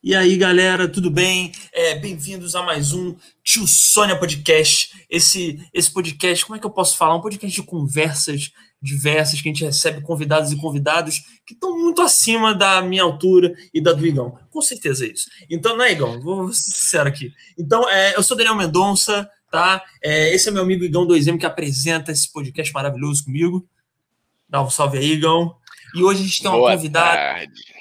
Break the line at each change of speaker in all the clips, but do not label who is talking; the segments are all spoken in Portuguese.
E aí, galera, tudo bem? É, Bem-vindos a mais um Tio Sônia Podcast. Esse, esse podcast, como é que eu posso falar? Um podcast de conversas diversas, que a gente recebe convidados e convidados que estão muito acima da minha altura e da do Igão. Com certeza é isso. Então, não é, Igão? Vou ser sincero aqui. Então, é, eu sou Daniel Mendonça, tá? É, esse é meu amigo Igão 2M que apresenta esse podcast maravilhoso comigo. Dá um salve aí, Igão. E hoje a gente tem uma
Boa
convidada.
tarde.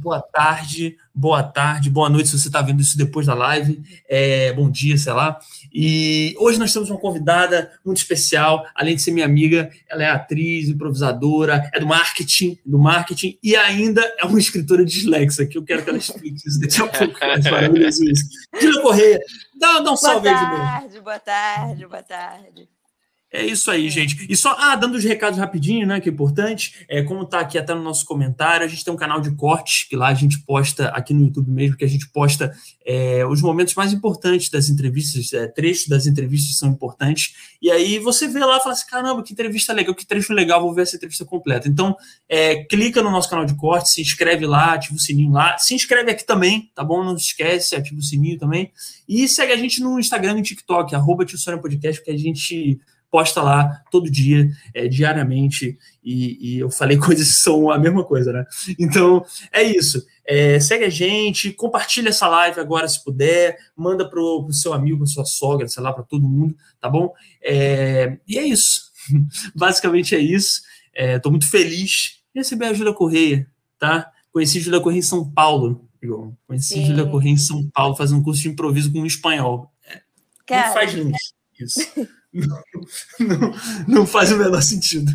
Boa tarde, boa tarde, boa noite se você está vendo isso depois da live. É, bom dia, sei lá. E hoje nós temos uma convidada muito especial, além de ser minha amiga, ela é atriz, improvisadora, é do marketing, do marketing e ainda é uma escritora dislexa, que eu quero que ela explique isso daqui a pouco. Maravilhoso isso. Gila Correia, dá, dá um
Boa
salve aí, Juliana.
tarde, boa tarde, boa tarde.
É isso aí, gente. E só, ah, dando os recados rapidinho, né, que é importante, é, como tá aqui até no nosso comentário, a gente tem um canal de cortes, que lá a gente posta, aqui no YouTube mesmo, que a gente posta é, os momentos mais importantes das entrevistas, é, trechos das entrevistas são importantes, e aí você vê lá e fala assim, caramba, que entrevista legal, que trecho legal, vou ver essa entrevista completa. Então, é, clica no nosso canal de cortes, se inscreve lá, ativa o sininho lá, se inscreve aqui também, tá bom? Não se esquece, ativa o sininho também, e segue a gente no Instagram e no TikTok, arroba Podcast, que a gente posta lá todo dia, é, diariamente, e, e, eu falei coisas que são a mesma coisa, né? Então, é isso. É, segue a gente, compartilha essa live agora, se puder, manda pro, pro seu amigo, pra sua sogra, sei lá, para todo mundo, tá bom? É, e é isso. Basicamente é isso. Estou muito feliz de receber a Júlia Correia, tá? Conheci a Júlia Correia em São Paulo, Igor. Conheci a Júlia Correia em São Paulo, fazendo um curso de improviso com espanhol.
Cara,
não faz link isso. Não, não, não, faz o menor sentido.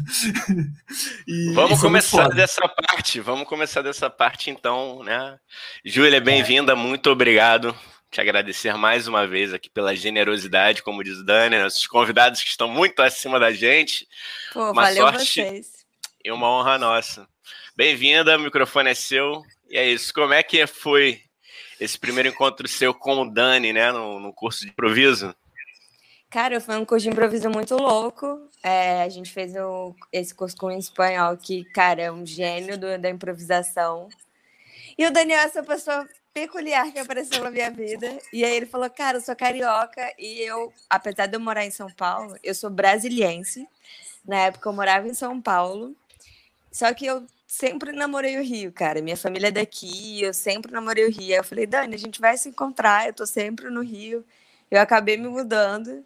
E, vamos começar dessa parte. Vamos começar dessa parte, então, né? Júlia, bem-vinda, é. muito obrigado. Te agradecer mais uma vez aqui pela generosidade, como diz o Dani, nossos convidados que estão muito acima da gente.
Pô, uma valeu sorte vocês.
e uma honra nossa. Bem-vinda, o microfone é seu. E é isso. Como é que foi esse primeiro encontro seu com o Dani, né, no, no curso de improviso?
Cara, foi um curso de improviso muito louco. É, a gente fez o, esse curso com o espanhol, que, cara, é um gênio do, da improvisação. E o Daniel é essa pessoa peculiar que apareceu na minha vida. E aí ele falou, cara, eu sou carioca e eu, apesar de eu morar em São Paulo, eu sou brasiliense. Na época eu morava em São Paulo. Só que eu sempre namorei o Rio, cara. Minha família é daqui, eu sempre namorei o Rio. Aí eu falei, Dani, a gente vai se encontrar, eu tô sempre no Rio. Eu acabei me mudando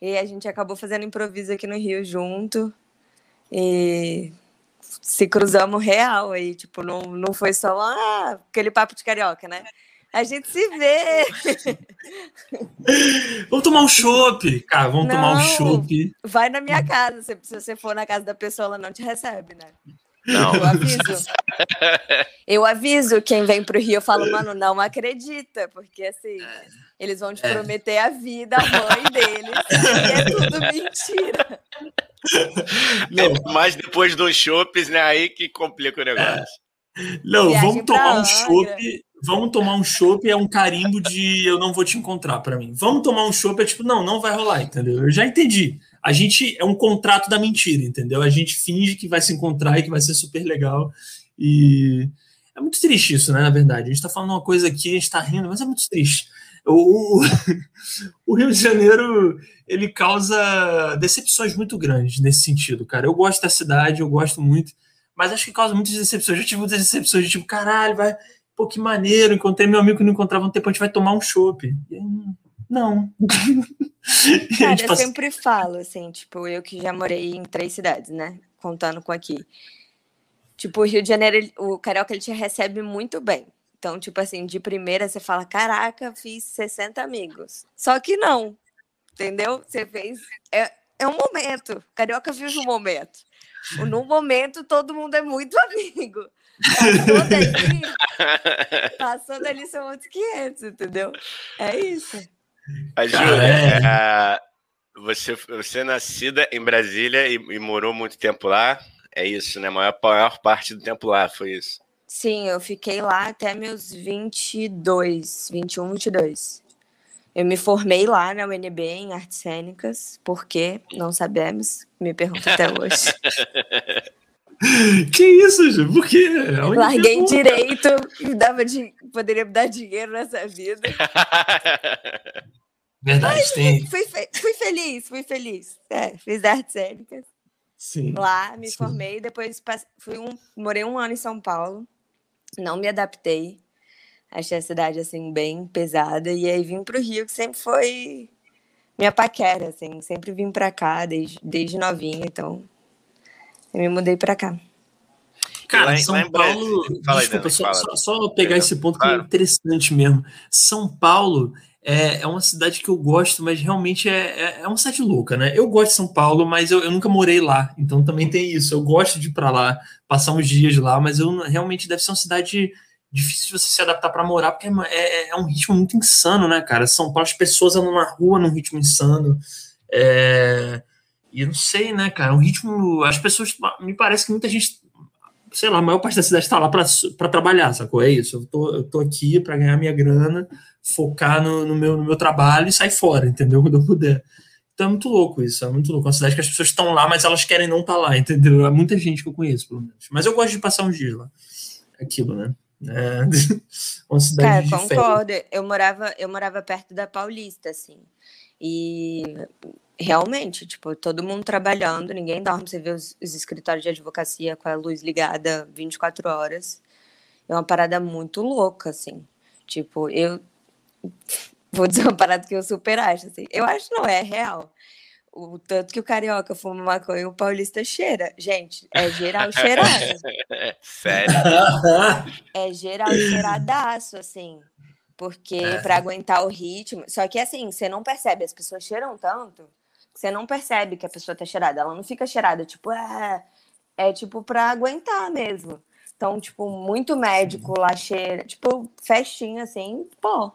e a gente acabou fazendo improviso aqui no Rio junto. E se cruzamos real aí, tipo, não, não foi só ah, aquele papo de carioca, né? A gente se vê.
vamos tomar um chopp, cara, vamos não, tomar um chopp.
Vai na minha casa, se, se você for na casa da pessoa, ela não te recebe, né?
Não.
Eu aviso. Eu aviso quem vem pro Rio, eu falo, mano, não acredita, porque assim, eles vão te é. prometer a vida, a mãe deles, e é tudo mentira.
Não. Mas depois dos chopes, né, aí que complica o negócio.
É. Não, Viagem vamos tomar um chopp. Vamos tomar um chopp é um carimbo de eu não vou te encontrar para mim. Vamos tomar um chopp é tipo, não, não vai rolar, entendeu? Eu já entendi a gente é um contrato da mentira, entendeu? A gente finge que vai se encontrar e que vai ser super legal. E é muito triste isso, né? Na verdade, a gente está falando uma coisa aqui, a gente está rindo, mas é muito triste. O, o, Rio de Janeiro ele causa decepções muito grandes nesse sentido, cara. Eu gosto da cidade, eu gosto muito, mas acho que causa muitas decepções. Eu já tive muitas decepções de tipo, caralho, vai, pô, que maneiro, encontrei meu amigo que não encontrava um tempo, a gente vai tomar um chopp. Não.
Cara, eu passa... sempre falo, assim, tipo, eu que já morei em três cidades, né? Contando com aqui. Tipo, o Rio de Janeiro, ele, o Carioca, ele te recebe muito bem. Então, tipo assim, de primeira você fala, caraca, fiz 60 amigos. Só que não, entendeu? Você fez... É, é um momento. Carioca vive um momento. No momento, todo mundo é muito amigo. Passou dali, passou dali são outros 500, entendeu? É isso.
A Júlia, é... você, você é nascida em Brasília e, e, morou muito tempo lá. É isso, né? A maior, maior parte do tempo lá foi isso.
Sim, eu fiquei lá até meus 22, 21, 22. Eu me formei lá na UNB em artes cênicas, porque não sabemos, me pergunto até hoje.
que isso, Ju? Por quê?
Onde Larguei direito e dava de... poderia me dar dinheiro nessa vida.
Verdade, Mas, tem.
Fui, fui, feliz, fui feliz. É, fiz artes cênicas. Sim. Lá, me sim. formei, depois fui um, morei um ano em São Paulo, não me adaptei. Achei a cidade, assim, bem pesada. E aí vim para o Rio, que sempre foi minha paquera, assim. Sempre vim para cá desde, desde novinha, então eu me mudei para cá.
Cara, São Paulo. desculpa, aí, só, só, só, pegar esse ponto que é interessante mesmo. São Paulo é, é uma cidade que eu gosto, mas realmente é, é, é uma cidade louca, né? Eu gosto de São Paulo, mas eu, eu nunca morei lá, então também tem isso. Eu gosto de ir para lá, passar uns dias lá, mas eu realmente deve ser uma cidade difícil de você se adaptar para morar, porque é, é, é, um ritmo muito insano, né, cara? São Paulo, as pessoas andam na rua num ritmo insano. É, e eu não sei, né, cara? É um ritmo. As pessoas. Me parece que muita gente. Sei lá, a maior parte da cidade está lá para trabalhar, sacou? É isso. Eu tô, eu tô aqui para ganhar minha grana, focar no, no, meu, no meu trabalho e sair fora, entendeu? Quando eu puder. Então é muito louco isso, é muito louco. É uma cidade que as pessoas estão lá, mas elas querem não estar tá lá, entendeu? É muita gente que eu conheço, pelo menos. Mas eu gosto de passar uns dias lá. Aquilo, né? É,
uma cidade Cara, concordo. Eu morava, eu morava perto da Paulista, assim. E realmente, tipo, todo mundo trabalhando, ninguém dorme. Você vê os, os escritórios de advocacia com a luz ligada 24 horas. É uma parada muito louca, assim. Tipo, eu vou dizer uma parada que eu super acho, assim. Eu acho não é, real o tanto que o carioca fuma maconha o paulista cheira. Gente, é geral cheirado.
Sério?
É geral cheiradaço, assim. Porque é. para aguentar o ritmo. Só que assim, você não percebe, as pessoas cheiram tanto você não percebe que a pessoa tá cheirada. Ela não fica cheirada, tipo, é. É tipo pra aguentar mesmo. Então, tipo, muito médico lá cheira. Tipo, festinha assim, pô.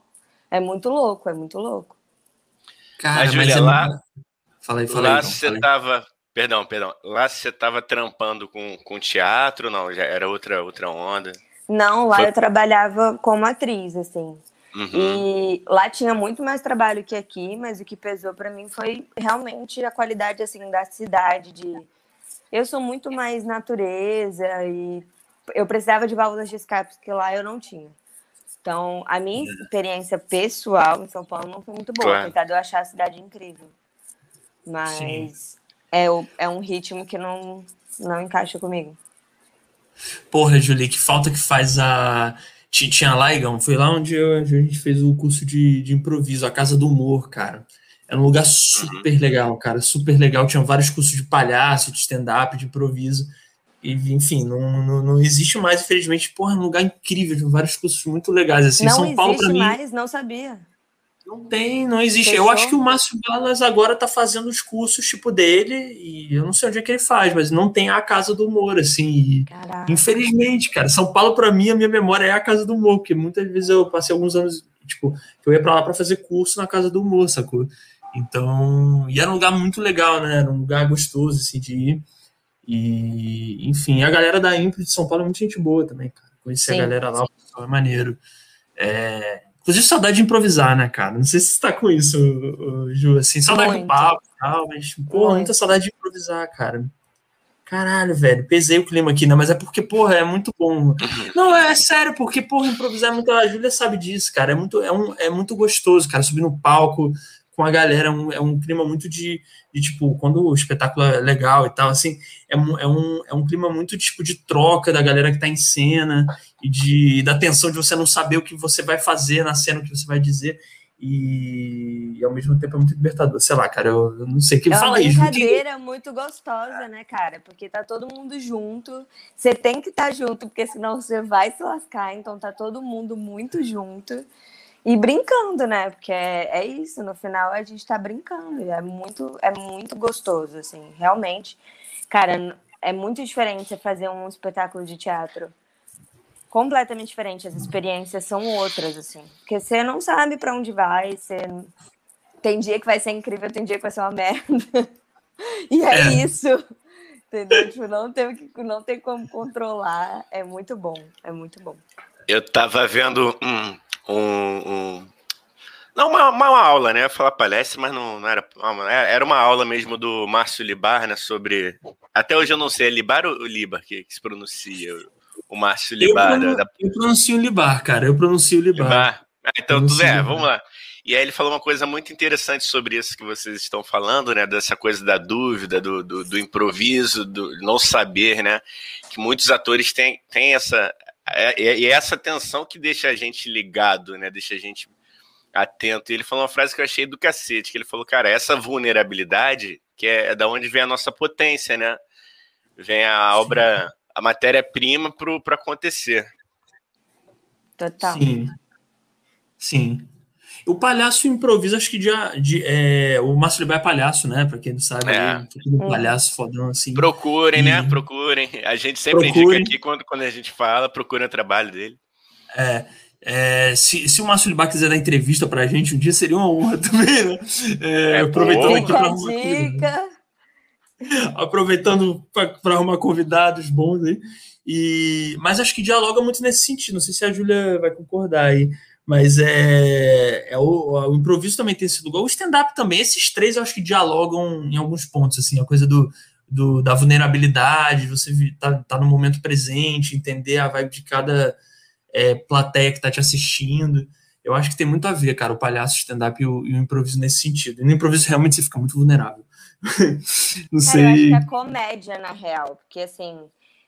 É muito louco, é muito louco.
Cara, mas, é lá, Fala aí, fala Lá você então, tava. Perdão, perdão. Lá você tava trampando com, com teatro, não? Já era outra, outra onda?
Não, lá Foi... eu trabalhava como atriz, assim. Uhum. E lá tinha muito mais trabalho que aqui, mas o que pesou para mim foi realmente a qualidade assim da cidade. De eu sou muito mais natureza e eu precisava de válvulas de escape que lá eu não tinha. Então, a minha uhum. experiência pessoal em São Paulo não foi muito boa, claro. apesar de eu achar a cidade incrível. Mas é, é um ritmo que não, não encaixa comigo.
Porra, Julie, que falta que faz a. Tinha lá, Igão, foi lá onde, eu, onde a gente fez o curso de, de improviso, a Casa do Humor, cara. Era um lugar super uhum. legal, cara, super legal. Tinha vários cursos de palhaço, de stand-up, de improviso. E, enfim, não, não, não, existe mais, infelizmente. Porra, é um lugar incrível, de vários cursos muito legais. Assim,
não
São Paulo,
existe mais, não sabia.
Não tem, não existe. Fechou? Eu acho que o Márcio Balas agora tá fazendo os cursos tipo dele, e eu não sei onde é que ele faz, mas não tem a Casa do Humor, assim. infelizmente, cara, São Paulo, para mim, a minha memória é a Casa do Humor, porque muitas vezes eu passei alguns anos, tipo, eu ia para lá para fazer curso na Casa do Humor, sacou? Então, e era um lugar muito legal, né? Era um lugar gostoso, assim, de ir. E, enfim, a galera da Impro de São Paulo é muito gente boa também, cara. Conhecer a galera lá, é maneiro. É, Inclusive, saudade de improvisar, né, cara? Não sei se você tá com isso, Ju, assim, saudade Muito. do papo e tal, mas, pô, muita saudade de improvisar, cara. Caralho, velho, pesei o clima aqui, né? Mas é porque, porra, é muito bom. Não, é sério, porque, porra, improvisar é muito. A Júlia sabe disso, cara. É muito, é, um, é muito gostoso, cara, subir no palco com a galera. É um, é um clima muito de, de, tipo, quando o espetáculo é legal e tal, assim, é, é, um, é um clima muito, tipo, de troca da galera que tá em cena e de, da tensão de você não saber o que você vai fazer na cena, o que você vai dizer. E, e ao mesmo tempo é muito libertador. Sei lá, cara, eu, eu não sei o que
é
fala
aí. É uma brincadeira muito gostosa, né, cara? Porque tá todo mundo junto. Você tem que estar tá junto, porque senão você vai se lascar. Então tá todo mundo muito junto. E brincando, né? Porque é, é isso, no final a gente tá brincando. E é muito, é muito gostoso, assim, realmente. Cara, é muito diferente você fazer um espetáculo de teatro completamente diferente. As experiências são outras, assim. Porque você não sabe para onde vai, você... tem dia que vai ser incrível, tem dia que vai ser uma merda. e é, é. isso. Entendeu? Tipo, não tem, não tem como controlar. É muito bom, é muito bom.
Eu tava vendo um, um, um Não, uma, uma aula, né? Falar palestra, mas não, não era. Era uma aula mesmo do Márcio Libar, né? Sobre. Até hoje eu não sei, é Libar ou Libar que, que se pronuncia? O Márcio Libar.
Eu,
pronuncio, da...
eu pronuncio Libar, cara. Eu pronuncio Libar. Libar.
Ah, então, tudo é, vamos lá. E aí ele falou uma coisa muito interessante sobre isso que vocês estão falando, né? Dessa coisa da dúvida, do, do, do improviso, do não saber, né? Que muitos atores têm, têm essa. É, e é, é essa tensão que deixa a gente ligado, né? Deixa a gente atento. E ele falou uma frase que eu achei do cacete, que ele falou, cara, essa vulnerabilidade, que é, é da onde vem a nossa potência, né? Vem a obra, a matéria-prima para acontecer.
Total.
Sim. Sim. O palhaço improvisa, acho que de, de é, o Márcio Libar é palhaço, né? Pra quem não sabe, é. Aí, um palhaço fodão assim.
Procurem, né? e... né? Procurem. A gente sempre procurem. indica aqui quando, quando a gente fala, procurem o trabalho dele.
É. É, se, se o Márcio Libar quiser dar entrevista pra gente um dia, seria uma honra também, né? É, é aproveitando aqui pra arrumar dica. Aproveitando para arrumar convidados bons aí. E, mas acho que dialoga muito nesse sentido. Não sei se a Júlia vai concordar aí. Mas é, é o, o, improviso também tem sido igual. O stand-up também. Esses três eu acho que dialogam em alguns pontos, assim, a coisa do, do da vulnerabilidade, você tá, tá no momento presente, entender a vibe de cada é, plateia que tá te assistindo. Eu acho que tem muito a ver, cara, o palhaço, stand-up e, o, e o improviso nesse sentido. E no improviso realmente você fica muito vulnerável.
Não sei. eu acho que é comédia, na real, porque assim,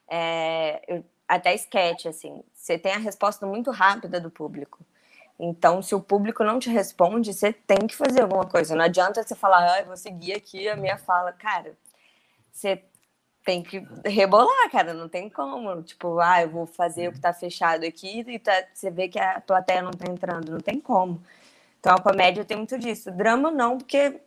é, até sketch, assim, você tem a resposta muito rápida do público. Então, se o público não te responde, você tem que fazer alguma coisa. Não adianta você falar, ah, eu vou seguir aqui a minha fala. Cara, você tem que rebolar, cara, não tem como. Tipo, ah, eu vou fazer o que tá fechado aqui e tá, você vê que a plateia não tá entrando. Não tem como. Então, a comédia tem muito disso. Drama não, porque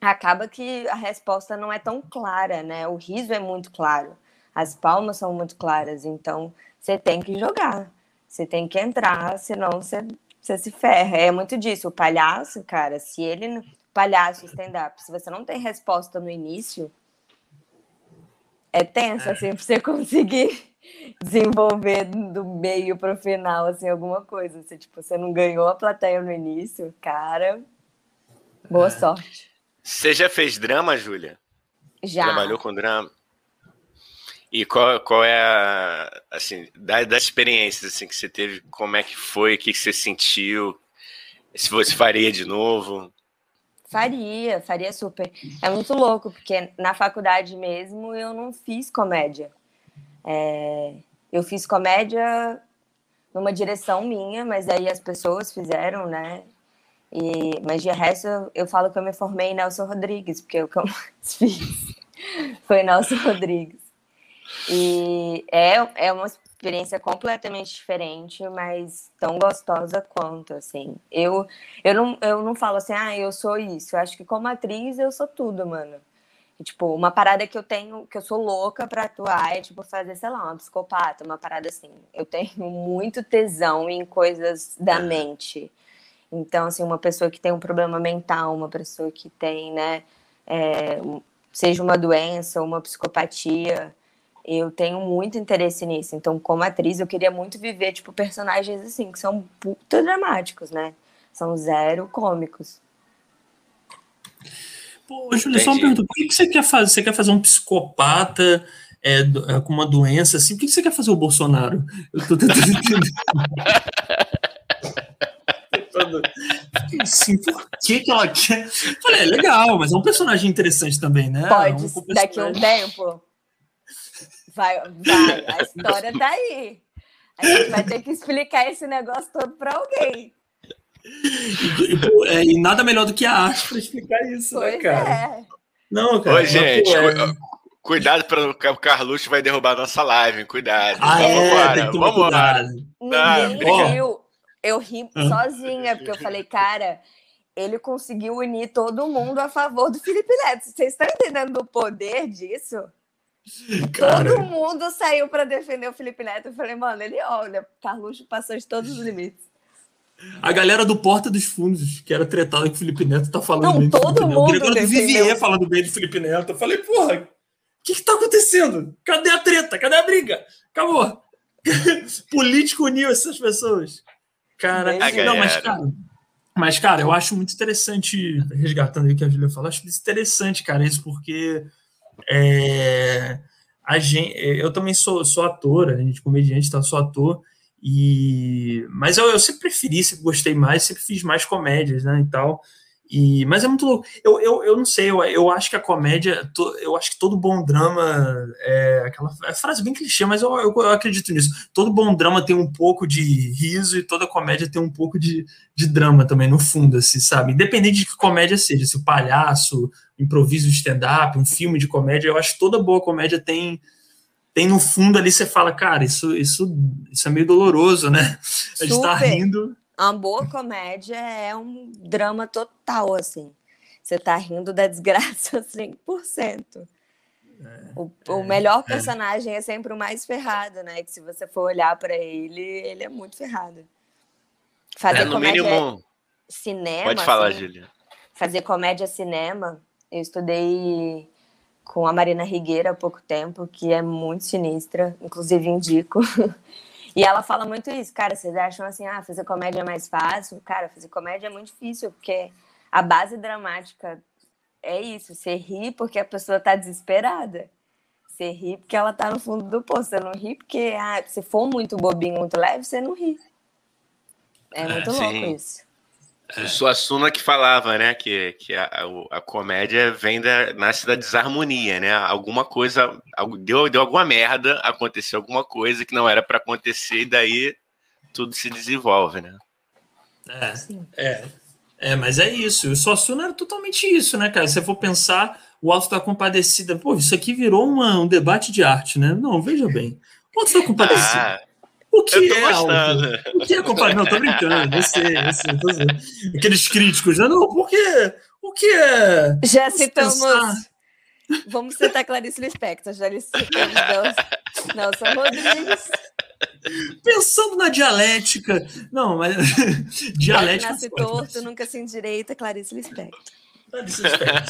acaba que a resposta não é tão clara, né? O riso é muito claro, as palmas são muito claras. Então, você tem que jogar. Você tem que entrar, senão você você se ferra. É muito disso. O palhaço, cara, se ele. Palhaço, stand-up, se você não tem resposta no início, é tenso, é. assim, pra você conseguir desenvolver do meio pro final, assim, alguma coisa. Se, tipo, você não ganhou a plateia no início, cara, boa é. sorte.
Você já fez drama, Júlia?
Já.
Trabalhou com drama? E qual, qual é a, assim, das, das experiências assim, que você teve, como é que foi, o que, que você sentiu, se você faria de novo?
Faria, faria super. É muito louco, porque na faculdade mesmo eu não fiz comédia. É, eu fiz comédia numa direção minha, mas aí as pessoas fizeram, né? E, mas de resto eu, eu falo que eu me formei em Nelson Rodrigues, porque o que eu mais fiz foi Nelson Rodrigues. E é, é uma experiência completamente diferente, mas tão gostosa quanto, assim. Eu, eu, não, eu não falo assim, ah, eu sou isso. Eu acho que como atriz eu sou tudo, mano. E, tipo, uma parada que eu tenho, que eu sou louca pra atuar é, tipo, fazer, sei lá, uma psicopata, uma parada assim. Eu tenho muito tesão em coisas da mente. Então, assim, uma pessoa que tem um problema mental, uma pessoa que tem, né, é, seja uma doença, uma psicopatia, eu tenho muito interesse nisso. Então, como atriz, eu queria muito viver, tipo, personagens assim, que são puta dramáticos, né? São zero cômicos.
Pô, Júlia, só uma pergunta. Por que você quer fazer? Você quer fazer um psicopata é, é, com uma doença assim? Por que você quer fazer o Bolsonaro? Eu tô tentando entender. Assim, por que, que ela quer? Falei, é legal, mas é um personagem interessante também, né?
Pode,
é um
daqui a um tempo Vai, vai, a história tá aí. A gente vai ter que explicar esse negócio todo para alguém.
E, e, é, e, nada melhor do que a arte para explicar isso, né, pois né, cara? É. Não, cara.
Oi, gente, é... cuidado para o Carluxo vai derrubar nossa live, cuidado.
Ah, vamos é, embora, vamos embora.
Ninguém ah, viu. Eu ri sozinha, porque eu falei, cara, ele conseguiu unir todo mundo a favor do Felipe Neto. Vocês estão entendendo o poder disso? Cara... Todo mundo saiu para defender o Felipe Neto. Eu falei, mano, ele olha, Carluxo passou de todos os limites.
A galera do Porta dos Fundos, que era tretada com o Felipe Neto, tá falando
Não,
bem
todo mundo. O
Gregório do Vivier falando bem do Felipe Neto. Eu falei, porra, o que, que tá acontecendo? Cadê a treta? Cadê a briga? Acabou. Político uniu essas pessoas. Cara, não, mas, cara, Mas, cara, eu acho muito interessante, resgatando aí o que a Julia falou, acho interessante, cara, isso porque é, a gente, eu também sou, sou ator, a gente comediante, tá, sou ator, e, mas eu, eu sempre preferi, sempre gostei mais, sempre fiz mais comédias, né, e tal. E, mas é muito louco. Eu, eu, eu não sei, eu, eu acho que a comédia, to, eu acho que todo bom drama, é aquela é frase bem clichê, mas eu, eu, eu, acredito nisso. Todo bom drama tem um pouco de riso e toda comédia tem um pouco de, de drama também, no fundo, assim, sabe? Independente de que comédia seja, se o palhaço, improviso de stand-up, um filme de comédia, eu acho que toda boa comédia tem tem no fundo ali você fala, cara, isso, isso, isso é meio doloroso, né? A gente tá rindo.
Uma boa comédia é um drama total, assim. Você tá rindo da desgraça 100%. É, o, é, o melhor é. personagem é. é sempre o mais ferrado, né? Que se você for olhar para ele, ele é muito ferrado.
Fazer é, no comédia mínimo...
cinema.
Pode falar, assim, Julia.
Fazer comédia cinema. Eu estudei com a Marina Rigueira há pouco tempo, que é muito sinistra, inclusive indico. e ela fala muito isso, cara, vocês acham assim, ah, fazer comédia é mais fácil? Cara, fazer comédia é muito difícil, porque a base dramática é isso, você ri porque a pessoa tá desesperada. Você ri porque ela tá no fundo do poço, você não ri porque, ah, se for muito bobinho, muito leve, você não ri. É muito é, louco sim. isso.
O Suassuna que falava, né, que, que a, a, a, comédia vem da, nasce da desarmonia, né? Alguma coisa, deu, deu alguma merda, aconteceu alguma coisa que não era para acontecer, e daí tudo se desenvolve, né?
É, é, é, mas é isso. O Suassuna era totalmente isso, né, cara? Se você for pensar, o Alto da Compadecida, pô, isso aqui virou uma, um debate de arte, né? Não, veja bem. O Alto da Compadecida. Ah o que é gostando. alto? O que é compadre? Não, tô brincando. Você, você, tô Aqueles críticos, né? Não, porque o que é.
Já citamos. Pensar... Vamos citar Clarice Lispector, já citamos Nelson Rodrigues.
Pensando na dialética. Não, mas. dialética.
Nasce torto, nunca se endireita, Clarice Lispector. Clarice
Lispector.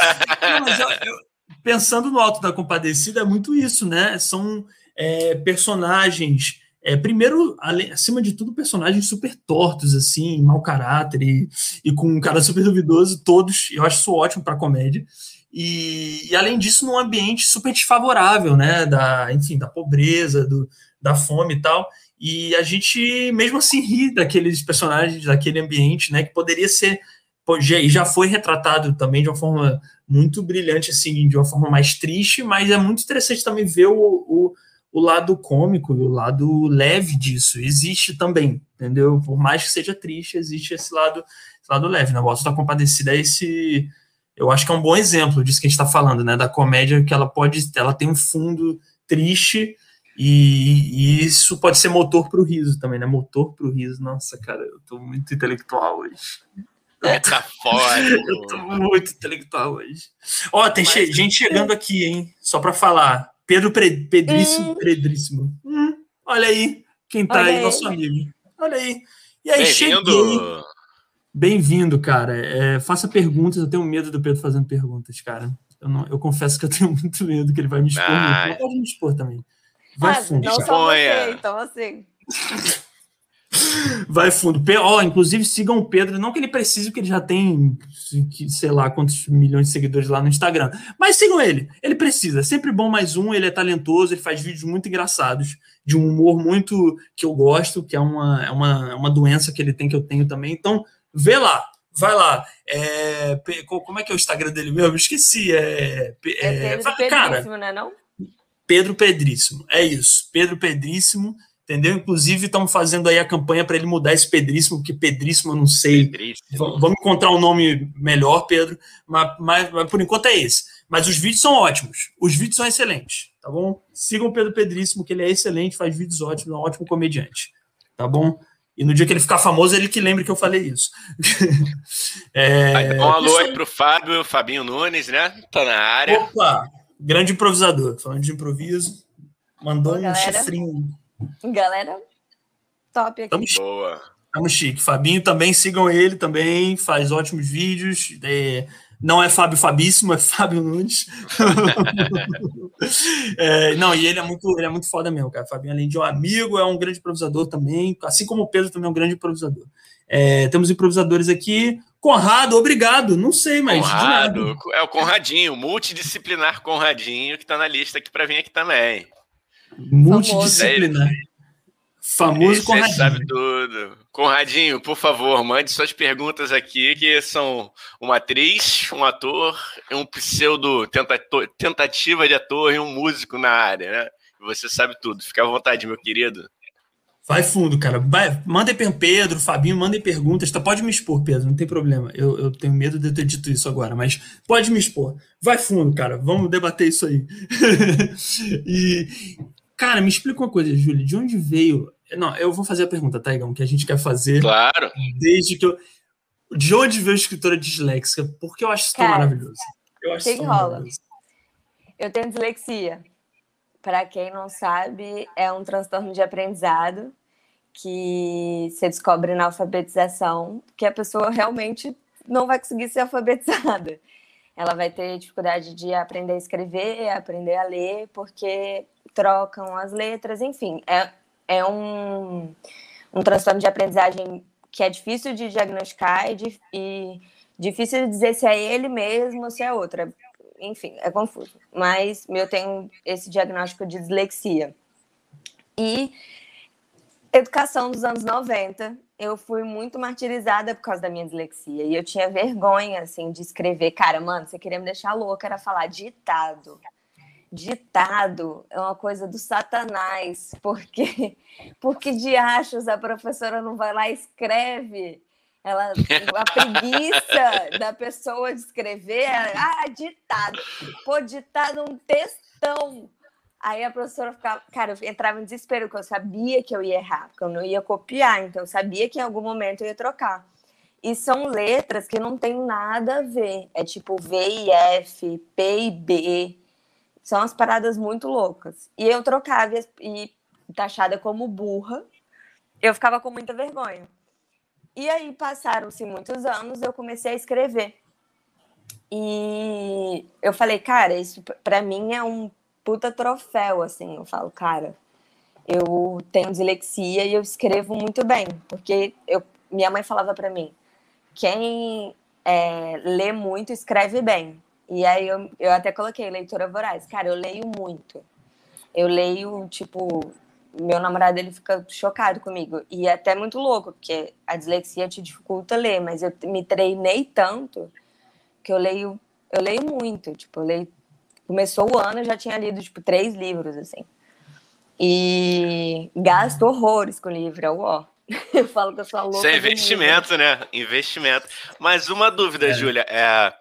Não, mas eu, eu, pensando no Alto da Compadecida, é muito isso, né? São é, personagens é, primeiro, acima de tudo, personagens super tortos, assim, mau caráter e, e com um cara super duvidoso, todos, eu acho isso ótimo para comédia. E, e, além disso, num ambiente super desfavorável, né, da, enfim, da pobreza, do, da fome e tal. E a gente, mesmo assim, ri daqueles personagens, daquele ambiente, né, que poderia ser, e já foi retratado também de uma forma muito brilhante, assim, de uma forma mais triste, mas é muito interessante também ver o, o o lado cômico e o lado leve disso existe também, entendeu? Por mais que seja triste, existe esse lado, esse lado leve. Né? Volta da Compadecida é esse, eu acho que é um bom exemplo disso que a gente está falando, né? Da comédia que ela pode, ela tem um fundo triste e, e isso pode ser motor para o riso também, né? Motor para o riso. Nossa, cara, eu tô muito intelectual hoje.
É, tá fora.
eu tô muito intelectual hoje. Ó, tem Mas... gente chegando aqui, hein? Só para falar. Pedro Pedríssimo, hum. Pedríssimo. Hum, olha aí, quem tá olha aí, nosso amigo. Olha aí. E aí, cheguei. Bem-vindo, cara. É, faça perguntas. Eu tenho medo do Pedro fazendo perguntas, cara. Eu, não, eu confesso que eu tenho muito medo que ele vai me expor. Ah. Pode me expor também.
Vai ah, fundo. Não só você, então assim.
Vai fundo. Ó, oh, inclusive sigam o Pedro, não que ele precise, porque ele já tem, sei lá, quantos milhões de seguidores lá no Instagram. Mas sigam ele. Ele precisa. É sempre bom mais um. Ele é talentoso, ele faz vídeos muito engraçados, de um humor muito que eu gosto, que é uma, é uma, é uma doença que ele tem, que eu tenho também. Então, vê lá. Vai lá. É, como é que é o Instagram dele mesmo? Esqueci. É,
é, é Pedro Pedríssimo, cara, né, não?
Pedro Pedríssimo. É isso. Pedro Pedríssimo entendeu? Inclusive, estamos fazendo aí a campanha para ele mudar esse Pedríssimo, porque Pedríssimo eu não sei. Pedríssimo. Vamos encontrar um nome melhor, Pedro, mas, mas, mas, por enquanto é esse. Mas os vídeos são ótimos, os vídeos são excelentes, tá bom? Sigam o Pedro Pedríssimo, que ele é excelente, faz vídeos ótimos, é um ótimo comediante, tá bom? E no dia que ele ficar famoso, ele que lembre que eu falei isso.
é... Um alô aí pro Fábio, Fabinho Nunes, né? Tá na área.
Opa, grande improvisador, falando de improviso. Mandou Ô, um chifrinho
Galera, top aqui.
Tamo Boa. Tamo chique. Fabinho também, sigam ele também, faz ótimos vídeos. É, Não é Fábio Fabíssimo, é Fábio Nunes. é, não, e ele é muito, ele é muito foda mesmo, cara. Fabinho, além de um amigo, é um grande improvisador também, assim como o Pedro também é um grande improvisador. É, temos improvisadores aqui. Conrado, obrigado. Não sei, mas.
Conrado, é o Conradinho, multidisciplinar Conradinho, que está na lista aqui para vir aqui também.
Multidisciplinar. Famoso Conradinho.
sabe tudo. Conradinho, por favor, mande suas perguntas aqui, que são uma atriz, um ator, um pseudo tentativa de ator e um músico na área, né? Você sabe tudo. Fica à vontade, meu querido.
Vai fundo, cara. Vai, manda para Pedro, Fabinho, mandem perguntas. Tá, pode me expor, Pedro, não tem problema. Eu, eu tenho medo de ter dito isso agora, mas pode me expor. Vai fundo, cara. Vamos debater isso aí. e, cara, me explica uma coisa, Júlio. De onde veio. Não, eu vou fazer a pergunta, tá, Igão, que a gente quer fazer.
Claro.
Desde que eu. De onde veio a escritora disléxica? Porque eu acho isso tão maravilhoso. Eu acho
que rola. Eu tenho dislexia. Para quem não sabe, é um transtorno de aprendizado que você descobre na alfabetização que a pessoa realmente não vai conseguir ser alfabetizada. Ela vai ter dificuldade de aprender a escrever, aprender a ler, porque trocam as letras, enfim. É, é um, um transtorno de aprendizagem que é difícil de diagnosticar e, e difícil de dizer se é ele mesmo ou se é outra. Enfim, é confuso. Mas eu tenho esse diagnóstico de dislexia. E educação dos anos 90, eu fui muito martirizada por causa da minha dislexia. E eu tinha vergonha, assim, de escrever. Cara, mano, você queria me deixar louca, era falar ditado. Ditado é uma coisa do satanás, porque porque de achos a professora não vai lá e escreve. Ela, a preguiça da pessoa de escrever, ah, ditado. Pô, ditado um textão Aí a professora ficava, cara, eu entrava em desespero, porque eu sabia que eu ia errar, porque eu não ia copiar, então eu sabia que em algum momento eu ia trocar. E são letras que não tem nada a ver. É tipo V e F, P e B. São as paradas muito loucas. E eu trocava e taxada como burra, eu ficava com muita vergonha. E aí passaram-se muitos anos, eu comecei a escrever. E eu falei, cara, isso para mim é um puta troféu, assim. Eu falo, cara, eu tenho dislexia e eu escrevo muito bem, porque eu, minha mãe falava para mim, quem é, lê muito escreve bem. E aí eu, eu até coloquei leitura voraz. Cara, eu leio muito. Eu leio, tipo, meu namorado ele fica chocado comigo. E é até muito louco, porque a dislexia te dificulta ler, mas eu me treinei tanto que eu leio, eu leio muito. Tipo, eu leio Começou o ano, eu já tinha lido, tipo, três livros, assim. E gasto horrores com livro, é o ó. Eu falo que eu sou louca. Isso
é investimento, né? Investimento. Mas uma dúvida, é. Júlia, é,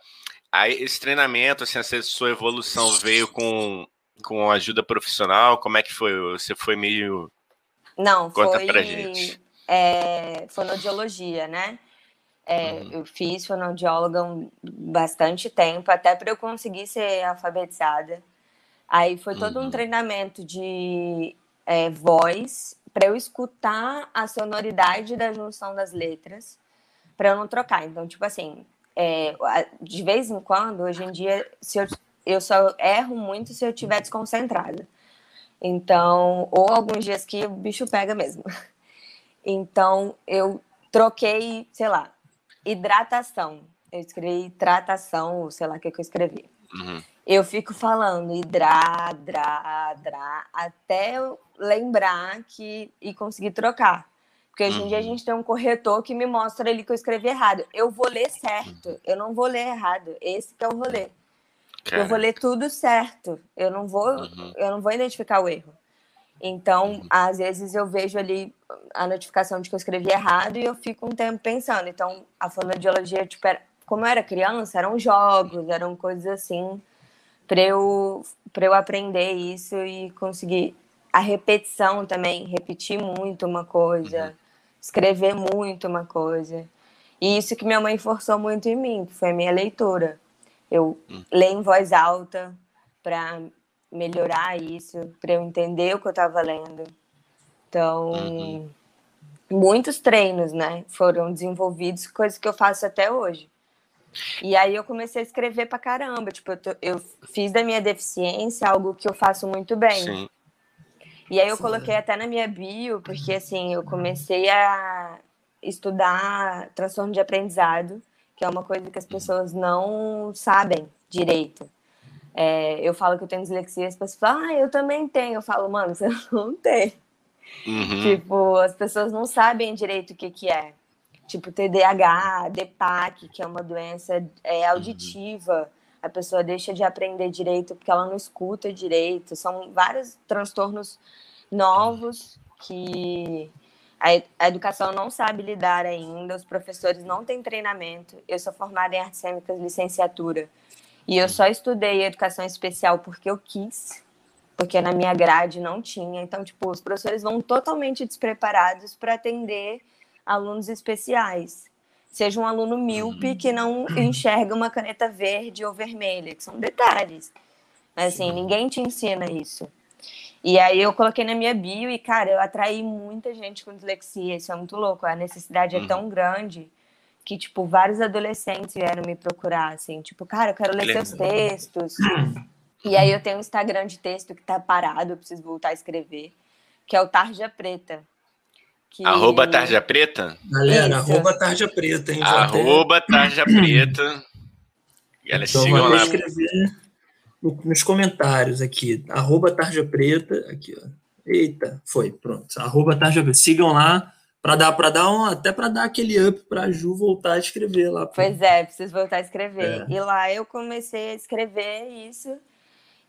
aí esse treinamento, assim, essa sua evolução veio com, com ajuda profissional? Como é que foi? Você foi meio.
Não, Conta foi. Pra gente. É, fonoaudiologia, né? É, uhum. Eu fiz fonoaudióloga um, bastante tempo, até para eu conseguir ser alfabetizada. Aí foi todo uhum. um treinamento de é, voz para eu escutar a sonoridade da junção das letras, para eu não trocar. Então, tipo assim, é, de vez em quando, hoje em dia, se eu, eu só erro muito se eu estiver desconcentrada. Então, ou alguns dias que o bicho pega mesmo. Então, eu troquei, sei lá, hidratação. Eu escrevi tratação, sei lá o que, que eu escrevi. Uhum. Eu fico falando hidra, dra, dra, até eu lembrar que e conseguir trocar. Porque hoje em dia a uhum. gente tem um corretor que me mostra ali que eu escrevi errado. Eu vou ler certo, eu não vou ler errado. Esse que é o rolê. Eu vou ler tudo certo. Eu não vou, uhum. eu não vou identificar o erro. Então, uhum. às vezes eu vejo ali a notificação de que eu escrevi errado e eu fico um tempo pensando. Então, a fonoaudiologia, tipo, era, como eu era criança, eram jogos, eram coisas assim, para eu, eu aprender isso e conseguir a repetição também, repetir muito uma coisa, uhum. escrever muito uma coisa. E isso que minha mãe forçou muito em mim, que foi a minha leitura. Eu uhum. leio em voz alta para melhorar isso, para eu entender o que eu estava lendo. Então, uhum. muitos treinos, né, foram desenvolvidos, coisas que eu faço até hoje. E aí eu comecei a escrever pra caramba. Tipo, eu, tô, eu fiz da minha deficiência algo que eu faço muito bem. Sim. E aí eu Sim. coloquei até na minha bio, porque assim, eu comecei a estudar transtorno de aprendizado, que é uma coisa que as pessoas não sabem direito. É, eu falo que eu tenho dislexia, as pessoas falam, ah, eu também tenho. Eu falo, mano, você não tem. Uhum. Tipo, as pessoas não sabem direito o que, que é. Tipo, TDAH, DPAC, que é uma doença é, uhum. auditiva. Uhum. A pessoa deixa de aprender direito porque ela não escuta direito. São vários transtornos novos que a, a educação não sabe lidar ainda, os professores não têm treinamento. Eu sou formada em artes cênicas, licenciatura. E eu só estudei educação especial porque eu quis, porque na minha grade não tinha. Então, tipo, os professores vão totalmente despreparados para atender alunos especiais. Seja um aluno míope que não enxerga uma caneta verde ou vermelha, que são detalhes. Assim, ninguém te ensina isso. E aí eu coloquei na minha bio e, cara, eu atraí muita gente com dislexia. Isso é muito louco. A necessidade é tão grande que, tipo, vários adolescentes vieram me procurar, assim, tipo, cara, eu quero ler seus textos. E aí eu tenho um Instagram de texto que tá parado, eu preciso voltar a escrever, que é o Tarja Preta.
Que... Arroba Tarja Preta?
Galera, Isso. arroba Tarja Preta, hein?
Arroba Tarja Preta.
Galera, então, sigam lá. escrever nos comentários aqui, arroba Tarja Preta, aqui, ó. Eita, foi, pronto. Arroba Tarja Preta. Sigam lá para dar para dar um, até para dar aquele up para a Ju voltar a escrever lá.
Pois é, preciso voltar a escrever. É. E lá eu comecei a escrever isso.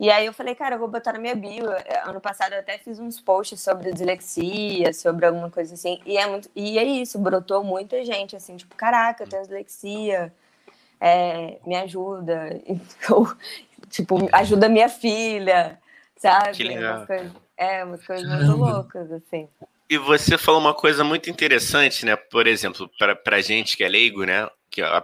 E aí eu falei, cara, eu vou botar na minha bio. Ano passado eu até fiz uns posts sobre dislexia, sobre alguma coisa assim. E é muito e é isso, brotou muita gente assim, tipo, caraca, eu tenho dislexia. É, me ajuda. Então, tipo, ajuda minha filha, sabe?
Que legal.
Umas coisas, é, umas coisas muito loucas, assim.
E você falou uma coisa muito interessante, né? Por exemplo, para a gente que é leigo, né? Que a,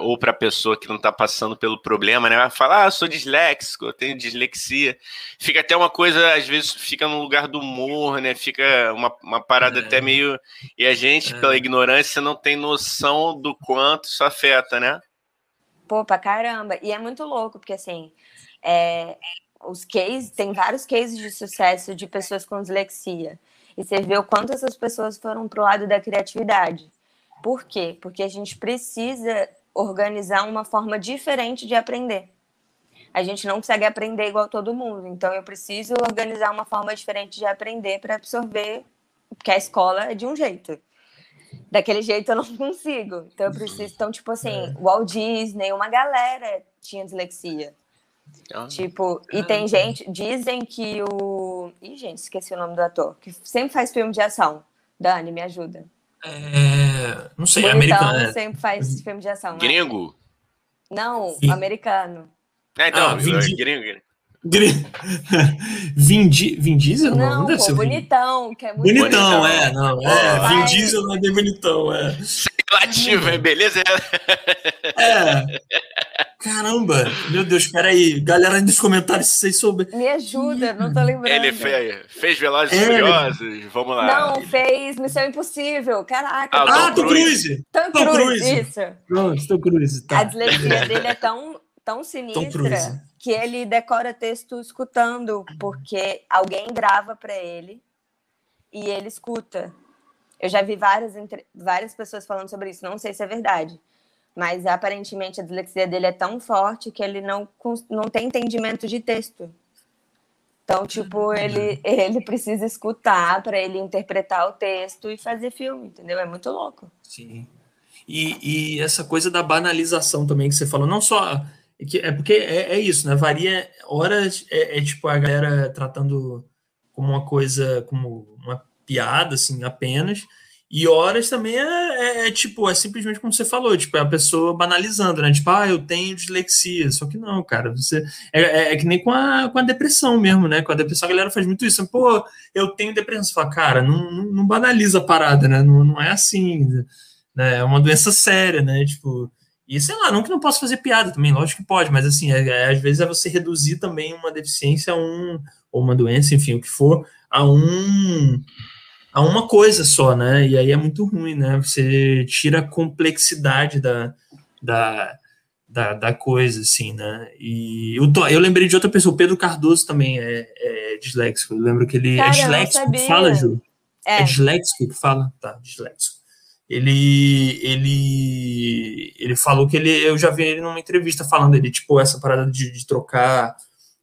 ou para a pessoa que não está passando pelo problema, né? Vai falar, ah, sou disléxico, eu tenho dislexia. Fica até uma coisa, às vezes, fica no lugar do humor, né? Fica uma, uma parada é. até meio. E a gente, é. pela ignorância, não tem noção do quanto isso afeta, né?
Pô, pra caramba. E é muito louco, porque assim. É, os cases, tem vários cases de sucesso de pessoas com dislexia. E você vê o quanto essas pessoas foram para o lado da criatividade. Por quê? Porque a gente precisa organizar uma forma diferente de aprender. A gente não consegue aprender igual todo mundo. Então, eu preciso organizar uma forma diferente de aprender para absorver, porque a escola é de um jeito. Daquele jeito eu não consigo. Então, eu preciso. Então, tipo assim, é. Walt Disney, uma galera tinha dislexia. Ah, tipo, e tem gente, dizem que o. Ih, gente, esqueci o nome do ator, que sempre faz filme de ação. Dani, me ajuda.
É... Não sei, Bonitão americano.
É. sempre faz filme de ação.
Né? Gringo?
Não, Sim. americano.
É, então, ah, Vin,
gringo. Vin, Vin Diesel?
Não, não deve pô, ser bonitão, que é
muito bonitão. Bonitão, é, não, é, Vin Diesel não é bem bonitão, é.
Relativo, é beleza?
É. Caramba, meu Deus, peraí. Galera nos comentários, se vocês souberem.
Me ajuda, não tô lembrando.
Ele fez, fez Velozes é. Furiosos, vamos lá.
Não, fez Missão Impossível, caraca.
Ah, ah Tom Cruise.
Tom Cruise, isso.
Pronto, Tom Cruise, tá.
A dislexia dele é tão, tão sinistra que ele decora texto escutando, porque alguém grava para ele e ele escuta. Eu já vi várias, várias pessoas falando sobre isso, não sei se é verdade mas aparentemente a dislexia dele é tão forte que ele não, não tem entendimento de texto. Então, tipo, ele, ele precisa escutar para ele interpretar o texto e fazer filme, entendeu? É muito louco.
Sim. E, e essa coisa da banalização também que você falou, não só. É porque é, é isso, né? Varia. Horas é, é tipo a galera tratando como uma coisa, como uma piada, assim, apenas e horas também é, é, é, tipo, é simplesmente como você falou, tipo, é a pessoa banalizando, né? Tipo, ah, eu tenho dislexia. Só que não, cara, você. É, é, é, que nem com a, com a depressão mesmo, né? Com a depressão a galera faz muito isso. Pô, eu tenho depressão. Você fala, cara, não, não, não banaliza a parada, né? Não, não é assim. Né? É uma doença séria, né? Tipo. E sei lá, não que não possa fazer piada também, lógico que pode, mas assim, é, é, às vezes é você reduzir também uma deficiência a um, ou uma doença, enfim, o que for, a um a uma coisa só, né? E aí é muito ruim, né? Você tira a complexidade da, da, da, da coisa, assim, né? E eu, tô, eu lembrei de outra pessoa, o Pedro Cardoso também é, é disléxico. Eu lembro que ele é
Cara, não
disléxico que fala, Ju? É.
É,
disléxico que fala? Tá, disléxico. Ele, ele, ele falou que ele, eu já vi ele numa entrevista falando ele, tipo, essa parada de, de trocar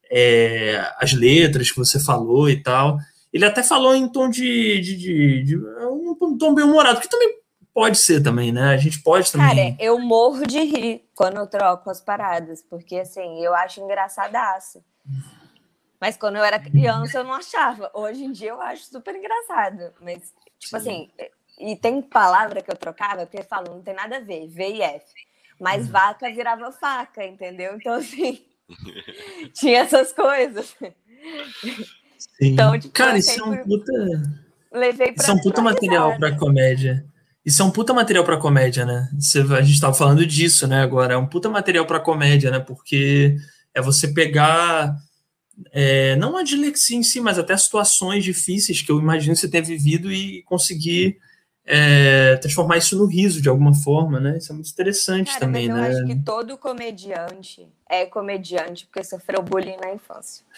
é, as letras que você falou e tal. Ele até falou em tom de, de, de, de um tom bem humorado, que também pode ser também, né? A gente pode também.
cara, eu morro de rir quando eu troco as paradas, porque assim, eu acho engraçadaço. Mas quando eu era criança, eu não achava. Hoje em dia eu acho super engraçado. Mas, tipo
Sim.
assim, e tem palavra que eu trocava, porque falam, não tem nada a ver, V e F. Mas
Uhum.
vaca virava faca, entendeu? Então, assim, tinha essas coisas.
Sim.
Então, tipo,
Cara, isso é um puta.
Levei pra
Isso é um puta material pra comédia. Isso é um puta material pra comédia, né? Você, a gente tava falando disso, né? Agora, é um puta material pra comédia, né? Porque é você pegar. é, não a dislexia em si, mas até situações difíceis que eu imagino você tenha vivido e conseguir é, transformar isso no riso de alguma forma, né? Isso é muito interessante
Cara,
também,
mas eu
né?
acho que todo comediante é comediante porque sofreu bullying na infância.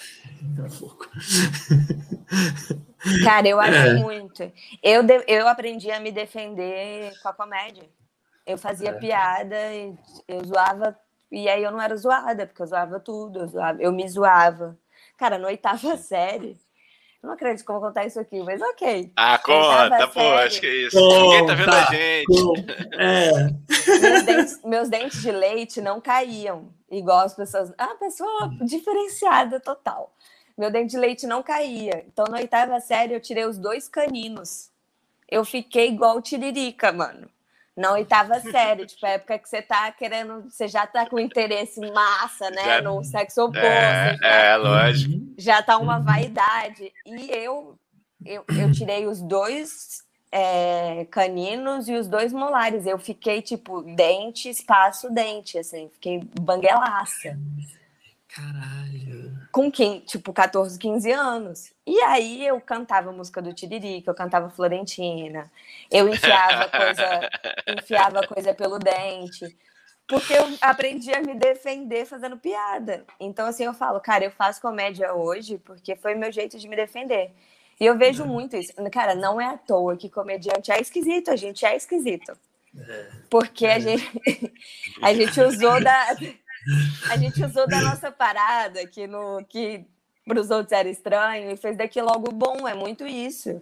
Cara, eu acho
É.
muito. Eu, eu aprendi a me defender com a comédia. Eu fazia
É.
piada, e eu zoava, e aí eu não era zoada, porque eu zoava tudo, eu, zoava, eu me zoava. Cara, na oitava série, eu não acredito que eu vou contar isso aqui, mas ok.
Ah, conta, pô,
série.
acho que é isso. Ninguém tá vendo
Conta.
a gente.
É,
Meus dentes, meus dentes de leite não caíam, igual as pessoas. Ah, pessoa diferenciada total. Meu dente de leite não caía. Então, na oitava série, eu tirei os dois caninos. Eu fiquei igual tiririca, mano. Na oitava série, tipo, a época que você tá querendo, você já tá com interesse massa, né?
Já-
no sexo oposto.
É,
já,
é, lógico.
já tá uma
Uhum.
vaidade. E eu, eu, eu tirei os dois é, caninos e os dois molares. Eu fiquei, tipo, dente, espaço, dente, assim. Fiquei banguelaça.
Caralho.
Com, quin- tipo, 14, 15 anos. E aí eu cantava música do Tiririca, eu cantava Florentina. Eu enfiava coisa, enfiava coisa pelo dente. Porque eu aprendi a me defender fazendo piada. Então, assim, eu falo, cara, eu faço comédia hoje porque foi meu jeito de me defender. E eu vejo muito isso. Cara, não é à toa que comediante é esquisito, a gente é esquisito. Porque a gente, a gente usou da. A gente usou da nossa parada que, no, que para os outros era estranho e fez daquilo algo bom. É muito isso.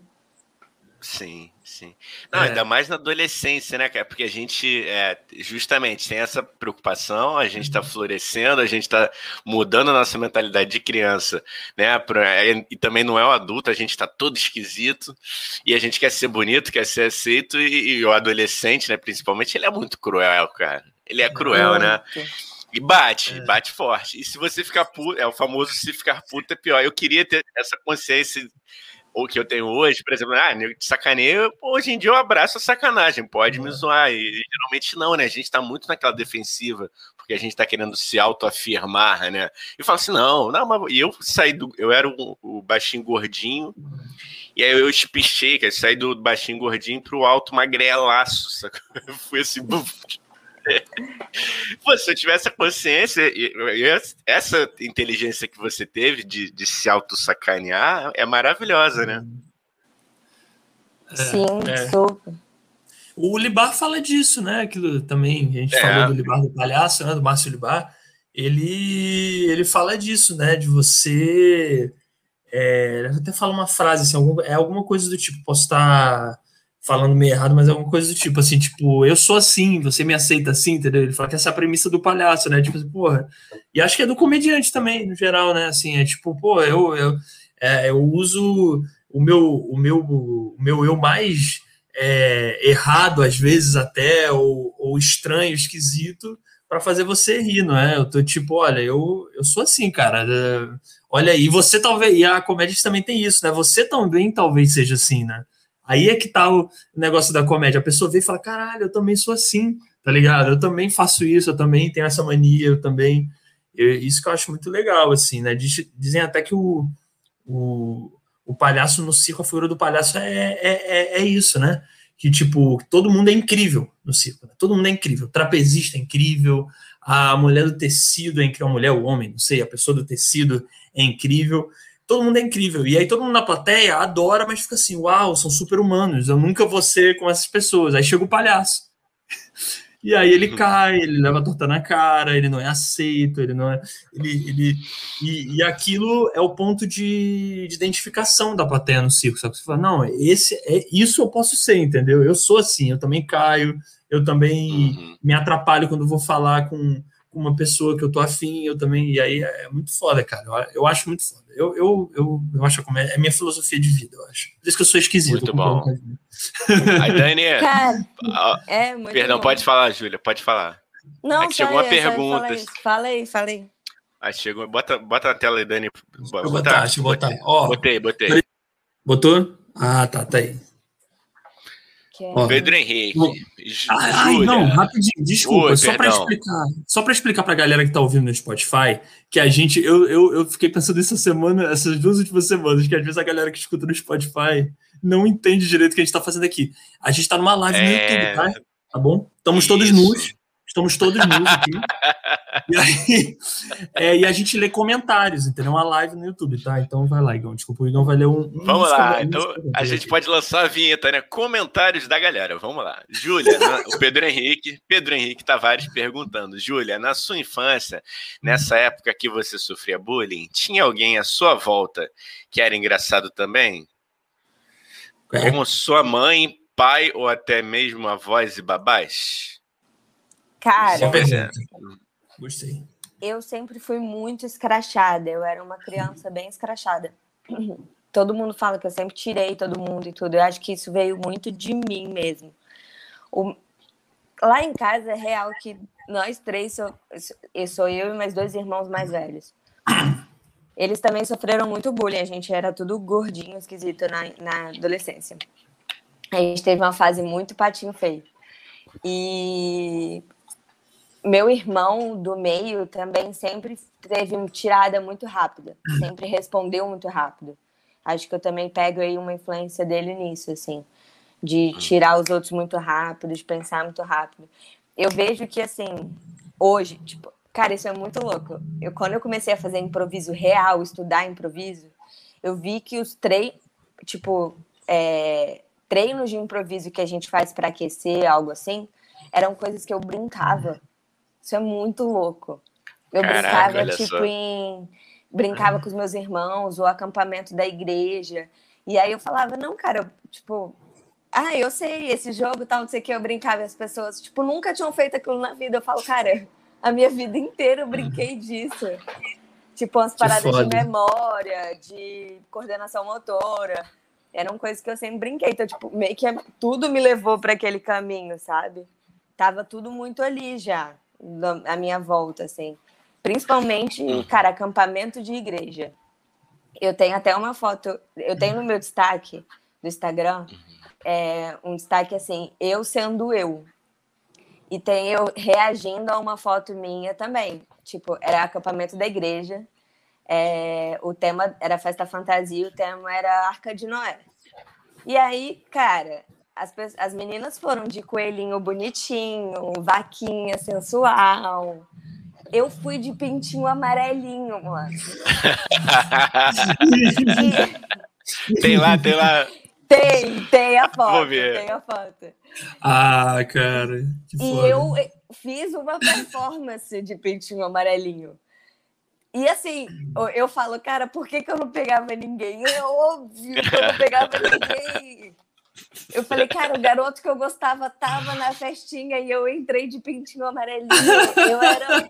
Sim, sim. Não,
É.
ainda mais na adolescência, né, cara? Porque a gente, é, justamente, tem essa preocupação, a gente tá florescendo, a gente tá mudando a nossa mentalidade de criança, né? Pra, e, e também não é o adulto, a gente tá todo esquisito, e a gente quer ser bonito, quer ser aceito, e, e o adolescente, né, principalmente, ele é muito cruel, cara. Ele é cruel, né? E bate,
É.
bate forte. E se você ficar puto, é o famoso se ficar puto é pior. Eu queria ter essa consciência ou que eu tenho hoje, por exemplo, ah, nego te sacaneio, hoje em dia eu abraço a sacanagem, pode me
É.
zoar. E, geralmente não, né? A gente tá muito naquela defensiva, porque a gente tá querendo se autoafirmar, né? E falo assim, não, não, mas e eu saí do. Eu era o, o baixinho gordinho, e aí eu espichei, que saí do baixinho gordinho pro alto magrelaço, sacou? Eu fui assim, buf. Pô, se eu tivesse a consciência, essa inteligência que você teve de, de se auto-sacanear é maravilhosa, né?
É,
Sim,
é.
super.
O Libar fala disso, né? Aquilo também, a gente
É.
falou do Libar do palhaço, né? Do Márcio Libar. Ele, ele fala disso, né? De você. É, ele até fala uma frase, assim, algum- é alguma coisa do tipo, posso estar falando meio errado, mas é alguma coisa do tipo, assim, tipo, eu sou assim, você me aceita assim, entendeu? Ele fala que essa é a premissa do palhaço, né? Tipo assim, porra. E acho que é do comediante também, no geral, né? Assim, é tipo, pô, eu, eu, é, eu uso o meu, o meu, o meu eu mais é, errado, às vezes até, ou, ou estranho, esquisito, para fazer você rir, não é? Eu tô tipo, olha, eu, eu sou assim, cara. é, olha aí, você talvez. E a comédia também tem isso, né? Você também talvez seja assim, né? Aí é que tá o negócio da comédia. A pessoa vê e fala: caralho, eu também sou assim, tá ligado? Eu também faço isso, eu também tenho essa mania, eu também. eu- isso que eu acho muito legal, assim, né? Diz- Dizem até que o, o, o palhaço no circo, a figura do palhaço é, é, é, é isso, né? Que, tipo, todo mundo é incrível no circo. Né? Todo mundo é incrível. O trapezista é incrível, a mulher do tecido é incrível, a mulher, o homem, não sei, a pessoa do tecido é incrível. Todo mundo é incrível. E aí todo mundo na plateia adora, mas fica assim, uau, são super humanos, eu nunca vou ser como essas pessoas. Aí chega o palhaço. E aí ele uhum. cai, ele leva a torta na cara, ele não é aceito, ele não é. Ele, ele, e, e aquilo é o ponto de, de, identificação da plateia no circo. Sabe? Você fala, não, esse é isso eu posso ser, entendeu? Eu sou assim, eu também caio, eu também uhum. me atrapalho quando vou falar com, com uma pessoa que eu tô afim, eu também. E aí é muito foda, cara. Eu, eu acho muito foda. Eu, eu, eu, eu acho que é, é minha filosofia de vida, eu acho. Por isso que eu sou esquisito.
Muito bom. Aí, Dani. Cara, é muito Perdão, bom. pode falar, Júlia, pode falar.
Não,
Aqui chegou uma pergunta.
Falei, falei.
Aí chegou. Bota, bota na tela aí, Dani.
Deixa eu botar, deixa eu botar. Ó,
botei, botei.
Botou? Ah, tá, tá aí.
Ó, Pedro Henrique.
Ai, ai, não, rapidinho, desculpa. Oi, só para explicar, só para explicar para a galera que está ouvindo no Spotify, que a gente, eu, eu, eu fiquei pensando essa semana, essas duas últimas semanas, que às vezes a galera que escuta no Spotify não entende direito o que a gente está fazendo aqui. A gente está numa live é... no YouTube, tá? Tá bom? Estamos Isso. todos nus. Estamos todos nus aqui. e, aí, é, e a gente lê comentários, entendeu? Uma live no YouTube, tá? Então vai lá, Igão. Desculpa, o Igão vai ler um. um
Vamos lá, então a gente pode lançar a vinheta, né? Comentários da galera. Vamos lá. Júlia, o Pedro Henrique, Pedro Henrique Tavares perguntando: Júlia, na sua infância, nessa época que você sofria bullying, tinha alguém à sua volta que era engraçado também? É. Como sua mãe, pai ou até mesmo avós e babás?
Cara,
gostei.
Eu sempre fui muito escrachada. Eu era uma criança bem escrachada. Todo mundo fala que eu sempre tirei todo mundo e tudo. Eu acho que isso veio muito de mim mesmo. O... Lá em casa é real que nós três, sou, eu sou eu e mais dois irmãos mais velhos. Eles também sofreram muito bullying. A gente era tudo gordinho, esquisito na, na adolescência. A gente teve uma fase muito patinho feio. E meu irmão do meio também sempre teve uma tirada muito rápida, sempre respondeu muito rápido. Acho que eu também pego aí uma influência dele nisso, assim, de tirar os outros muito rápido, de pensar muito rápido. Eu vejo que, assim, hoje, tipo, cara, isso é muito louco. Eu, quando eu comecei a fazer improviso real, estudar improviso, eu vi que os três, tipo, é, treinos de improviso que a gente faz para aquecer, algo assim, eram coisas que eu brincava isso é muito louco. Eu Caraca, brincava, tipo, só. em. Brincava com os meus irmãos, o acampamento da igreja. E aí eu falava, não, cara, eu, tipo, ah, eu sei, esse jogo tal, não sei o que, eu brincava e as pessoas, tipo, nunca tinham feito aquilo na vida. Eu falo, cara, a minha vida inteira eu brinquei disso. Tipo, umas paradas de memória, de coordenação motora. Eram coisas que eu sempre brinquei. Então, tipo, meio que tudo me levou para aquele caminho, sabe? Tava tudo muito ali já a minha volta, assim. Principalmente, hum. cara, acampamento de igreja. Eu tenho até uma foto, eu tenho no meu destaque do Instagram, uhum. é, um destaque assim, eu sendo eu. E tem eu reagindo a uma foto minha também. Tipo, era acampamento da igreja. É, o tema era festa fantasia, o tema era Arca de Noé. E aí, cara, as, as meninas foram de coelhinho bonitinho, vaquinha sensual. Eu fui de pintinho amarelinho, mano.
tem lá, tem lá.
Tem, tem a foto. Vou ver. Tem a foto.
Ah, cara.
e foda. eu fiz uma performance de pintinho amarelinho. E assim, eu falo, cara, por que, que eu não pegava ninguém? É óbvio que eu não pegava ninguém. Eu falei, cara, o garoto que eu gostava tava na festinha e eu entrei de pintinho amarelinho. Eu era.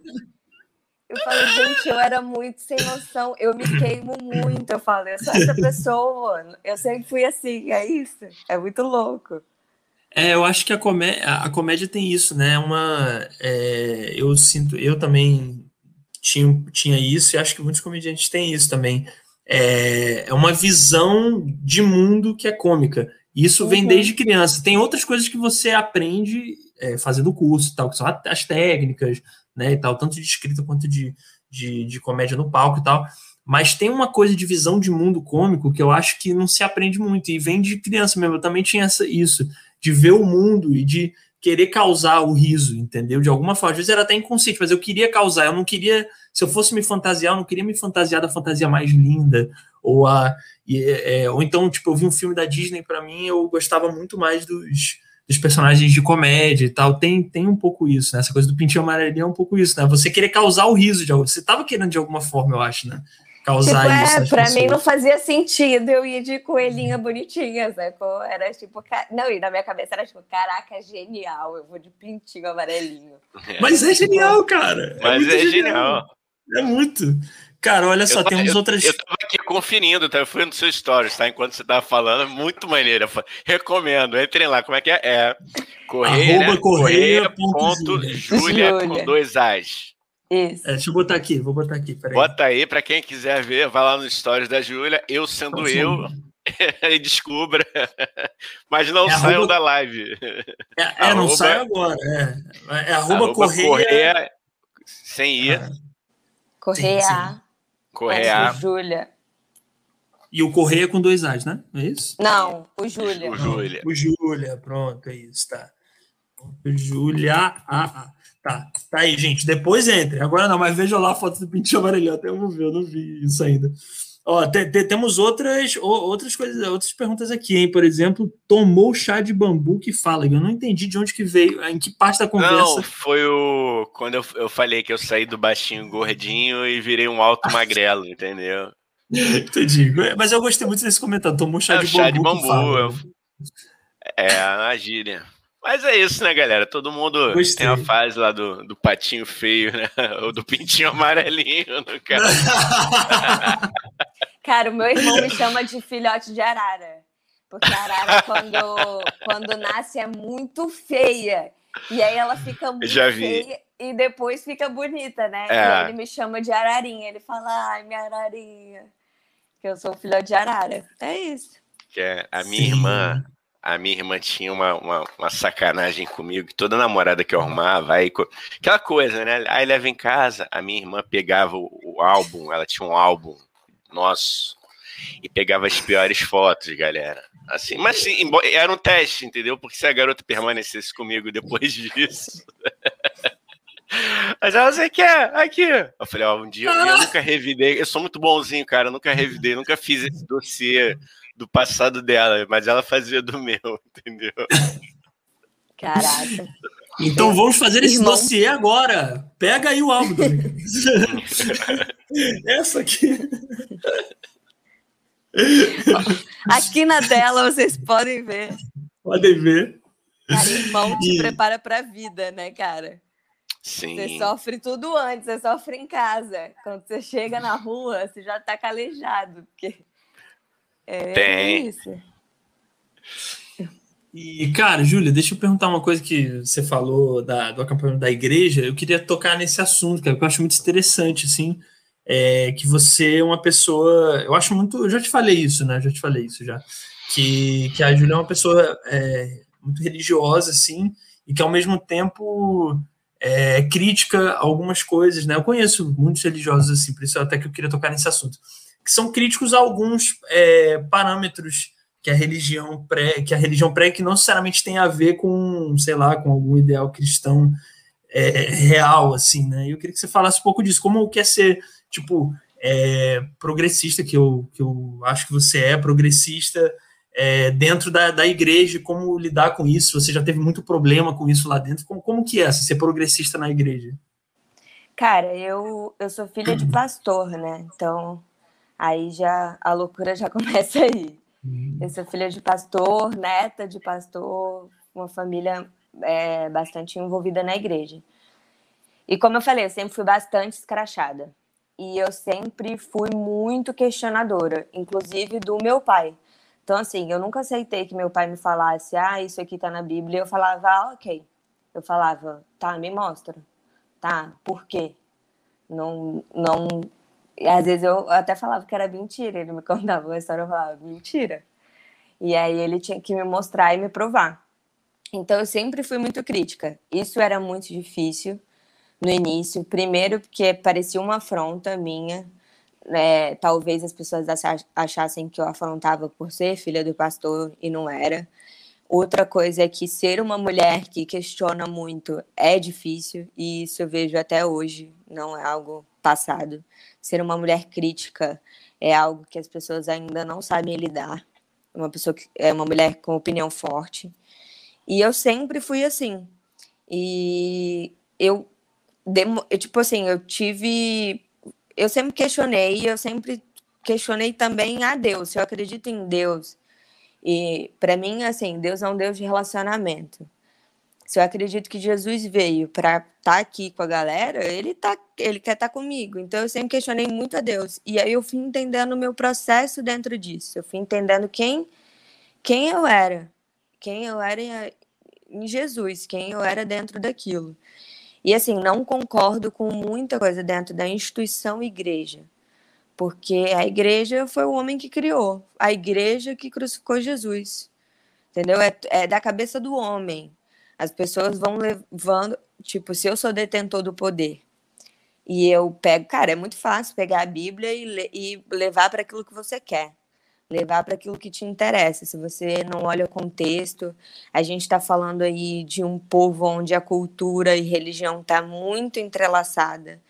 Eu falei, gente, eu era muito sem noção. Eu me queimo muito. Eu falo, eu sou essa pessoa. Eu sempre fui assim, é isso. É muito louco.
É, eu acho que a comédia, a comédia tem isso, né? Uma, é, eu sinto, eu também tinha, tinha isso e acho que muitos comediantes têm isso também. É, é uma visão de mundo que é cômica. Isso vem uhum. desde criança. Tem outras coisas que você aprende é, fazendo curso, tal, que são as técnicas, né, e tal, tanto de escrita quanto de, de, de, comédia no palco e tal. Mas tem uma coisa de visão de mundo cômico que eu acho que não se aprende muito, e vem de criança mesmo. Eu também tinha essa, isso, de ver o mundo e de querer causar o riso, entendeu? De alguma forma. Às vezes era até inconsciente, mas eu queria causar. Eu não queria, se eu fosse me fantasiar, eu não queria me fantasiar da fantasia mais linda. Ou, a, é, ou então, tipo, eu vi um filme da Disney, para mim, eu gostava muito mais dos, dos personagens de comédia e tal. Tem, tem um pouco isso, né? Essa coisa do pintinho amarelinho é um pouco isso, né? Você querer causar o riso de alguém. Você tava querendo de alguma forma, eu acho, né? causar tipo, isso.
É, pra pessoas. mim não fazia sentido eu ir de coelhinha bonitinha, sacou? Era tipo, não, e na minha cabeça era tipo, caraca, genial, eu vou de pintinho amarelinho.
Mas é genial, cara.
É Mas é, genial. genial.
É muito. Cara, olha só, eu, temos
eu,
outras.
Eu tava aqui conferindo, tá? Eu fui no seu stories, tá? Enquanto você tava falando, é muito maneiro. Recomendo, entrem lá. Como é que é? É Correia, Arroba né? Correia, ponto Júlia com dois As.
Isso.
É, deixa eu botar aqui, vou botar aqui. Peraí.
Bota aí para quem quiser ver, vai lá nos stories da Júlia, eu sendo eu, e descubra. Mas não é saiam arroba... da live.
É, é arroba... não sai agora. É, é arroba, arroba correia... correia...
Sem ir. Ah.
Correia.
Correia.
Júlia.
E o Correia com dois A's, né? É isso?
Não, o Júlia.
O Júlia.
O Júlia, pronto, é isso, tá. Júlia, ah, ah. Tá, tá aí, gente. Depois entre. Agora não, mas veja lá a foto do pintinho amarelinho. Até eu vou ver, eu não vi isso ainda. Ó, te, te, temos outras, outras coisas, outras perguntas aqui, hein? Por exemplo, tomou chá de bambu que fala. Eu não entendi de onde que veio, em que parte da conversa. Não,
foi o. Quando eu, eu falei que eu saí do baixinho gordinho e virei um alto magrelo, entendeu?
Entendi. Mas eu gostei muito desse comentário. Tomou chá, é, de, chá bambu de bambu. Eu...
É a gíria. Mas é isso, né, galera? Todo mundo Gostei. tem a fase lá do, do patinho feio, né? Ou do pintinho amarelinho, no caso.
Cara, o meu irmão me chama de filhote de arara. Porque a arara, quando, quando nasce, é muito feia. E aí ela fica muito
Já vi.
feia e depois fica bonita, né? É. E ele me chama de ararinha. Ele fala, ai, minha ararinha. Que eu sou filhote de arara. É isso.
Que é a minha Sim. irmã, a minha irmã tinha uma, uma, uma, sacanagem comigo, que toda namorada que eu arrumava, aí, aquela coisa, né? Aí leva em casa, a minha irmã pegava o, o, álbum, ela tinha um álbum nosso, e pegava as piores fotos, galera. Assim, mas sim, era um teste, entendeu? Porque se a garota permanecesse comigo depois disso. Mas ela, você quer? Aqui. Eu falei, ó, um dia eu, nunca revidei. Eu sou muito bonzinho, cara. Eu nunca revidei, nunca fiz esse dossiê do passado dela, mas ela fazia do meu, entendeu?
Caraca.
Então vamos fazer esse Irmão. dossiê agora. Pega aí o álbum. Essa aqui.
Aqui na tela vocês podem ver.
Podem ver.
Cara, irmão te e... prepara para a vida, né, cara?
Sim.
Você sofre tudo antes, você sofre em casa. Quando você chega na rua, você já tá calejado, porque é
Tem.
isso.
E, cara, Júlia, deixa eu perguntar uma coisa que você falou da, do acampamento da igreja. Eu queria tocar nesse assunto, cara, que eu acho muito interessante, assim, é, que você é uma pessoa. Eu acho muito. Eu já te falei isso, né? Já te falei isso já. Que, que a Júlia é uma pessoa é, muito religiosa, assim, e que ao mesmo tempo é crítica algumas coisas, né? Eu conheço muitos religiosos assim, por isso até que eu queria tocar nesse assunto que são críticos a alguns é, parâmetros que a religião pré, que a religião pré que não necessariamente tem a ver com, sei lá, com algum ideal cristão é, real, assim, né? Eu queria que você falasse um pouco disso, como quer ser, tipo, é, progressista, que eu, que eu acho que você é progressista é, dentro da, da igreja, como lidar com isso? Você já teve muito problema com isso lá dentro? Como, como que é ser progressista na igreja?
Cara, eu, eu sou filha de pastor, né? Então, Aí já a loucura já começa aí. Uhum. Eu sou filha de pastor, neta de pastor, uma família é, bastante envolvida na igreja. E como eu falei, eu sempre fui bastante escrachada. E eu sempre fui muito questionadora, inclusive do meu pai. Então, assim, eu nunca aceitei que meu pai me falasse, ah, isso aqui tá na Bíblia. Eu falava, ah, ok. Eu falava, tá, me mostra. Tá, por quê? Não, não, e às vezes eu até falava que era mentira, ele me contava uma história, eu falava, mentira. E aí ele tinha que me mostrar e me provar. Então eu sempre fui muito crítica. Isso era muito difícil no início. Primeiro, porque parecia uma afronta minha. É, talvez as pessoas achassem que eu afrontava por ser filha do pastor e não era. Outra coisa é que ser uma mulher que questiona muito é difícil, e isso eu vejo até hoje, não é algo passado. Ser uma mulher crítica é algo que as pessoas ainda não sabem lidar. Uma pessoa que é uma mulher com opinião forte. E eu sempre fui assim. E eu, eu tipo assim, eu tive eu sempre questionei, eu sempre questionei também a Deus, se eu acredito em Deus. E para mim, assim, Deus é um Deus de relacionamento. Se eu acredito que Jesus veio para estar tá aqui com a galera, ele tá, ele quer estar tá comigo. Então eu sempre questionei muito a Deus. E aí eu fui entendendo o meu processo dentro disso. Eu fui entendendo quem quem eu era, quem eu era em Jesus, quem eu era dentro daquilo. E assim, não concordo com muita coisa dentro da instituição igreja. Porque a igreja foi o homem que criou, a igreja que crucificou Jesus. Entendeu? É, é da cabeça do homem. As pessoas vão levando, tipo, se eu sou detentor do poder e eu pego, cara, é muito fácil pegar a Bíblia e, e levar para aquilo que você quer levar para aquilo que te interessa. Se você não olha o contexto, a gente está falando aí de um povo onde a cultura e religião está muito entrelaçada.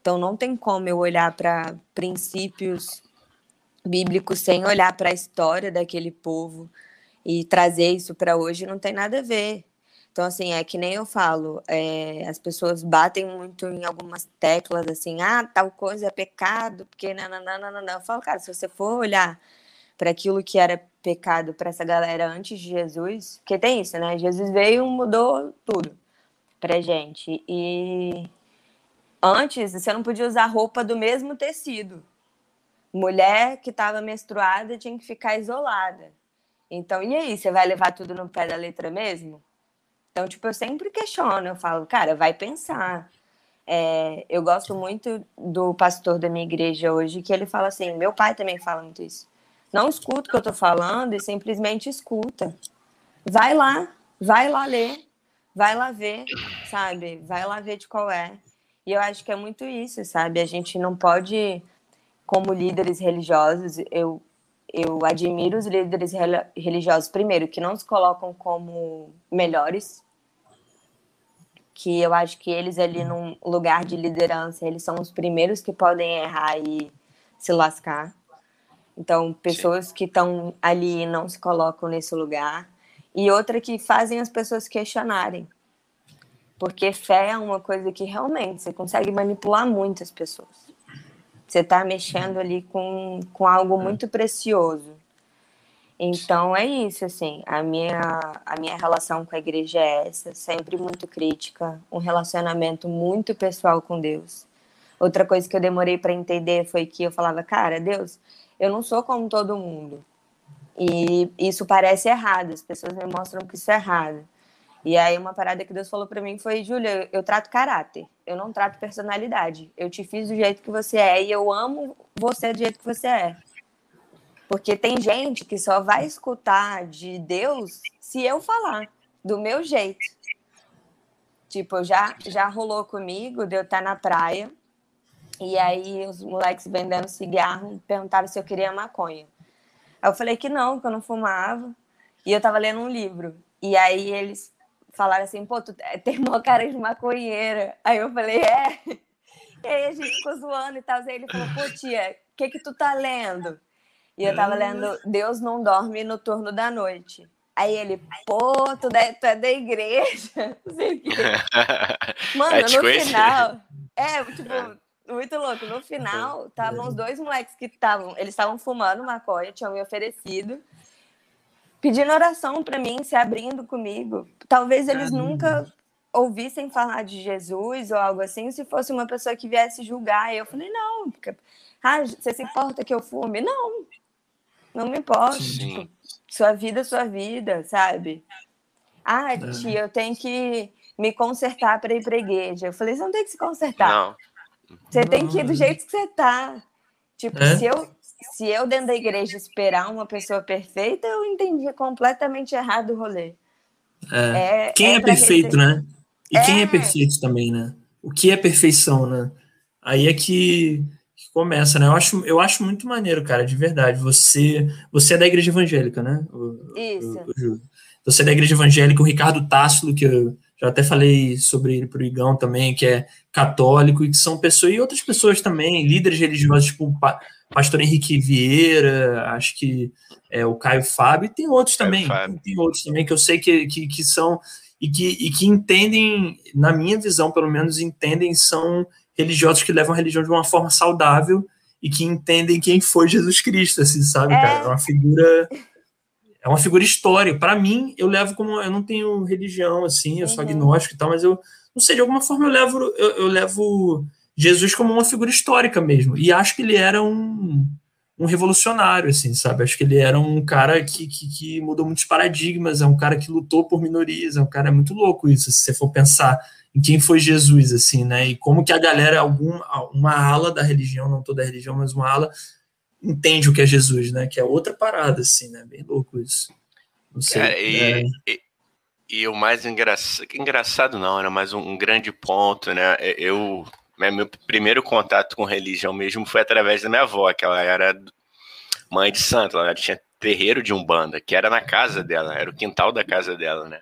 Então não tem como eu olhar para princípios bíblicos sem olhar para a história daquele povo e trazer isso para hoje não tem nada a ver. Então, assim, é que nem eu falo, é, as pessoas batem muito em algumas teclas, assim, ah, tal coisa é pecado, porque nananana. Eu falo, cara, se você for olhar para aquilo que era pecado para essa galera antes de Jesus, porque tem isso, né? Jesus veio mudou tudo pra gente. E Antes, você não podia usar roupa do mesmo tecido. Mulher que estava menstruada tinha que ficar isolada. Então, e aí, você vai levar tudo no pé da letra mesmo? Então, tipo, eu sempre questiono, eu falo, cara, vai pensar. É, eu gosto muito do pastor da minha igreja hoje, que ele fala assim, meu pai também fala muito isso. Não escuta o que eu tô falando e simplesmente escuta. Vai lá, vai lá ler, vai lá ver, sabe? Vai lá ver de qual é. E eu acho que é muito isso, sabe? A gente não pode, como líderes religiosos, eu, eu admiro os líderes religiosos, primeiro, que não se colocam como melhores, que eu acho que eles ali num lugar de liderança, eles são os primeiros que podem errar e se lascar. Então, pessoas Sim. que estão ali não se colocam nesse lugar. E outra que fazem as pessoas questionarem. Porque fé é uma coisa que realmente você consegue manipular muitas pessoas. Você está mexendo ali com, com algo é. muito precioso. Então é isso, assim, a minha, a minha relação com a igreja é essa, sempre muito crítica, um relacionamento muito pessoal com Deus. Outra coisa que eu demorei para entender foi que eu falava, cara, Deus, eu não sou como todo mundo. E isso parece errado, as pessoas me mostram que isso é errado. E aí uma parada que Deus falou para mim foi, Júlia, eu trato caráter, eu não trato personalidade. Eu te fiz do jeito que você é e eu amo você do jeito que você é. Porque tem gente que só vai escutar de Deus se eu falar do meu jeito. Tipo, já já rolou comigo de eu estar na praia e aí os moleques vendendo cigarro perguntaram se eu queria maconha. Aí eu falei que não, que eu não fumava. E eu tava lendo um livro. E aí eles falaram assim, pô, tu tem uma cara de maconheira. Aí eu falei, é. E aí a gente ficou zoando e tal. Aí ele falou, pô, tia, o que que tu tá lendo? E eu tava lendo Deus não dorme no turno da noite. Aí ele, pô, tu, é, tu é da igreja. Não sei o quê. Mano, é no final. É, tipo, muito louco. No final, estavam os dois moleques que estavam. Eles estavam fumando maconha, tinham me oferecido pedindo oração para mim, se abrindo comigo. Talvez eles Caramba. nunca ouvissem falar de Jesus ou algo assim, se fosse uma pessoa que viesse julgar. Eu falei, não, ah, você se importa que eu fume? Não, não me importa. Tipo, sua vida, sua vida, sabe? Ah, é. tia, eu tenho que me consertar para ir para igreja. Eu falei, você não tem que se consertar. Não. Você não. tem que ir do jeito que você tá. Tipo, é? se eu se eu dentro da igreja esperar uma pessoa perfeita, eu entendi completamente errado o rolê.
É. É, quem é, é perfeito, né? E quem é, é perfeito também, né? O que é perfeição, né? Aí é que, que, começa, né? Eu acho, eu acho muito maneiro, cara, de verdade. Você, você é da igreja evangélica, né?
O, Isso.
O, o, você é da igreja evangélica, o Ricardo Tássilo, que eu já até falei sobre ele pro Igão também, que é católico, e que são pessoas, e outras pessoas também, líderes religiosos, tipo pastor Henrique Vieira, acho que é o Caio Fábio, e tem outros Caio também, Fábio. tem outros também que eu sei que, que, que são, e que, e que entendem, na minha visão, pelo menos, entendem, são religiosos que levam a religião de uma forma saudável e que entendem quem foi Jesus Cristo, assim, sabe, é. cara? É uma figura é uma figura histórica. Para mim, eu levo como eu não tenho religião assim, eu sou uhum. agnóstico e tal, mas eu não sei de alguma forma eu levo eu, eu, levo Jesus como uma figura histórica mesmo. E acho que ele era um, um revolucionário, assim, sabe? Acho que ele era um cara que, que, que mudou muitos paradigmas, é um cara que lutou por minorias, é um cara muito louco isso, se você for pensar em quem foi Jesus, assim, né? E como que a galera, algum, uma ala da religião, não toda a religião, mas uma ala, entende o que é Jesus, né? Que é outra parada, assim, né? Bem louco isso. Não sei.
É, e, é... e, e, o mais engraçado, engraçado não, era mais um, um, grande ponto, né? Eu, né, meu primeiro contato com religião mesmo foi através da minha avó, que ela era mãe de santo, ela tinha terreiro de umbanda, que era na casa dela, era o quintal da casa dela, né?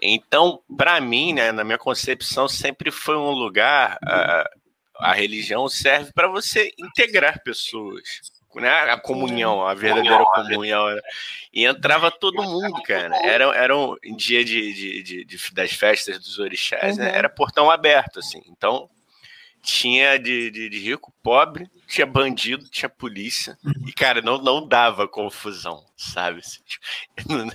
Então, para mim, né, na minha concepção, sempre foi um lugar. A, a religião serve para você integrar pessoas, né? A comunhão, a verdadeira comunhão. Né? E entrava todo mundo, cara. Era, era um dia de, de, de, de das festas dos orixás, né? Era portão aberto, assim. Então, tinha de, de, de, rico, pobre, tinha bandido, tinha polícia. E, cara, não, não dava confusão, sabe?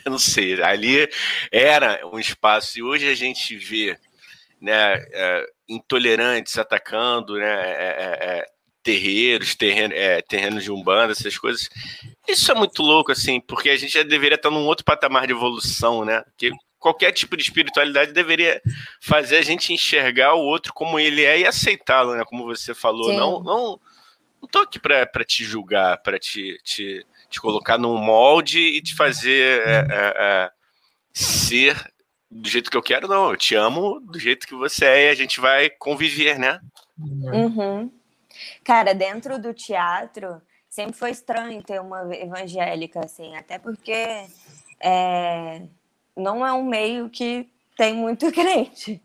Eu não, sei. Ali era um espaço. E hoje a gente vê né, é, intolerantes atacando né, é, é, é terreiros, terreno, é, terrenos de umbanda, essas coisas. Isso é muito louco, assim, porque a gente já deveria estar num outro patamar de evolução, né? Qualquer tipo de espiritualidade deveria fazer a gente enxergar o outro como ele é e aceitá-lo, né? Como você falou, Sim. não, não, não tô aqui para te julgar, para te, te, te colocar num molde e te fazer é, é, é, ser do jeito que eu quero, não. Eu te amo do jeito que você é e a gente vai conviver, né?
Uhum. Cara, dentro do teatro, sempre foi estranho ter uma evangélica, assim, até porque é, não é um meio que tem muito crente.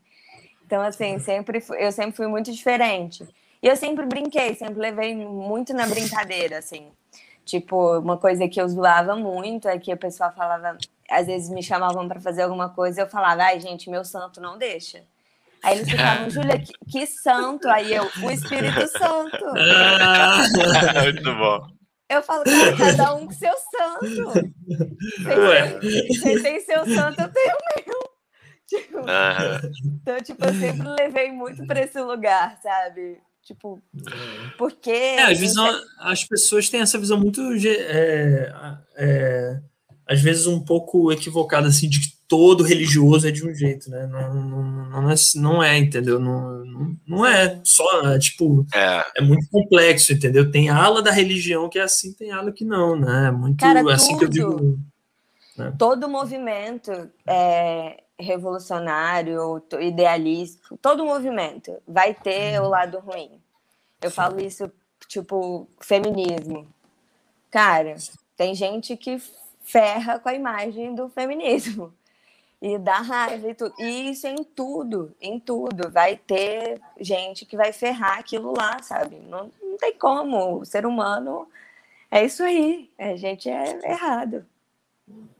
Então, assim, sempre eu sempre fui muito diferente. E eu sempre brinquei, sempre levei muito na brincadeira, assim. Tipo, uma coisa que eu zoava muito é que a pessoa falava, às vezes me chamavam para fazer alguma coisa, eu falava, ai, gente, meu santo não deixa. Aí eles ficavam, Júlia, que, que, santo? Aí eu, o Espírito Santo.
Muito bom.
Eu falo, cara, cada um com seu santo. Vocês têm seu santo, eu tenho o meu. Tipo, Então, tipo, eu sempre levei muito para esse lugar, sabe? Tipo, porque. É,
vezes as pessoas têm essa visão muito. É, é, às vezes um pouco equivocada, assim, de que todo religioso é de um jeito, né? Não, não, não, é, não é, entendeu? Não, não, não é só, é, tipo, é. é. muito complexo, entendeu? Tem ala da religião que é assim, tem ala que não, né? É muito
Cara,
assim tudo, que eu digo.
Né? Todo movimento é, revolucionário, idealista, todo movimento vai ter o lado ruim. Eu Sim. falo isso, tipo, feminismo. Cara, tem gente que ferra com a imagem do feminismo. E dá raiva e tudo. E isso em tudo, em tudo. Vai ter gente que vai ferrar aquilo lá, sabe? Não, não tem como. O ser humano é isso aí. A gente é errado.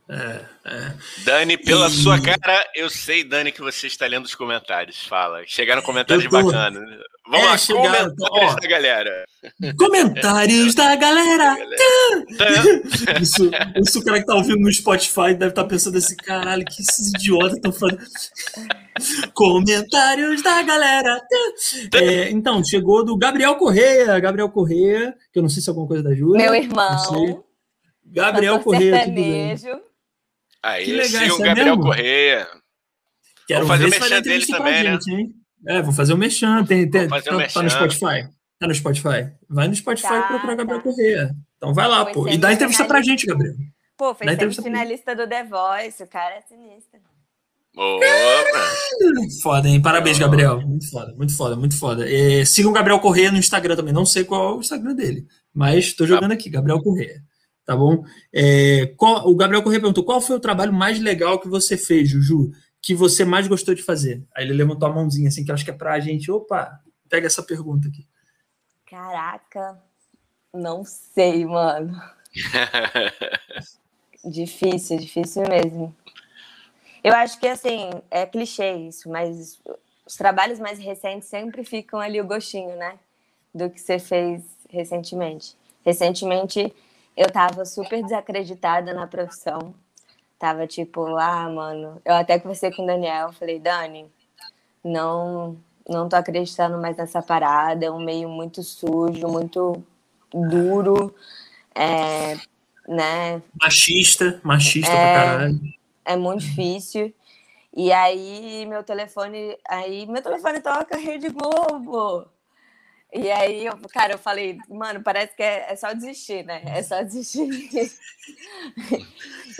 É, é. Dani, pela e... sua cara, eu sei, Dani, que você está lendo os comentários. Fala. Chegaram comentários tô... bacanas. Vamos é, lá, chegaram, comentários ó, da galera.
Comentários da galera. isso, isso o cara que tá ouvindo no Spotify deve estar tá pensando assim, caralho, que esses idiotas estão falando. comentários da galera. É, então, chegou do Gabriel Correia. Gabriel Correia, que eu não sei se é alguma coisa da Júlia.
Meu irmão.
Gabriel Correia. Tudo bem.
Aí, que legal, sim, o é Gabriel mesmo? Correia.
Quero Vamos fazer o mexão dele também, né? Gente, hein? É, vou fazer o mexão. Tem, tem, fazer tá, tá no Spotify. Tá no Spotify. Vai no Spotify tá, e procura Gabriel tá. Correia. Então vai lá, pô. E dá entrevista pra gente, Gabriel.
Pô, foi finalista do The Voice. O cara é sinistro.
Opa.
Foda, hein? Parabéns, Gabriel. Muito foda, muito foda, muito foda. É, sigam o Gabriel Correia no Instagram também. Não sei qual é o Instagram dele, mas tô jogando aqui, Gabriel Correia. Tá bom? É, qual, o Gabriel Corrêa perguntou: qual foi o trabalho mais legal que você fez, Juju? Que você mais gostou de fazer? Aí ele levantou a mãozinha, assim, que eu acho que é pra gente. Opa, pega essa pergunta aqui.
Caraca, não sei, mano. difícil, difícil mesmo. Eu acho que, assim, é clichê isso, mas os trabalhos mais recentes sempre ficam ali o gostinho, né? Do que você fez recentemente. Recentemente, eu tava super desacreditada na profissão. Tava tipo, ah, mano. Eu até conversei com o Daniel, falei, Dani, não, não tô acreditando mais nessa parada. É um meio muito sujo, muito duro, é, né?
Machista, machista é, pra caralho.
É muito difícil. E aí meu telefone, aí meu telefone toca Rede Globo. E aí, eu, cara, eu falei, mano, parece que é, é só desistir, né? É só desistir.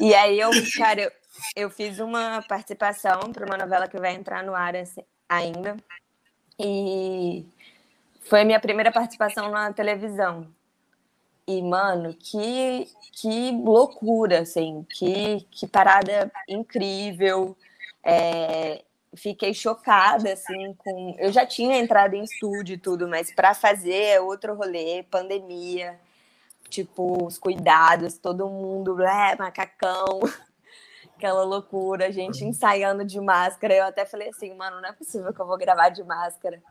e aí eu, cara, eu, eu fiz uma participação para uma novela que vai entrar no ar assim, ainda. E foi minha primeira participação na televisão. E, mano, que, que loucura, assim, que, que parada incrível. É, fiquei chocada, assim, com. Eu já tinha entrado em estúdio e tudo, mas para fazer é outro rolê, pandemia, tipo, os cuidados, todo mundo, é, macacão, aquela loucura, a gente ensaiando de máscara. Eu até falei assim, mano, não é possível que eu vou gravar de máscara.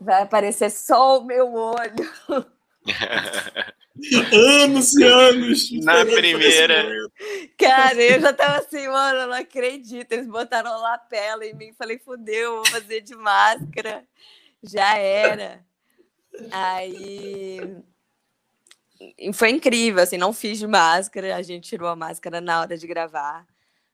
Vai aparecer só o meu olho.
anos e anos.
Na primeira.
Cara, eu já tava assim, mano, eu não acredito. Eles botaram lapela em mim. Falei, fudeu, vou fazer de máscara. Já era. Aí. Foi incrível, assim, não fiz de máscara. A gente tirou a máscara na hora de gravar.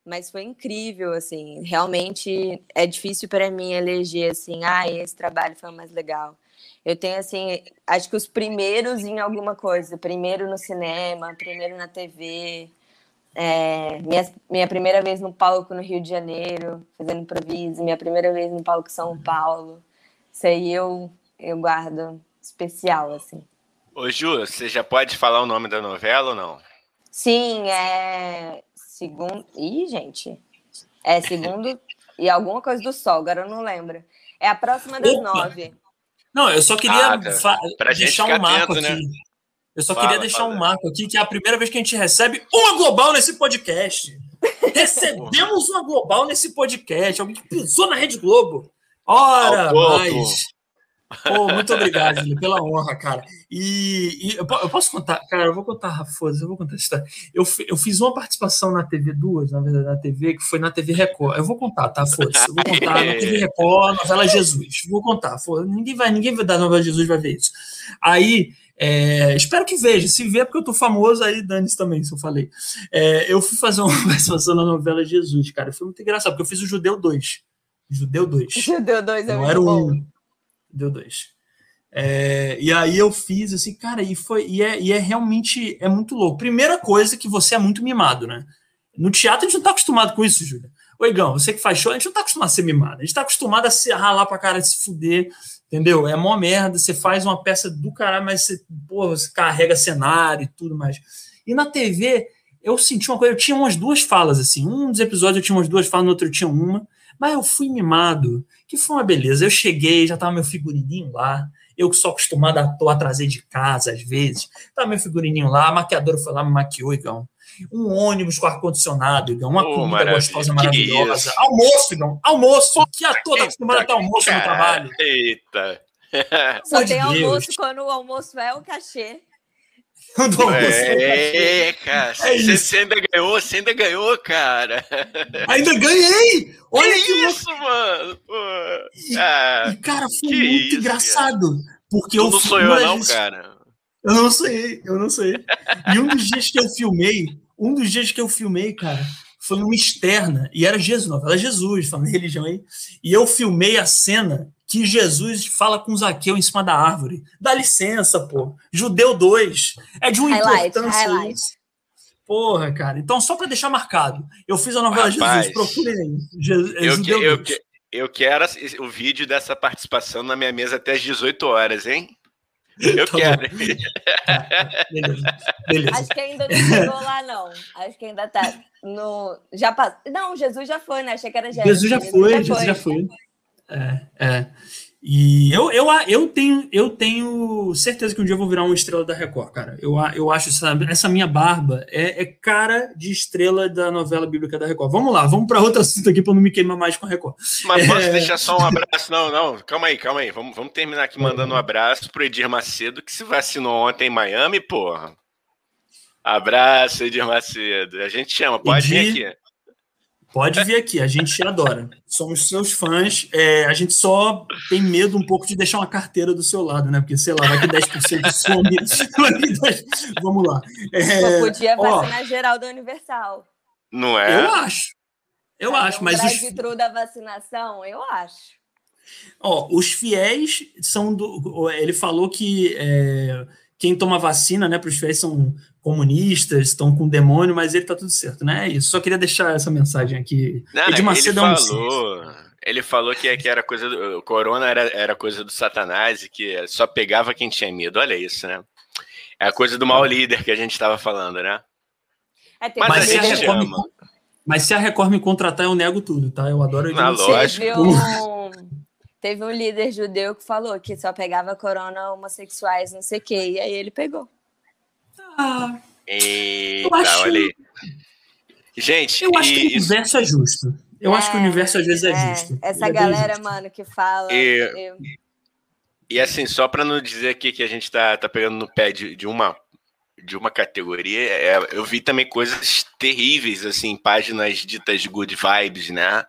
Mas foi incrível, assim. Realmente é difícil para mim eleger, assim, ah, esse trabalho foi o mais legal eu tenho, assim, acho que os primeiros em alguma coisa. Primeiro no cinema, primeiro na TV. É, minha, minha primeira vez no palco no Rio de Janeiro, fazendo improviso. Minha primeira vez no palco São Paulo. Isso aí eu, eu guardo especial, assim.
Ô, Ju, você já pode falar o nome da novela ou não?
Sim, é. Segundo. Ih, gente. É segundo. e alguma coisa do sol, agora eu não lembro. É a próxima das Opa! nove.
Não, eu só queria ah, deixar um marco atento, aqui. Né? Eu só fala, queria deixar um marco aqui, que é a primeira vez que a gente recebe uma global nesse podcast. Recebemos uma global nesse podcast. Alguém que pisou na Rede Globo. Ora, mais. Pô, muito obrigado, Júlio, pela honra, cara. E, e, eu, posso contar, cara, eu vou contar, foda eu vou contar essa história. Eu, eu fiz uma participação na TV, duas, na verdade, na TV, que foi na TV Record. Eu vou contar, tá? Foda-se. Eu vou contar na TV Record, novela Jesus. Vou contar, foda Ninguém vai, ninguém vai dar novela Jesus vai ver isso. Aí, é, espero que veja. Se ver, porque eu tô famoso, aí dane-se também, se eu falei. É, eu fui fazer uma participação na novela Jesus, cara. Foi muito engraçado, porque eu fiz o Judeu 2. Judeu 2.
Judeu 2 é
Não era bom. um deu dois. É, e aí eu fiz assim, cara, e foi e é, e é realmente é muito louco. Primeira coisa que você é muito mimado, né? No teatro a gente não tá acostumado com isso, Júlia. Oi, Gão, você que faz show, a gente não tá acostumado a ser mimado. A gente tá acostumado a se ralar pra cara, se fuder, entendeu? É mó merda, você faz uma peça do caralho, mas você, pô, você carrega cenário e tudo mais. E na TV, eu senti uma coisa, eu tinha umas duas falas, assim. Um dos episódios eu tinha umas duas falas, no outro eu tinha uma. Mas eu fui mimado, que foi uma beleza. Eu cheguei, já tava meu figurininho lá. Eu que sou acostumado a, trazer de casa, às vezes. Tava meu figurininho lá, a maquiadora foi lá, me maquiou, Igão. Um ônibus com ar-condicionado, Igão. Uma oh, comida maravilha. gostosa, maravilhosa. Almoço, Igão. Almoço. Que ator tá acostumado a ter almoço cara. no trabalho.
Eita.
Só tem almoço quando o almoço é o cachê.
É, cara. É você ainda ganhou, você ainda ganhou, cara.
Ainda ganhei! Olha
que, que isso, mano!
E, ah, e, cara, foi muito isso, engraçado. Cara. Porque
tu eu não sonhou, não, cara.
Eu não sei, eu não sei. E um dos dias que eu filmei, um dos dias que eu filmei, cara, foi uma externa, e era Jesus, novela Jesus, falando de religião aí. E eu filmei a cena que Jesus fala com Zaqueu em cima da árvore. Dá licença, pô. Judeu 2. É de uma highlight, importância highlight. isso. Porra, cara. Então, só para deixar marcado, eu fiz a novela Rapaz, Jesus, procurem aí.
É eu, que, eu, eu, quero o vídeo dessa participação na minha mesa até as 18 horas, hein? Eu tá quero.
beleza. beleza. Acho que ainda não chegou lá, não. Acho que ainda tá no. Já passou. Não, Jesus já foi, né? Achei que era
Jesus. Jesus já foi, Jesus já foi. Já foi. É, é. E eu, eu, eu, tenho, eu tenho certeza que um dia eu vou virar uma estrela da Record, cara. Eu, eu acho essa, essa minha barba é, é cara de estrela da novela bíblica da Record. Vamos lá, vamos para outro assunto aqui para não me queimar mais com a Record.
Mas posso é... deixar só um abraço? Não, não, calma aí, calma aí. Vamos, vamos terminar aqui mandando um abraço pro Edir Macedo, que se vacinou ontem em Miami, porra. Abraço, Edir Macedo. A gente chama, pode Edir... vir aqui.
Pode vir aqui, a gente adora. Somos seus fãs. É, a gente só tem medo um pouco de deixar uma carteira do seu lado, né? Porque, sei lá, vai que 10% some. Vamos lá.
É, podia vacinar ó, geral do Universal.
Não é?
Eu acho. Eu é, acho, um mas.
Os... da vacinação, eu acho.
Ó, os fiéis são do. Ele falou que é, quem toma vacina, né, para os fiéis são comunistas, estão com demônio, mas ele tá tudo certo, né? É isso. Só queria deixar essa mensagem aqui.
Não, ele falou, ele falou que, que era coisa do, o corona era, era coisa do satanás e que só pegava quem tinha medo. Olha isso, né? É a coisa do mau é. líder que a gente estava falando, né?
É, mas, mas,
se Record, mas se a Record me contratar, eu nego tudo, tá? Eu adoro
Na lógico.
Teve um, teve um líder judeu que falou que só pegava corona homossexuais, não sei o quê, e aí ele pegou.
Ah, Eita, eu acho, olha aí. Gente,
eu acho que o universo é justo. Eu é, acho que o universo às vezes é, é justo.
Essa é galera, mano, que fala.
E, eu... e assim, só para não dizer aqui que a gente tá, tá pegando no pé de, de uma de uma categoria, é, eu vi também coisas terríveis, assim, páginas ditas good vibes, né?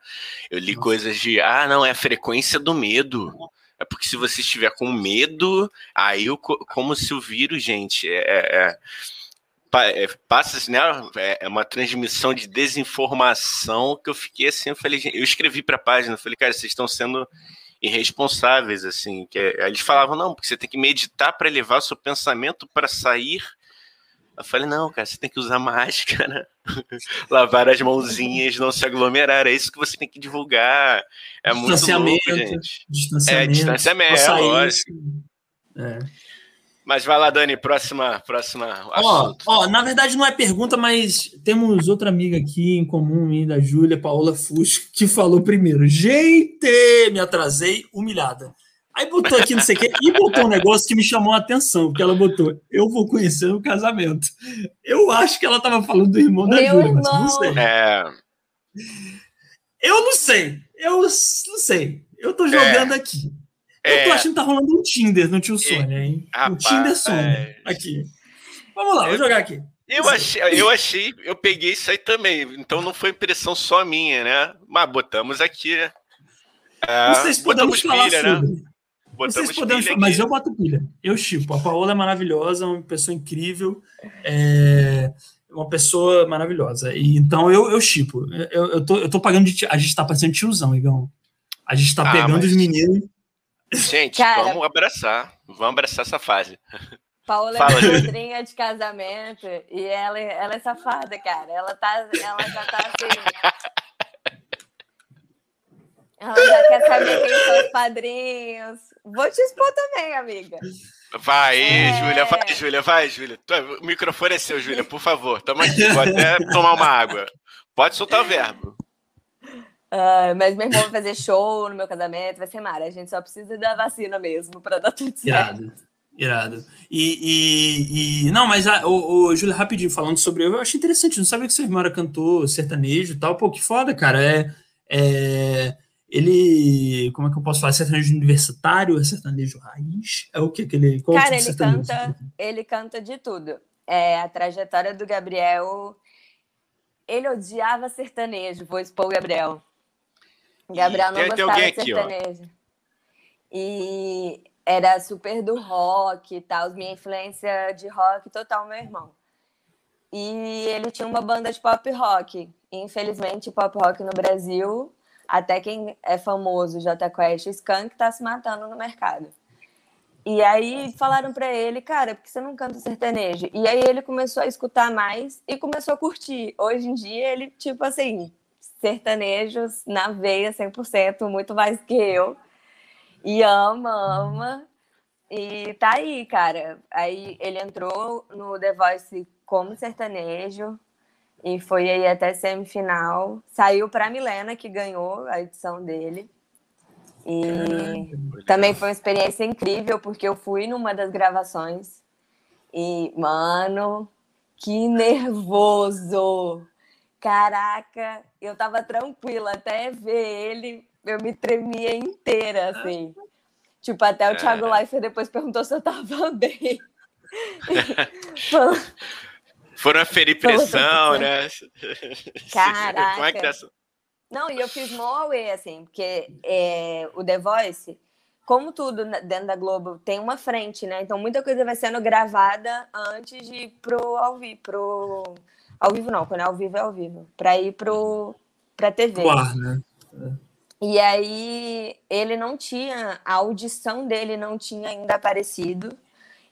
Eu li Nossa. coisas de, ah, não, é a frequência do medo. É porque se você estiver com medo, aí o, como se o vírus, gente, é, é, é, é passa assim, né? É, é uma transmissão de desinformação que eu fiquei assim, eu falei, eu escrevi para a página, eu falei, cara, vocês estão sendo irresponsáveis, assim, que eles falavam, não, porque você tem que meditar para levar seu pensamento para sair eu falei, não, cara, você tem que usar máscara, lavar as mãozinhas, não se aglomerar. É isso que você tem que divulgar. É muito louco, gente.
Distanciamento. É,
distanciamento, lógico. É. Mas vai lá, Dani, próxima, próxima
ó, ó, na verdade não é pergunta, mas temos outra amiga aqui em comum, ainda, Júlia Paola Fusco, que falou primeiro. Gente, me atrasei, humilhada. Aí botou aqui, não sei o quê, e botou um negócio que me chamou a atenção, porque ela botou, eu vou conhecer no casamento. Eu acho que ela estava falando do irmão da Júlia, mas não sei.
É...
Eu não sei, eu não sei. Eu tô jogando é... aqui. Eu tô é. achando que tá rolando um Tinder no tio Sônia, hein? Rapaz, um Tinder Sônia, aqui. Vamos lá, vou jogar aqui.
Eu achei, eu achei, eu peguei isso aí também, então não foi impressão só minha, né? Mas botamos aqui.
É, Vocês podemos falar pilha, né? sobre. Né? Vocês podemos, mas eu boto pilha. Eu chipo. A Paola é maravilhosa, uma pessoa incrível, é uma pessoa maravilhosa. E, então eu, eu chipo. Eu, eu, tô, eu tô pagando de. A gente tá parecendo tiozão, Igão. A gente tá ah, pegando mas... os meninos.
Gente, Cara, vamos abraçar. Vamos abraçar essa fase.
Paola Fala, é madrinha de casamento e ela, ela é safada, cara. Ela, tá, ela já tá assim. Ela já quer saber quem são os padrinhos. Vou te expor também, amiga.
Vai, é... Júlia, vai, Júlia, vai, Júlia. O microfone é seu, Júlia, por favor. Tamo aqui, vou até tomar uma água. Pode soltar o verbo.
Uh, mas meu irmão vai fazer show no meu casamento, vai ser mara. A gente só precisa da vacina mesmo para dar tudo certo.
Irado, irado. E, e, e não, mas a, o, o Júlia, rapidinho, falando sobre eu, eu achei interessante. Não sabia que seu irmão era cantor sertanejo e tal. Pô, que foda, cara. É. é ele, como é que eu posso falar? Sertanejo universitário, é sertanejo raiz? É o que aquele?
Qual Cara, ele canta, ele canta de tudo. É, a trajetória do Gabriel, ele odiava sertanejo, vou expor o Gabriel. Gabriel não tem, gostava tem de sertanejo. Aqui, e era super do rock e tal, minha influência de rock total, meu irmão. E ele tinha uma banda de pop rock. Infelizmente, pop rock no Brasil até quem é famoso, J Quest, Skank, tá se matando no mercado. E aí falaram para ele, cara, por que você não canta sertanejo? E aí ele começou a escutar mais e começou a curtir. Hoje em dia ele, tipo assim, sertanejos na veia 100%, muito mais que eu. E ama, ama. E tá aí, cara. Aí ele entrou no The Voice como sertanejo e foi aí até semifinal. Saiu para Milena, que ganhou a edição dele. E Caramba, também foi uma experiência incrível, porque eu fui numa das gravações e, mano, que nervoso! Caraca, eu tava tranquila até ver ele, eu me tremia inteira, assim. Tipo, até o Thiago. Leifert depois perguntou se eu tava bem.
Foram aferir pressão, né?
Caraca. Como é que tá... Não, e eu fiz mó away, assim, porque é, o The Voice, como tudo dentro da Globo, tem uma frente, né? Então muita coisa vai sendo gravada antes de ir pro ao vivo, pro... Ao vivo não, quando é ao vivo é ao vivo. Pra ir pro... pra TV.
Pro ar, né?
E aí ele não tinha, a audição dele não tinha ainda aparecido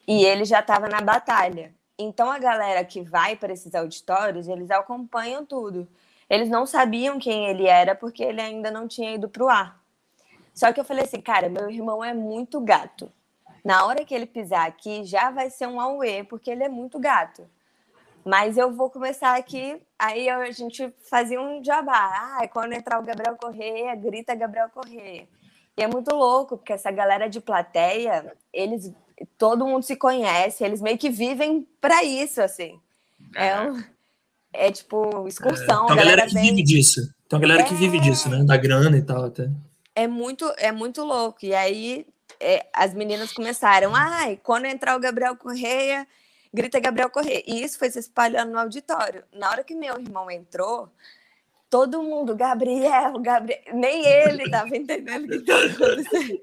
e ele já estava na batalha. Então a galera que vai para esses auditórios, eles acompanham tudo. Eles não sabiam quem ele era porque ele ainda não tinha ido pro ar. Só que eu falei assim, cara, meu irmão é muito gato. Na hora que ele pisar aqui, já vai ser um auê, porque ele é muito gato. Mas eu vou começar aqui. Aí a gente fazia um jabá. Ah, quando entrar o Gabriel Correia, grita Gabriel Correia. E é muito louco, porque essa galera de plateia, eles todo mundo se conhece, eles meio que vivem para isso, assim. É, um, é tipo excursão. É,
tem a galera, galera que vem... vive disso. Tem a galera é... que vive disso, né? Da grana e tal até.
É muito, é muito louco. E aí é, as meninas começaram, ai, quando entrar o Gabriel Correia, grita Gabriel Corrêa. E isso foi se espalhando no auditório. Na hora que meu irmão entrou, todo mundo, Gabriel, Gabriel, nem ele estava entendendo o que estava acontecendo.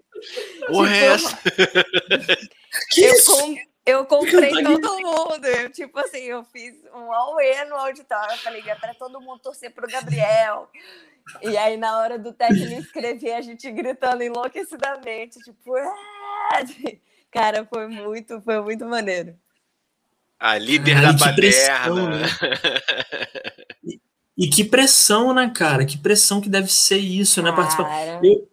O tipo, resto.
eu, com, eu comprei todo mundo. Eu, tipo assim, eu fiz um auê no auditório. Eu falei, é para todo mundo torcer pro Gabriel. E aí, na hora do técnico escrever, a gente gritando enlouquecidamente, tipo, ah! cara, foi muito, foi muito maneiro.
A líder da baderna. Né?
e, e, que pressão, né, cara? Que pressão que deve ser isso, né? Participar. Eu,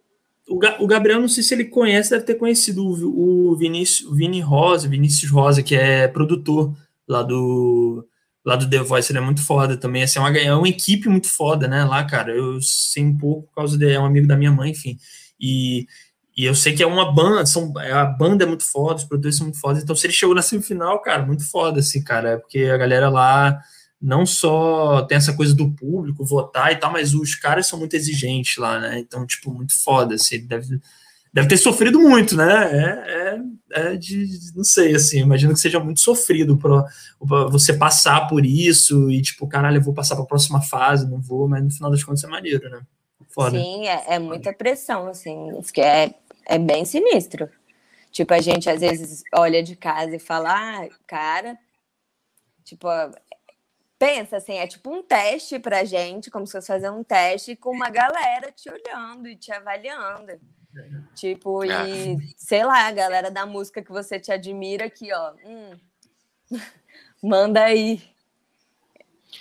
o, Gabriel, não sei se ele conhece, deve ter conhecido o, o Vinícius, Vini Rosa, Vinícius Rosa, que é produtor lá do, lá do The Voice, ele é muito foda também. Assim, é, uma, é uma equipe muito foda, né? Lá, cara, eu sei um pouco por causa de é um amigo da minha mãe, enfim. E e eu sei que é uma banda, são, a banda é muito foda, os produtores são muito fodas. Então, se ele chegou na semifinal, cara, muito foda, assim, cara. É porque a galera lá não só tem essa coisa do público votar e tal, mas os caras são muito exigentes lá, né? Então, tipo, muito foda. Assim, deve, deve ter sofrido muito, né? É, é, é de, não sei, assim, imagino que seja muito sofrido para você passar por isso e, tipo, caralho, eu vou passar para a próxima fase, não vou, mas no final das contas é maneiro, né?
Foda. Sim, é, é muita pressão, assim, que é é bem sinistro. Tipo, a gente às vezes olha de casa e fala, ah, cara, tipo, pensa assim, é tipo um teste pra gente, como se fosse fazer um teste com uma galera te olhando e te avaliando. Tipo, e ah. sei lá, a galera da música que você te admira aqui, ó. Hum, manda aí.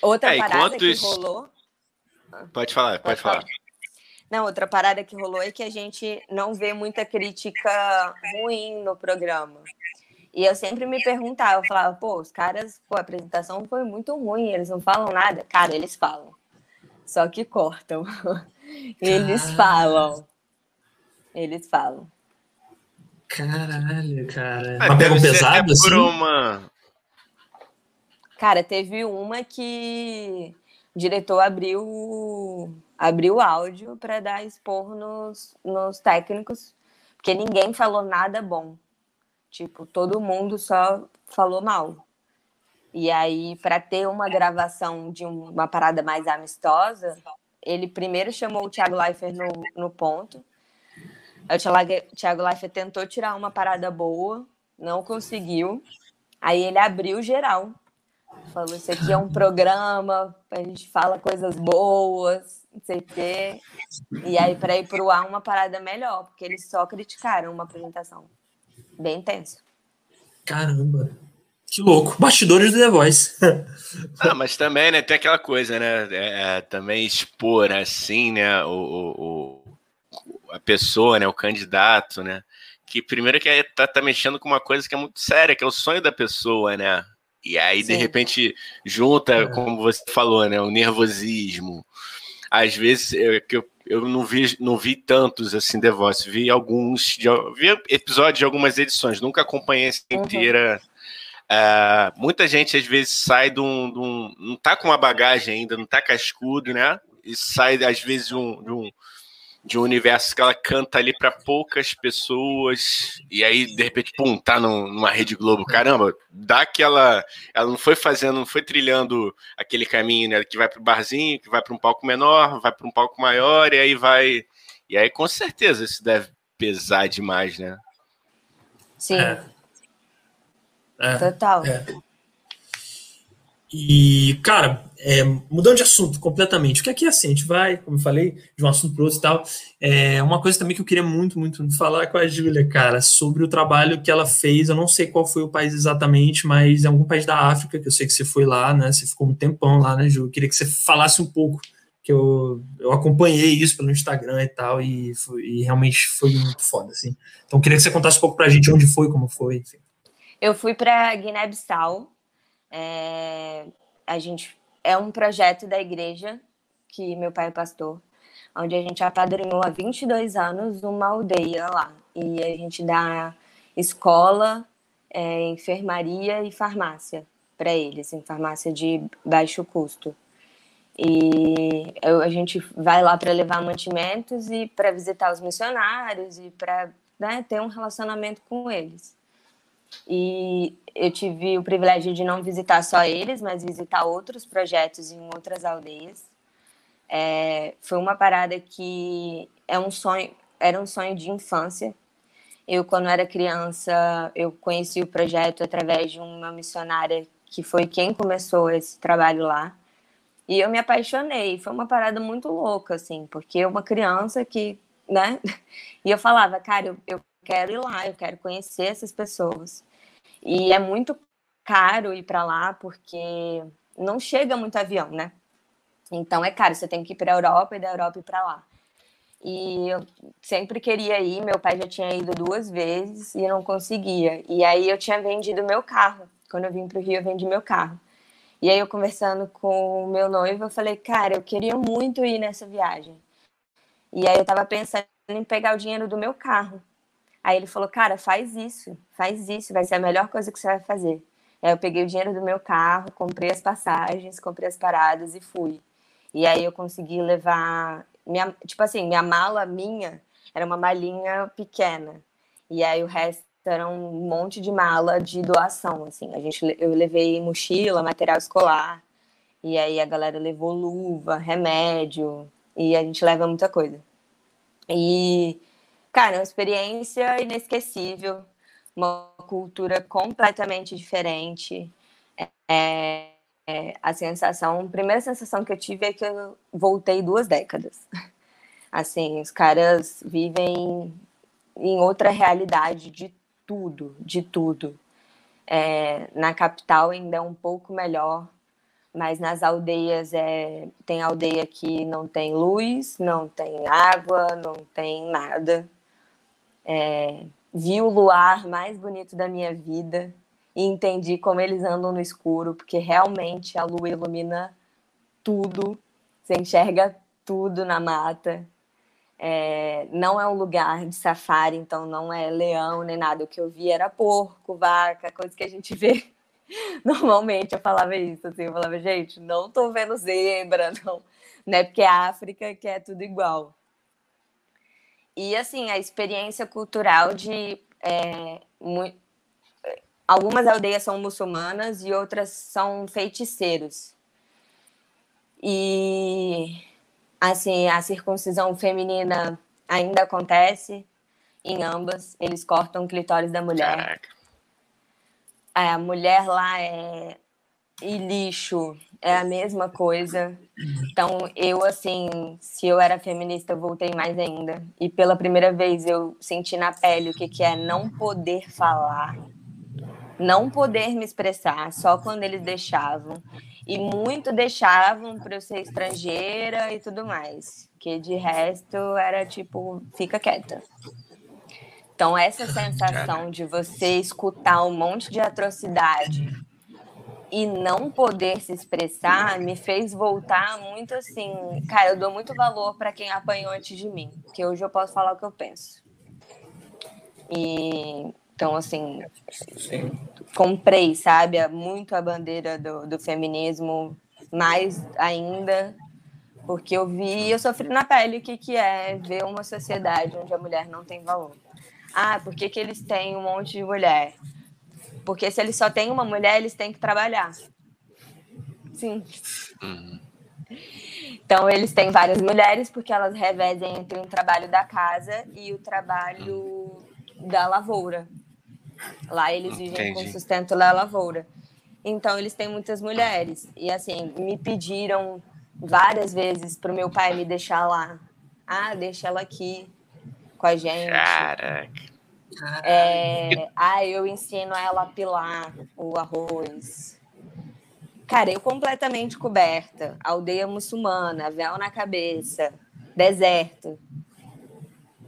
Outra é, parada que isso... rolou.
Pode falar, pode, pode falar. falar.
Não, outra parada que rolou é que a gente não vê muita crítica ruim no programa. E eu sempre me perguntava, eu falava, pô, os caras, pô, a apresentação foi muito ruim, eles não falam nada. Cara, eles falam. Só que cortam. Eles falam. Eles falam.
Caralho, cara. Mas pegam pesado assim? Uma...
Cara, teve uma que o diretor abriu abriu o áudio para dar expor nos, nos técnicos, porque ninguém falou nada bom. Tipo, todo mundo só falou mal. E aí, para ter uma gravação de uma parada mais amistosa, ele primeiro chamou o Thiago Leifert no, no ponto. O Thiago Leifert tentou tirar uma parada boa, não conseguiu. Aí ele abriu geral. Falou: Isso aqui é um programa, a gente fala coisas boas, não sei o quê. E aí, para ir pro ar, uma parada melhor, porque eles só criticaram uma apresentação. Bem intenso.
Caramba. Que louco. Bastidores do The Voice.
ah, mas também, né, tem aquela coisa, né, é, é, também expor, assim, né, o, o, a pessoa, né, o candidato, né, que primeiro que é, tá, tá mexendo com uma coisa que é muito séria, que é o sonho da pessoa, né? E aí, Sim. de repente, junta, é. como você falou, né? O nervosismo. Às vezes, eu, que eu, eu não vi, não vi tantos assim, The Voice, vi alguns, de, vi episódios de algumas edições, nunca acompanhei essa uhum. inteira. Uh, muita gente às vezes sai de um, de um, não tá com uma bagagem ainda, não tá cascudo, né? E sai às vezes de um, de um de um universo que ela canta ali para poucas pessoas, e aí, de repente, pum, tá numa Rede Globo. Caramba, dá aquela. Ela não foi fazendo, não foi trilhando aquele caminho, né? Que vai pro barzinho, que vai para um palco menor, vai para um palco maior, e aí vai. E aí, com certeza, isso deve pesar demais, né?
Sim. É. É. Total. É.
E, cara, é, mudando de assunto completamente, porque aqui é assim, a gente vai, como eu falei, de um assunto para outro e tal. É, uma coisa também que eu queria muito, muito falar com a Júlia, cara, sobre o trabalho que ela fez. Eu não sei qual foi o país exatamente, mas é algum país da África, que eu sei que você foi lá, né? Você ficou um tempão lá, né, Ju? Eu queria que você falasse um pouco, que eu, eu acompanhei isso pelo Instagram e tal, e, foi, e realmente foi muito foda, assim. Então, eu queria que você contasse um pouco pra gente onde foi, como foi, enfim.
Eu fui para Guiné-Bissau é, a gente é um projeto da igreja que meu pai é pastor, onde a gente apadrinhou há 22 anos uma aldeia lá. E a gente dá escola, é, enfermaria e farmácia para eles, em farmácia de baixo custo. E eu, a gente vai lá para levar mantimentos e para visitar os missionários e para né, ter um relacionamento com eles. E eu tive o privilégio de não visitar só eles, mas visitar outros projetos em outras aldeias. É, foi uma parada que é um sonho, era um sonho de infância. Eu, quando era criança, eu conheci o projeto através de uma missionária que foi quem começou esse trabalho lá. E eu me apaixonei. Foi uma parada muito louca, assim, porque uma criança que, né? E eu falava, cara, eu, eu quero ir lá, eu quero conhecer essas pessoas. E é muito caro ir para lá porque não chega muito avião, né? Então é caro, você tem que ir para a Europa e da Europa ir para lá. E eu sempre queria ir, meu pai já tinha ido duas vezes e não conseguia. E aí eu tinha vendido meu carro. Quando eu vim para o Rio, eu vendi meu carro. E aí eu conversando com o meu noivo, eu falei, cara, eu queria muito ir nessa viagem. E aí eu tava pensando em pegar o dinheiro do meu carro. Aí ele falou, cara, faz isso, faz isso, vai ser a melhor coisa que você vai fazer. Aí eu peguei o dinheiro do meu carro, comprei as passagens, comprei as paradas e fui. E aí eu consegui levar, minha, tipo assim, minha mala minha era uma malinha pequena. E aí o resto era um monte de mala de doação, assim. A gente, eu levei mochila, material escolar. E aí a galera levou luva, remédio. E a gente leva muita coisa. E Cara, uma experiência inesquecível, uma cultura completamente diferente. É, é, a sensação, a primeira sensação que eu tive é que eu voltei duas décadas. Assim, os caras vivem em outra realidade de tudo, de tudo. É, na capital ainda é um pouco melhor, mas nas aldeias é, tem aldeia que não tem luz, não tem água, não tem nada é, vi o luar mais bonito da minha vida e entendi como eles andam no escuro, porque realmente a lua ilumina tudo, você enxerga tudo na mata. É, não é um lugar de safari, então não é leão nem nada. O que eu vi era porco, vaca, coisa que a gente vê normalmente. Eu falava isso, assim, eu falava, gente, não tô vendo zebra, não. Não é porque é África que é tudo igual. E, assim, a experiência cultural de. É, algumas aldeias são muçulmanas e outras são feiticeiros. E, assim, a circuncisão feminina ainda acontece em ambas. Eles cortam o clitóris da mulher. Caraca. A mulher lá é. E lixo é a mesma coisa. Então, eu, assim, se eu era feminista, eu voltei mais ainda. E pela primeira vez eu senti na pele o que, que é não poder falar, não poder me expressar, só quando eles deixavam. E muito deixavam para eu ser estrangeira e tudo mais. Que de resto era tipo, fica quieta. Então, essa sensação de você escutar um monte de atrocidade e não poder se expressar me fez voltar muito assim. Cara, eu dou muito valor para quem apanhou antes de mim, porque hoje eu posso falar o que eu penso. E então, assim, comprei, sabe, muito a bandeira do, do feminismo, mais ainda, porque eu vi, eu sofri na pele o que, que é ver uma sociedade onde a mulher não tem valor. Ah, por que, que eles têm um monte de mulher? Porque se eles só têm uma mulher, eles têm que trabalhar. Sim. Uhum. Então, eles têm várias mulheres porque elas revezem entre o trabalho da casa e o trabalho da lavoura. Lá eles vivem Entendi. com sustento da lavoura. Então, eles têm muitas mulheres. E, assim, me pediram várias vezes para o meu pai me deixar lá. Ah, deixa ela aqui com a gente.
Caraca.
É, ah, eu ensino ela a pilar o arroz. Cara, eu completamente coberta. Aldeia muçulmana, véu na cabeça, deserto.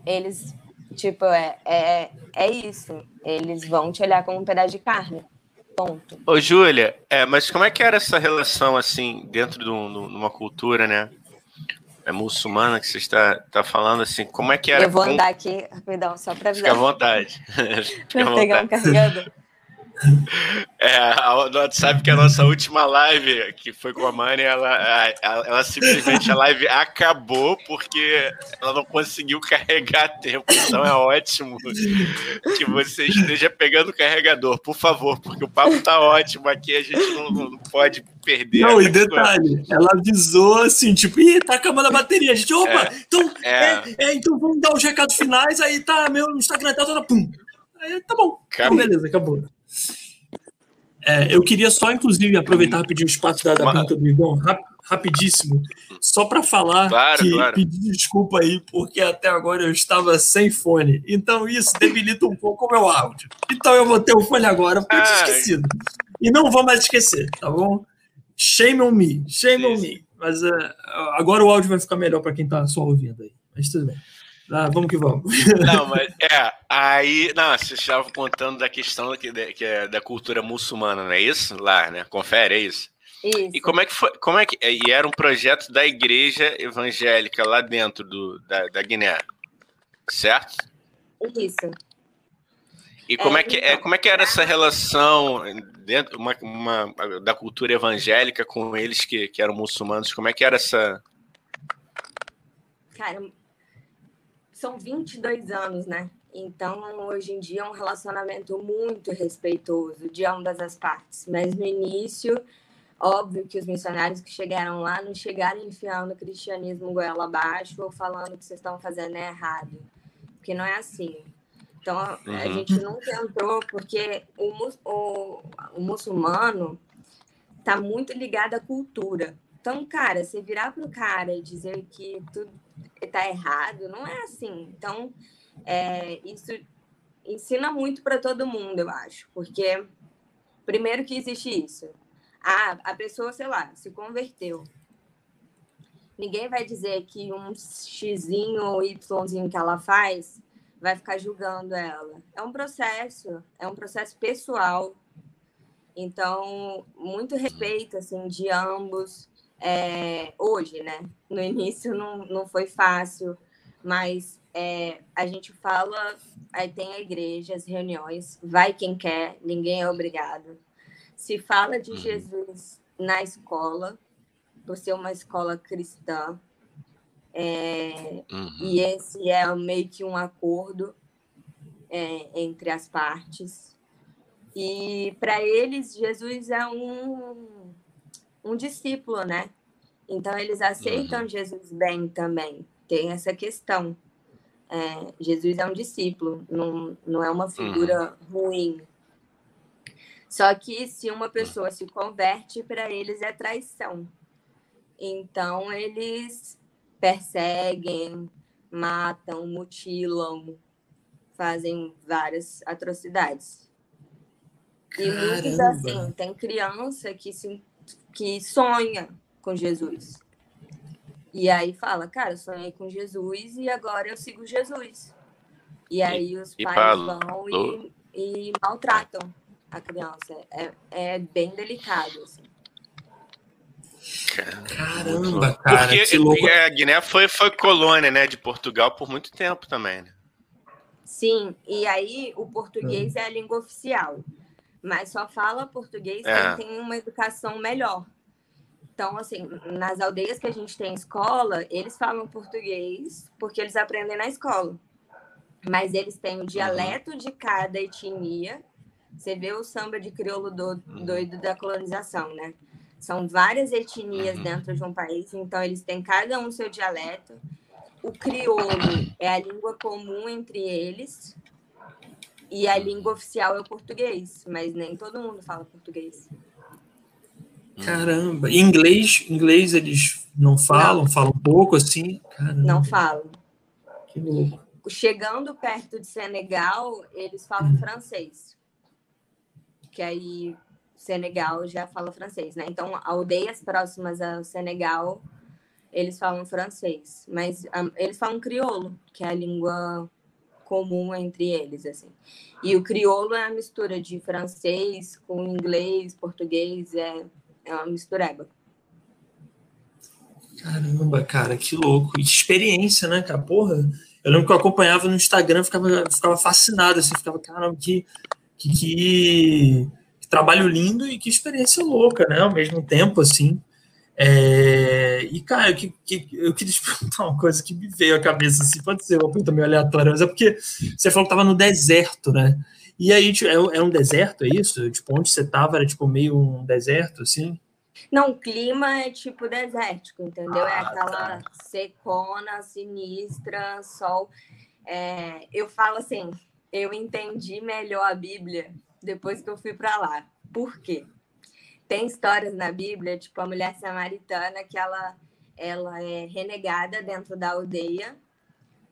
Eles, tipo, é, é, é isso. Eles vão te olhar como um pedaço de carne. Ponto.
Ô, Júlia, é, mas como é que era essa relação, assim, dentro de, um, de uma cultura, né? É muçulmana que você está, está falando, assim, como é que era?
Eu vou andar aqui, rapidão, só para
avisar. Fica à vontade.
Fica à vontade. pegar um carregador.
É, no WhatsApp que a nossa última live, que foi com a Mani, ela, ela, ela, simplesmente a live acabou porque ela não conseguiu carregar tempo. Então é ótimo que você esteja pegando o carregador, por favor, porque o papo tá ótimo aqui, a gente não, não pode perder.
Não, e detalhe, ela avisou assim, tipo, ih, tá acabando a bateria. A gente, opa, é, então, é. É, é, então vamos dar os recados finais, aí tá, meu Instagram tá toda pum. Aí tá bom. Então, beleza, acabou. É, eu queria só, inclusive, aproveitar rapidinho o espaço da, da pergunta do Igor, rap, rapidíssimo, só para falar
claro,
que
claro.
pedir desculpa aí, porque até agora eu estava sem fone. Então isso debilita um pouco o meu áudio. Então eu vou ter o fone agora, porque eu tinha esquecido. E não vou mais esquecer, tá bom? Shame on me, shame on me. Mas uh, agora o áudio vai ficar melhor para quem está só ouvindo aí. Mas tudo bem. Ah, vamos que vamos.
Não, mas é, aí, não, você estava contando da questão que, que é da cultura muçulmana, não é isso? Lá, né? Confere, é isso?
Isso.
E como é que foi? Como é que e era um projeto da igreja evangélica lá dentro do, da, da Guiné, certo?
Isso.
E como é, é que é, como é que era essa relação dentro uma, uma, da cultura evangélica com eles que, que eram muçulmanos? Como é que era essa?
Cara, são 22 anos, né? Então, hoje em dia é um relacionamento muito respeitoso de ambas as partes. Mas no início, óbvio que os missionários que chegaram lá não chegaram enfiando o cristianismo goela abaixo ou falando que vocês estão fazendo errado. Porque não é assim. Então, uhum. a gente nunca entrou, porque o, o, o muçulmano está muito ligado à cultura. Então, cara, você virar para o cara e dizer que tudo está errado, não é assim. Então, é, isso ensina muito para todo mundo, eu acho, porque primeiro que existe isso. Ah, a pessoa, sei lá, se converteu. Ninguém vai dizer que um xzinho ou yzinho que ela faz vai ficar julgando ela. É um processo, é um processo pessoal. Então, muito respeito assim de ambos é, hoje, né? No início não, não foi fácil, mas é, a gente fala, aí tem a igreja, as reuniões, vai quem quer, ninguém é obrigado. Se fala de uhum. Jesus na escola, por ser uma escola cristã, é, uhum. e esse é meio que um acordo é, entre as partes. E para eles, Jesus é um um discípulo, né? Então eles aceitam uhum. Jesus bem também. Tem essa questão. É, Jesus é um discípulo, não, não é uma figura uhum. ruim. Só que se uma pessoa se converte, para eles é traição. Então eles perseguem, matam, mutilam, fazem várias atrocidades. E muitos assim, tem criança que se que sonha com Jesus. E aí fala, cara, eu sonhei com Jesus e agora eu sigo Jesus. E aí os e pais vão e, e, maltratam a criança. É, é bem delicado, assim.
Caramba, cara. Porque, que louco.
a Guiné foi, foi colônia né, de Portugal por muito tempo também, né?
Sim, e aí o português hum. é a língua oficial, mas só fala português é. quem tem uma educação melhor. Então, assim, nas aldeias que a gente tem escola, eles falam português porque eles aprendem na escola. Mas eles têm o dialeto de cada etnia. Você vê o samba de crioulo do, uhum. doido da colonização, né? São várias etnias uhum. dentro de um país, então eles têm cada um seu dialeto. O crioulo é a língua comum entre eles e a língua oficial é o português, mas nem todo mundo fala português.
Caramba, e inglês, inglês eles não falam, não. falam pouco assim? Caramba.
Não falam. Que louco. Chegando perto de Senegal, eles falam hum. francês. Que aí Senegal já fala francês, né? Então, aldeias próximas ao Senegal, eles falam francês, mas um, eles falam crioulo, que é a língua comum entre eles, assim. E o crioulo é a mistura de francês com inglês, português, é, é uma mistureba.
Caramba, cara, que louco. E experiência, né, cara? Porra, eu lembro que eu acompanhava no Instagram, ficava, ficava fascinado, assim, ficava, caramba, que, que, que trabalho lindo e que experiência louca, né? Ao mesmo tempo, assim. É, e, cara, eu, que, que, eu queria te perguntar uma coisa que me veio à cabeça, assim, pode ser uma pergunta meio aleatória, mas é porque você falou que estava no deserto, né? E aí, tipo, é, é, um deserto, é isso? Tipo, onde você estava era, tipo, meio um deserto, assim?
Não, o clima é, tipo, desértico, entendeu? É ah, é aquela tá. secona, sinistra, sol. É, eu falo assim, eu entendi melhor a Bíblia depois que eu fui para lá. Por quê? Tem histórias na Bíblia, tipo a mulher samaritana, que ela, ela é renegada dentro da aldeia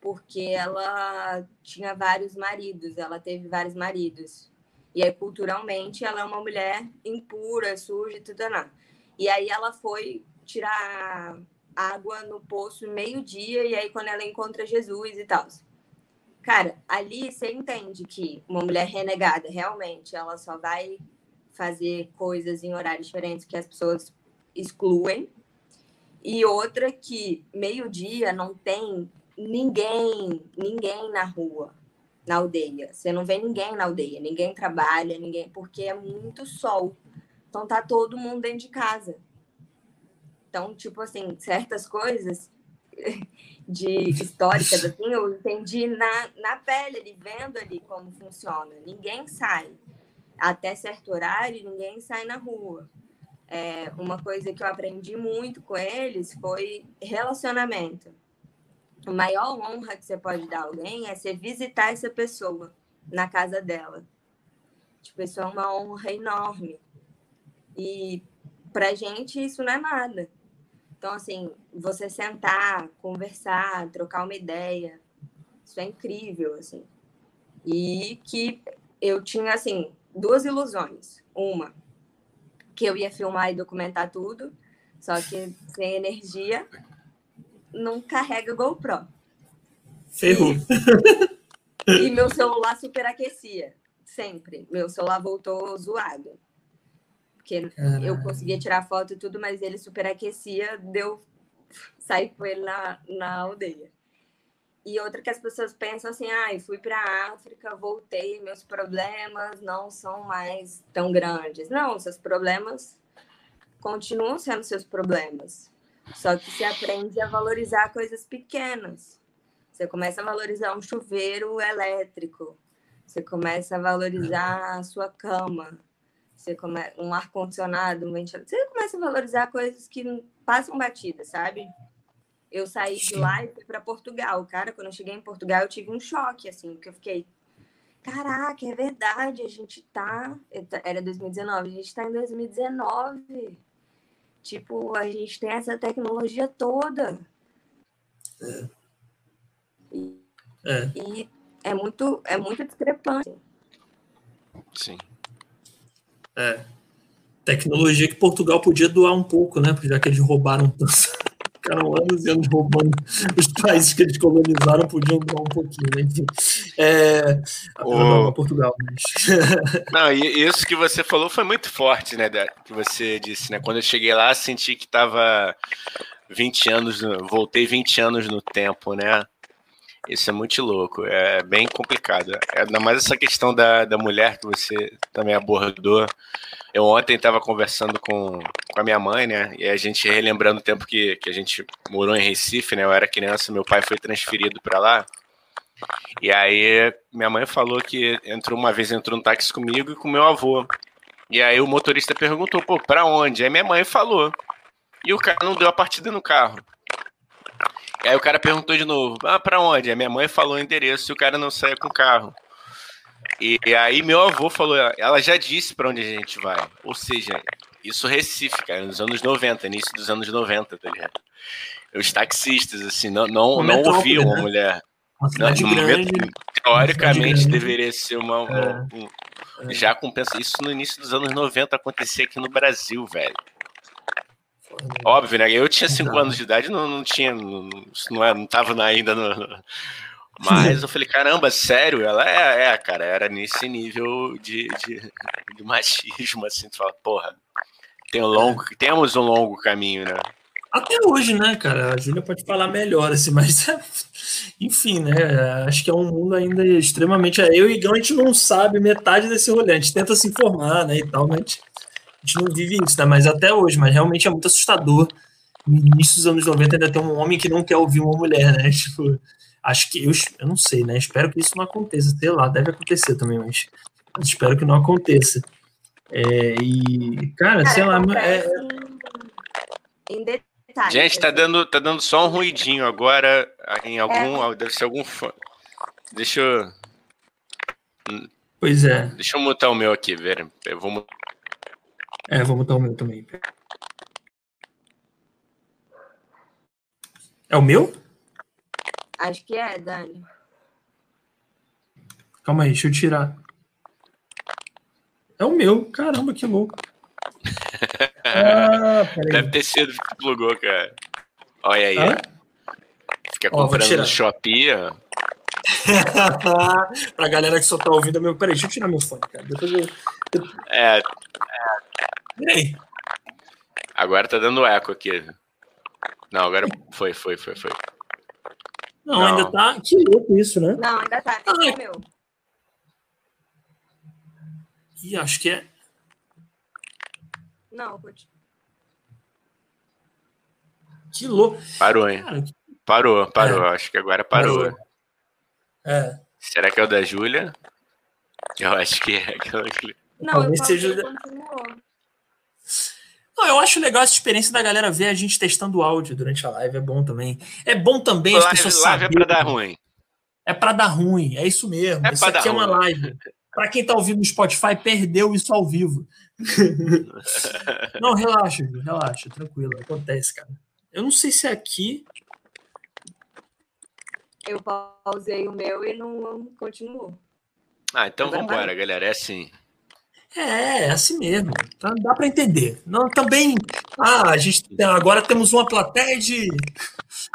porque ela tinha vários maridos, ela teve vários maridos. E aí, culturalmente, ela é uma mulher impura, suja e tudo não. E aí ela foi tirar água no poço meio-dia, e aí quando ela encontra Jesus e tal. Cara, ali você entende que uma mulher renegada, realmente, ela só vai fazer coisas em horários diferentes que as pessoas excluem. E outra que meio-dia não tem ninguém, ninguém na rua, na aldeia. Você não vê ninguém na aldeia, ninguém trabalha, ninguém, porque é muito sol. Então tá todo mundo dentro de casa. Então, tipo assim, certas coisas de históricas, assim, eu entendi na, na pele, ali, vendo ali como funciona. Ninguém sai até certo horário, ninguém sai na rua. É, uma coisa que eu aprendi muito com eles foi relacionamento. A maior honra que você pode dar a alguém é você visitar essa pessoa na casa dela. Tipo, isso é uma honra enorme. E pra gente isso não é nada. Então, assim, você sentar, conversar, trocar uma ideia, isso é incrível, assim. E que eu tinha, assim, duas ilusões. Uma, que eu ia filmar e documentar tudo, só que sem energia, não carrega GoPro.
Ferrou.
E, e meu celular superaquecia, sempre. Meu celular voltou zoado. Porque Caralho. eu conseguia tirar foto e tudo, mas ele superaquecia, deu sair com ele na, na aldeia. E outra que as pessoas pensam assim, ah, fui para a África, voltei, meus problemas não são mais tão grandes. Não, seus problemas continuam sendo seus problemas. Só que você aprende a valorizar coisas pequenas. Você começa a valorizar um chuveiro elétrico. Você começa a valorizar a sua cama você come... um ar-condicionado, um ventilador. Você começa a valorizar coisas que passam batida, sabe? Eu saí de lá e fui para Portugal. Cara, quando eu cheguei em Portugal, eu tive um choque, assim, porque eu fiquei. Caraca, é verdade, a gente tá. Era 2019, a gente tá em 2019. Tipo, a gente tem essa tecnologia toda. É. E é, e é muito, é muito discrepante.
Sim.
É. Tecnologia que Portugal podia doar um pouco, né? Porque já que eles roubaram tanto. Ficaram anos e anos roubando os países que eles colonizaram, podiam dar um pouquinho, né? Enfim. É, o... Portugal, mas...
Não, e isso que você falou foi muito forte, né? Que você disse, né? Quando eu cheguei lá, senti que estava 20 anos, voltei 20 anos no tempo, né? Isso é muito louco, é bem complicado. É, ainda mais essa questão da, da mulher que você também abordou. Eu ontem estava conversando com, com a minha mãe, né? E a gente relembrando o tempo que, que a gente morou em Recife, né? Eu era criança, meu pai foi transferido para lá. E aí minha mãe falou que entrou uma vez entrou no táxi comigo e com meu avô. E aí o motorista perguntou, pô, para onde? Aí minha mãe falou. E o cara não deu a partida no carro. Aí o cara perguntou de novo, ah, pra onde? A minha mãe falou o endereço e o cara não saia com o carro. E, e aí meu avô falou, ela já disse para onde a gente vai. Ou seja, isso Recife, cara, nos anos 90, início dos anos 90, tá ligado? Os taxistas, assim, não, não, não ouviam né? uma mulher.
Uma cidade não, grande,
teoricamente grande. deveria ser uma. É. Um, já compensa. Isso no início dos anos 90 acontecia aqui no Brasil, velho. Óbvio, né? Eu tinha 5 anos de idade, não, não tinha. Não, não, é, não tava ainda no. Mas eu falei, caramba, sério? Ela é, é cara, era nesse nível de, de, de machismo, assim, tu fala, porra, tem um longo, temos um longo caminho, né?
Até hoje, né, cara? A Júlia pode falar melhor, assim, mas enfim, né? Acho que é um mundo ainda extremamente. Eu e Gão, a gente não sabe metade desse rolê, a gente tenta se informar, né? E tal, mas a gente não vive isso, né? Mas até hoje, mas realmente é muito assustador. No início dos anos 90 ainda tem um homem que não quer ouvir uma mulher, né? Tipo, acho que eu, eu não sei, né? Espero que isso não aconteça. Sei lá, deve acontecer também, mas espero que não aconteça. É, e, cara, cara sei lá. É...
Em detalhe. Gente, tá dando, tá dando só um ruidinho agora em algum. É. Deve ser algum. Deixa eu.
Pois é.
Deixa eu mutar o meu aqui, ver. Eu vou mutar.
É, vou botar o meu também. É o meu?
Acho que é, Dani.
Calma aí, deixa eu tirar. É o meu. Caramba, que louco.
ah, Deve ter sido que plugou, cara. Olha aí. Hã? Fica comprando no Shopee, ó.
pra galera que só tá ouvindo, meu. Peraí, deixa eu tirar meu fone, cara. Depois eu.
É, Peraí. Agora tá dando eco aqui. Não, agora foi, foi, foi, foi.
Não, Não. ainda tá. Que louco isso, né?
Não, ainda tá. Ah, é meu.
Ih, acho que é.
Não, pode.
Que louco.
Parou, hein? Cara, que... Parou, parou. É. Acho que agora parou. parou.
É.
Será que é o da Júlia? Eu acho que é.
Não, Talvez seja. Continuou.
Não, eu acho legal essa experiência da galera ver a gente testando o áudio durante a live. É bom também. É bom também
as live, pessoas live é para dar ruim.
É para dar ruim, é isso mesmo. É isso aqui é uma ruim. live. Para quem tá ouvindo no Spotify, perdeu isso ao vivo. não, relaxa, relaxa, tranquilo. Acontece, cara. Eu não sei se é aqui.
Eu pausei o meu e não continuou.
Ah, então vamos embora, galera. É assim.
É, é assim mesmo. Tá, dá para entender. Não, também. Ah, a gente agora temos uma plateia de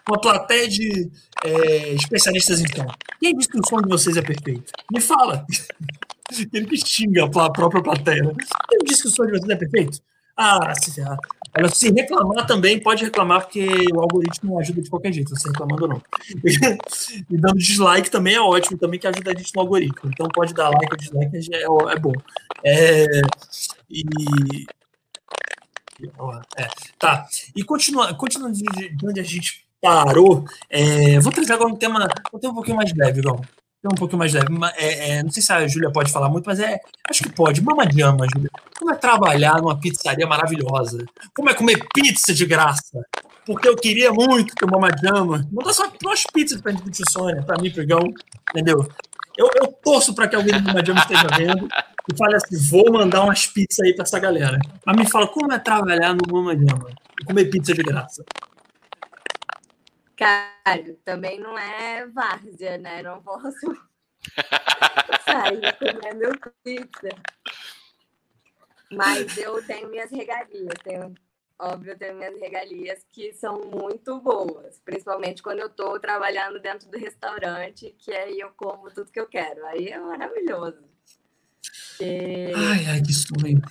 uma plateia de é, especialistas então. Quem disse que o som de vocês é perfeito? Me fala. Ele que xinga a própria plateia. Né? Quem disse que o som de vocês é perfeito? Ah, se reclamar também, pode reclamar, porque o algoritmo ajuda de qualquer jeito, você reclamando ou não. e dando dislike também é ótimo, também que ajuda a gente no algoritmo. Então pode dar like ou dislike, é, é bom. É, e. É, tá. E continuando continua de onde a gente parou, é, vou trazer agora um tema, um tema um pouquinho mais leve, Gal um pouquinho mais leve. É, é, não sei se a Júlia pode falar muito, mas é. Acho que pode. Mama de Júlia. Como é trabalhar numa pizzaria maravilhosa? Como é comer pizza de graça? Porque eu queria muito ter Mama de ama. Manda só duas pizzas pra gente Sônia, pra mim, Pregão. Entendeu? Eu, eu torço para que alguém do Mama de ama esteja vendo e fale assim: vou mandar umas pizzas aí pra essa galera. Mas me fala, como é trabalhar no Mama de ama? E comer pizza de graça?
Cara, também não é várzea, né? Não posso sair comer meu pizza. Mas eu tenho minhas regalias. Tenho óbvio, eu tenho minhas regalias que são muito boas, principalmente quando eu estou trabalhando dentro do restaurante, que aí eu como tudo que eu quero. Aí é maravilhoso.
E... Ai, ai, que sonho.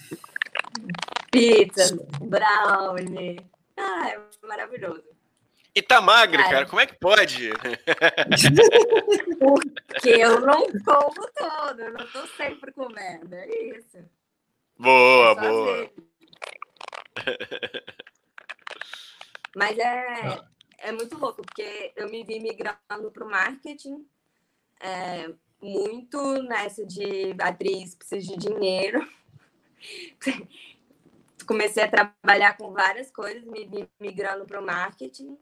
Pizza, brownie. Ah, é maravilhoso.
E tá magra, cara, como é que pode?
Porque eu não como todo, eu não tô sempre comendo, é isso.
Boa, é boa.
Mas é, é muito louco, porque eu me vi migrando para o marketing, é, muito nessa de atriz precisa de dinheiro. Comecei a trabalhar com várias coisas, me vi migrando para o marketing.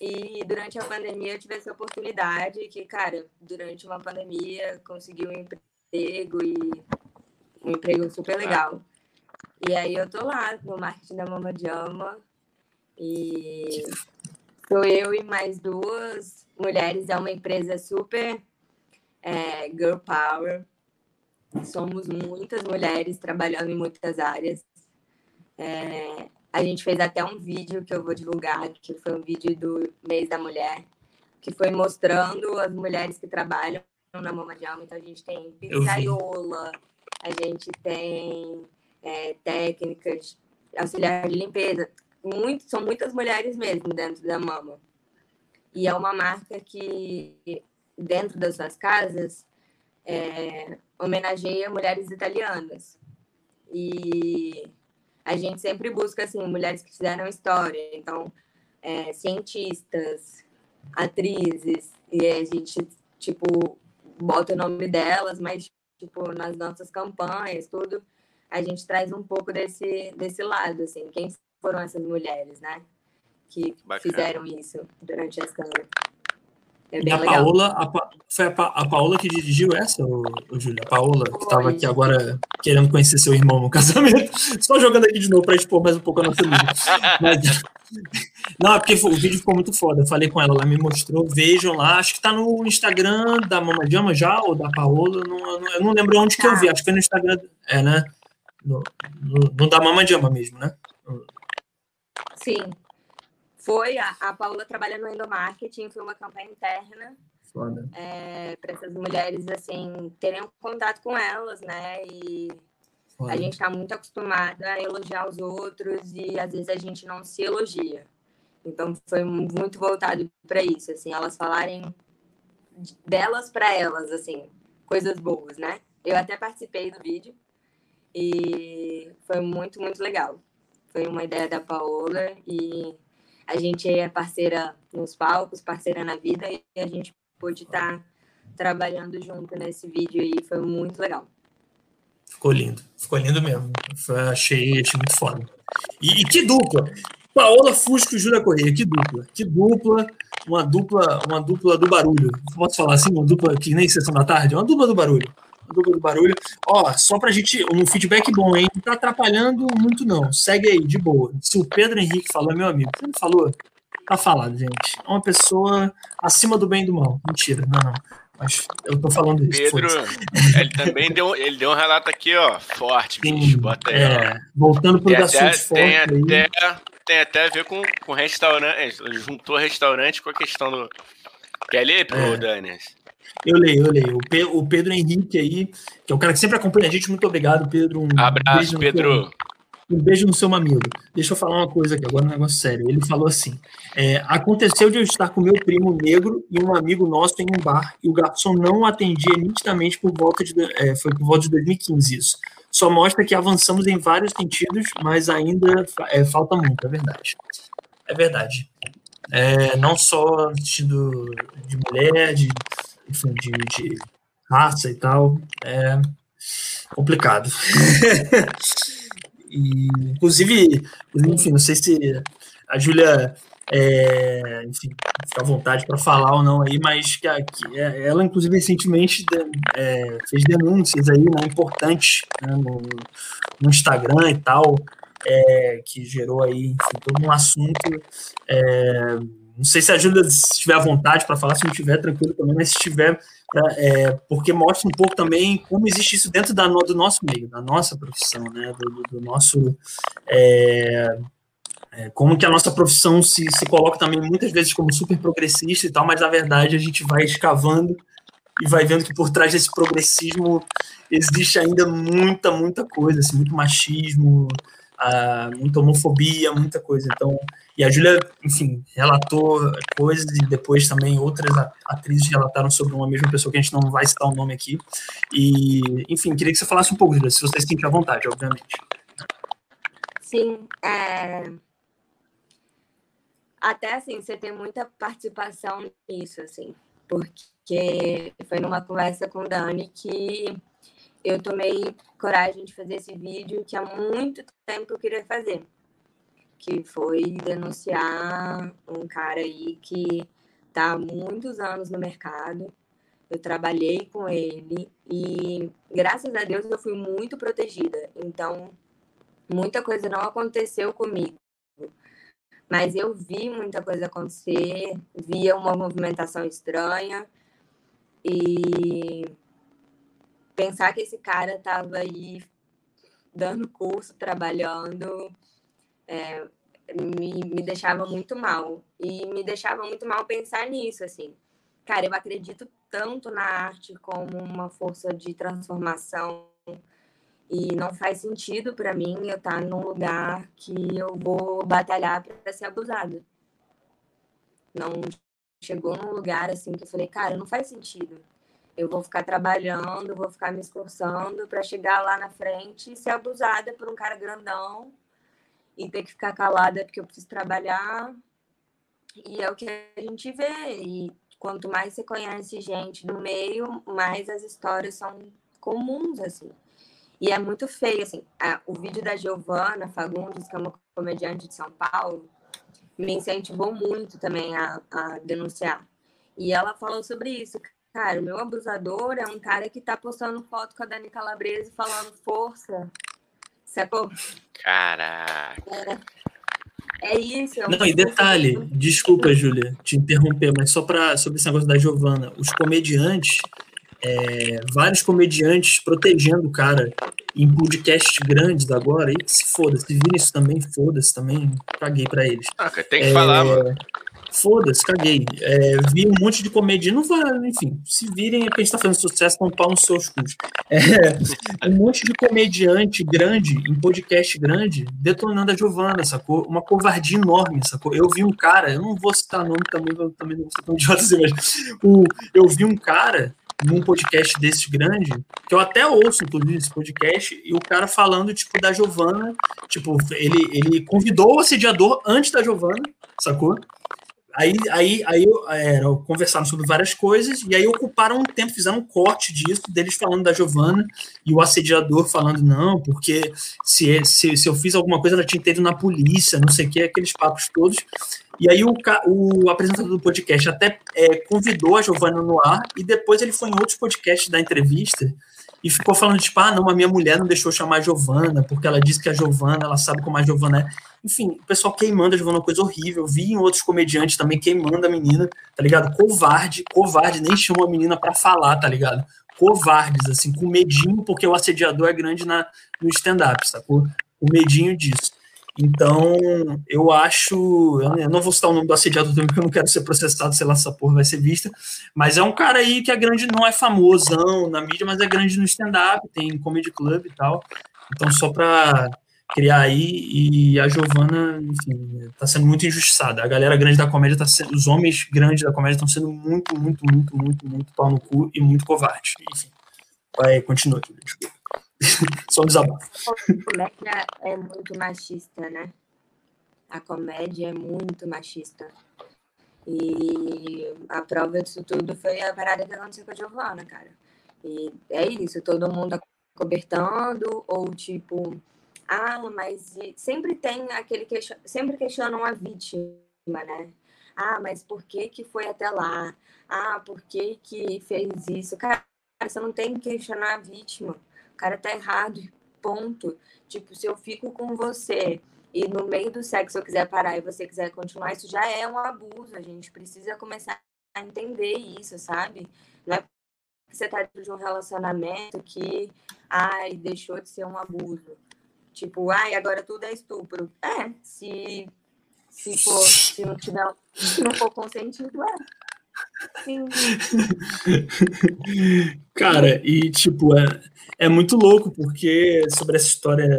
E durante a pandemia eu tive essa oportunidade que, cara, durante uma pandemia consegui um emprego e um emprego super legal. E aí eu tô lá no marketing da Mama Jama e sou eu e mais duas mulheres, é uma empresa super é, girl power. Somos muitas mulheres trabalhando em muitas áreas. É, a gente fez até um vídeo que eu vou divulgar, que foi um vídeo do mês da mulher, que foi mostrando as mulheres que trabalham na Mama de Alma. Então a gente tem pizzaiolo, a gente tem é, técnicas, auxiliar de limpeza. Muito, são muitas mulheres mesmo dentro da Mama. E é uma marca que, dentro das suas casas, é, homenageia mulheres italianas. E a gente sempre busca assim mulheres que fizeram história, então é, cientistas, atrizes e a gente tipo bota o nome delas, mas tipo nas nossas campanhas tudo a gente traz um pouco desse desse lado assim quem foram essas mulheres, né? Que Bacana. fizeram isso durante as câmeras.
É e a Paola, a, foi a, pa, a Paola que dirigiu essa, o, Júlia? A Paola, que estava aqui agora querendo conhecer seu irmão no casamento. Só jogando aqui de novo para expor mais um pouco a nossa vida. Mas, não, é porque o vídeo ficou muito foda. Eu falei com ela, ela me mostrou. Vejam lá. Acho que está no Instagram da Mama Jama já, ou da Paola. Não, eu não lembro onde que eu vi. Acho que foi no Instagram. É, né? No, no, no da Mama Jama mesmo, né?
Sim foi a, a Paula trabalhando no endomarketing, foi uma campanha interna é, para essas mulheres assim terem um contato com elas, né? E Foda. a gente está muito acostumada a elogiar os outros e às vezes a gente não se elogia. Então foi muito voltado para isso, assim, elas falarem delas para elas, assim, coisas boas, né? Eu até participei do vídeo e foi muito, muito legal. Foi uma ideia da Paola e a gente é parceira nos palcos, parceira na vida, e a gente pôde estar tá trabalhando junto nesse vídeo aí, foi muito legal.
Ficou lindo, ficou lindo mesmo. Achei, achei muito foda. E, e que dupla! Paola Fusco e Júlia Correia, que dupla, que dupla, uma dupla, uma dupla do barulho. Posso falar assim, uma dupla que nem sessão da tarde? Uma dupla do barulho do barulho. Ó, só pra gente, um feedback bom, hein? Não tá atrapalhando muito, não. Segue aí, de boa. Se o Pedro Henrique falou, meu amigo, você não falou? Tá falado, gente. É uma pessoa acima do bem e do mal. Mentira, não, não. Mas eu tô falando isso.
Pedro, ele também deu, ele deu um relato aqui, ó, forte, Sim, bicho. Bota aí, é,
ó. Voltando pro assunto forte
tem até, tem até a ver com, com restaurante. Juntou restaurante com a questão do. Quer ler, pro é.
Eu leio, eu leio. O Pedro Henrique aí, que é o cara que sempre acompanha a gente, muito obrigado, Pedro. Um
Abraço, Pedro.
Seu, um beijo no seu mamilo. Deixa eu falar uma coisa aqui, agora um negócio sério. Ele falou assim: é, aconteceu de eu estar com meu primo negro e um amigo nosso em um bar, e o garçom não atendia nitidamente por volta de. É, foi por volta de 2015 isso. Só mostra que avançamos em vários sentidos, mas ainda é, falta muito, é verdade. É verdade. É, não só vestido de mulher, de enfim, de, de raça e tal, é complicado. e, inclusive, enfim, não sei se a Júlia, é, enfim, fica à vontade para falar ou não aí, mas que, que é, ela, inclusive, recentemente é, fez denúncias aí, né, importantes né, no, no Instagram e tal, é, que gerou aí, enfim, todo um assunto é, não sei se a Júlia estiver à vontade para falar, se não estiver, tranquilo também, mas se estiver, é, porque mostra um pouco também como existe isso dentro da, do nosso meio, da nossa profissão, né? do, do, nosso. É, é, como que a nossa profissão se, se coloca também muitas vezes como super progressista e tal, mas na verdade a gente vai escavando e vai vendo que por trás desse progressismo existe ainda muita, muita coisa, assim, muito machismo, uh, muita homofobia, muita coisa. Então, e a Júlia, enfim, relatou coisas e depois também outras atrizes relataram sobre uma mesma pessoa que a gente não vai citar o nome aqui. E, enfim, queria que você falasse um pouco, Júlia, se você se sentir à vontade, obviamente.
Sim, é... até assim, você tem muita participação nisso, assim, porque foi numa conversa com o Dani que eu tomei coragem de fazer esse vídeo que há muito tempo eu queria fazer, que foi denunciar um cara aí que está há muitos anos no mercado. Eu trabalhei com ele e, graças a Deus, eu fui muito protegida. Então, muita coisa não aconteceu comigo. Mas eu vi muita coisa acontecer, via uma movimentação estranha e pensar que esse cara estava aí dando curso, trabalhando, é, me, me deixava muito mal. E me deixava muito mal pensar nisso, assim. Cara, eu acredito tanto na arte como uma força de transformação e não faz sentido para mim eu estar num lugar que eu vou batalhar para ser abusada. Não chegou num lugar assim que eu falei, cara, não faz sentido. Eu vou ficar trabalhando, vou ficar me esforçando para chegar lá na frente e ser abusada por um cara grandão e ter que ficar calada porque eu preciso trabalhar. E é o que a gente vê. E quanto mais você conhece gente do meio, mais as histórias são comuns, assim. E é muito feio, assim. O vídeo da Giovana Fagundes, que é uma comediante de São Paulo, me incentivou muito também a, a denunciar. E ela falou sobre isso, Cara, o meu abusador é um cara que tá postando foto com a Dani Calabresa falando força. Sacou?
Caraca.
É, é isso. É
Não, e detalhe, desculpa, Júlia, te interromper, mas só para sobre esse negócio da Giovana, os comediantes, é, vários comediantes protegendo o cara em podcasts grandes agora, e que se foda, se virem isso também, foda-se também, caguei para eles.
Ah, tem que é, falar, mano.
Foda-se, caguei. É, vi um monte de comédia, não vai, enfim, se virem é a gente tá fazendo sucesso, com pau nos seus cus. É, um monte de comediante grande, em podcast grande, detonando a Giovana, sacou? Uma covardia enorme, sacou? Eu vi um cara, eu não vou citar nome também, eu também não vou ser tão idiota assim, mas o, eu vi um cara num podcast desse grande, que eu até ouço, inclusive, esse podcast, e o cara falando, tipo, da Giovana, tipo, ele, ele convidou o assediador antes da Giovana, sacou? Aí, aí, aí é, conversaram sobre várias coisas, e aí ocuparam um tempo, fizeram um corte disso, deles falando da Giovana, e o assediador falando, não, porque se, se, se eu fiz alguma coisa, ela tinha que ter ido na polícia, não sei o que, aqueles papos todos. E aí o, o apresentador do podcast até é, convidou a Giovana no ar, e depois ele foi em outros podcasts da entrevista, e ficou falando, tipo, ah, não, a minha mulher não deixou chamar Giovana, porque ela disse que a Giovana, ela sabe como a Giovana é. Enfim, o pessoal queimando a Giovana uma coisa horrível. Vi em outros comediantes também queimando a menina, tá ligado? Covarde, covarde, nem chamou a menina para falar, tá ligado? Covardes, assim, com medinho, porque o assediador é grande na, no stand-up, sacou? O medinho disso. Então, eu acho. Eu não vou citar o nome do assediador também, porque eu não quero ser processado, sei lá essa porra vai ser vista. Mas é um cara aí que é grande, não é famosão na mídia, mas é grande no stand-up, tem comedy club e tal. Então, só para criar aí, e a Giovana, enfim, tá sendo muito injustiçada. A galera grande da comédia tá sendo, os homens grandes da comédia estão sendo muito, muito, muito, muito, muito pau no cu e muito covardes. Enfim, vai, continua desculpa. Só um desabafo.
A comédia é muito machista, né? A comédia é muito machista. E a prova disso tudo foi a parada que aconteceu com a Giovana, cara. E é isso, todo mundo cobertando, ou tipo, ah, mas sempre tem aquele que sempre questionam a vítima, né? Ah, mas por que que foi até lá? Ah, por que que fez isso? Cara, você não tem que questionar a vítima. Cara tá errado, ponto. Tipo, se eu fico com você e no meio do sexo eu quiser parar e você quiser continuar, isso já é um abuso. A gente precisa começar a entender isso, sabe? Não é porque você tá dentro de um relacionamento que, ai, deixou de ser um abuso Tipo, ai, agora tudo é estupro. É, se Se, for, se, não, tiver, se não for consentido, é.
Cara, e tipo, é, é muito louco, porque sobre essa história.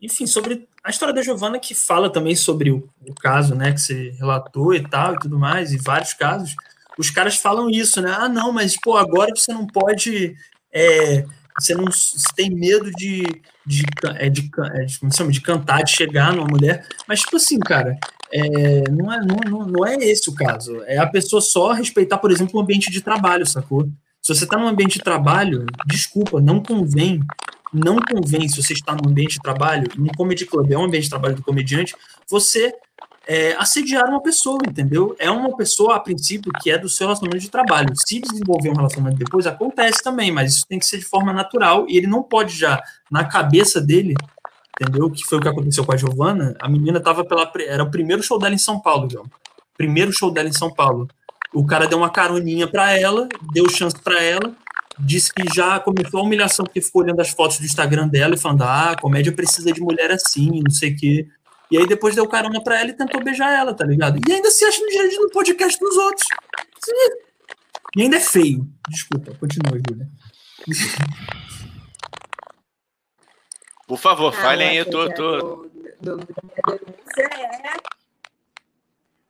Enfim, sobre a história da Giovana, que fala também sobre o, o caso, né, que você relatou e tal, e tudo mais, e vários casos, os caras falam isso, né? Ah, não, mas, pô, agora você não pode. É, você não você tem medo de, de, é, de, é, de, como chama, de cantar, de chegar numa mulher. Mas, tipo assim, cara, é, não, é, não, não é esse o caso. É a pessoa só respeitar, por exemplo, o ambiente de trabalho, sacou? Se você está num ambiente de trabalho, desculpa, não convém, não convém, se você está num ambiente de trabalho, num comedy club, é um ambiente de trabalho do comediante, você é, assediar uma pessoa, entendeu? É uma pessoa, a princípio, que é do seu relacionamento de trabalho. Se desenvolver um relacionamento depois, acontece também, mas isso tem que ser de forma natural e ele não pode já, na cabeça dele, entendeu? Que foi o que aconteceu com a Giovana. A menina tava pela. Era o primeiro show dela em São Paulo, João. Primeiro show dela em São Paulo. O cara deu uma caroninha para ela, deu chance para ela, disse que já começou a humilhação porque ficou olhando as fotos do Instagram dela e falando: ah, comédia precisa de mulher assim, não sei o quê. E aí depois deu carona pra ela e tentou beijar ela, tá ligado? E ainda se acha no direito no podcast dos outros. E ainda é feio. Desculpa, continua, Júlia.
Por favor, ah, falem aí, eu tô. tô...
Do, do, do, é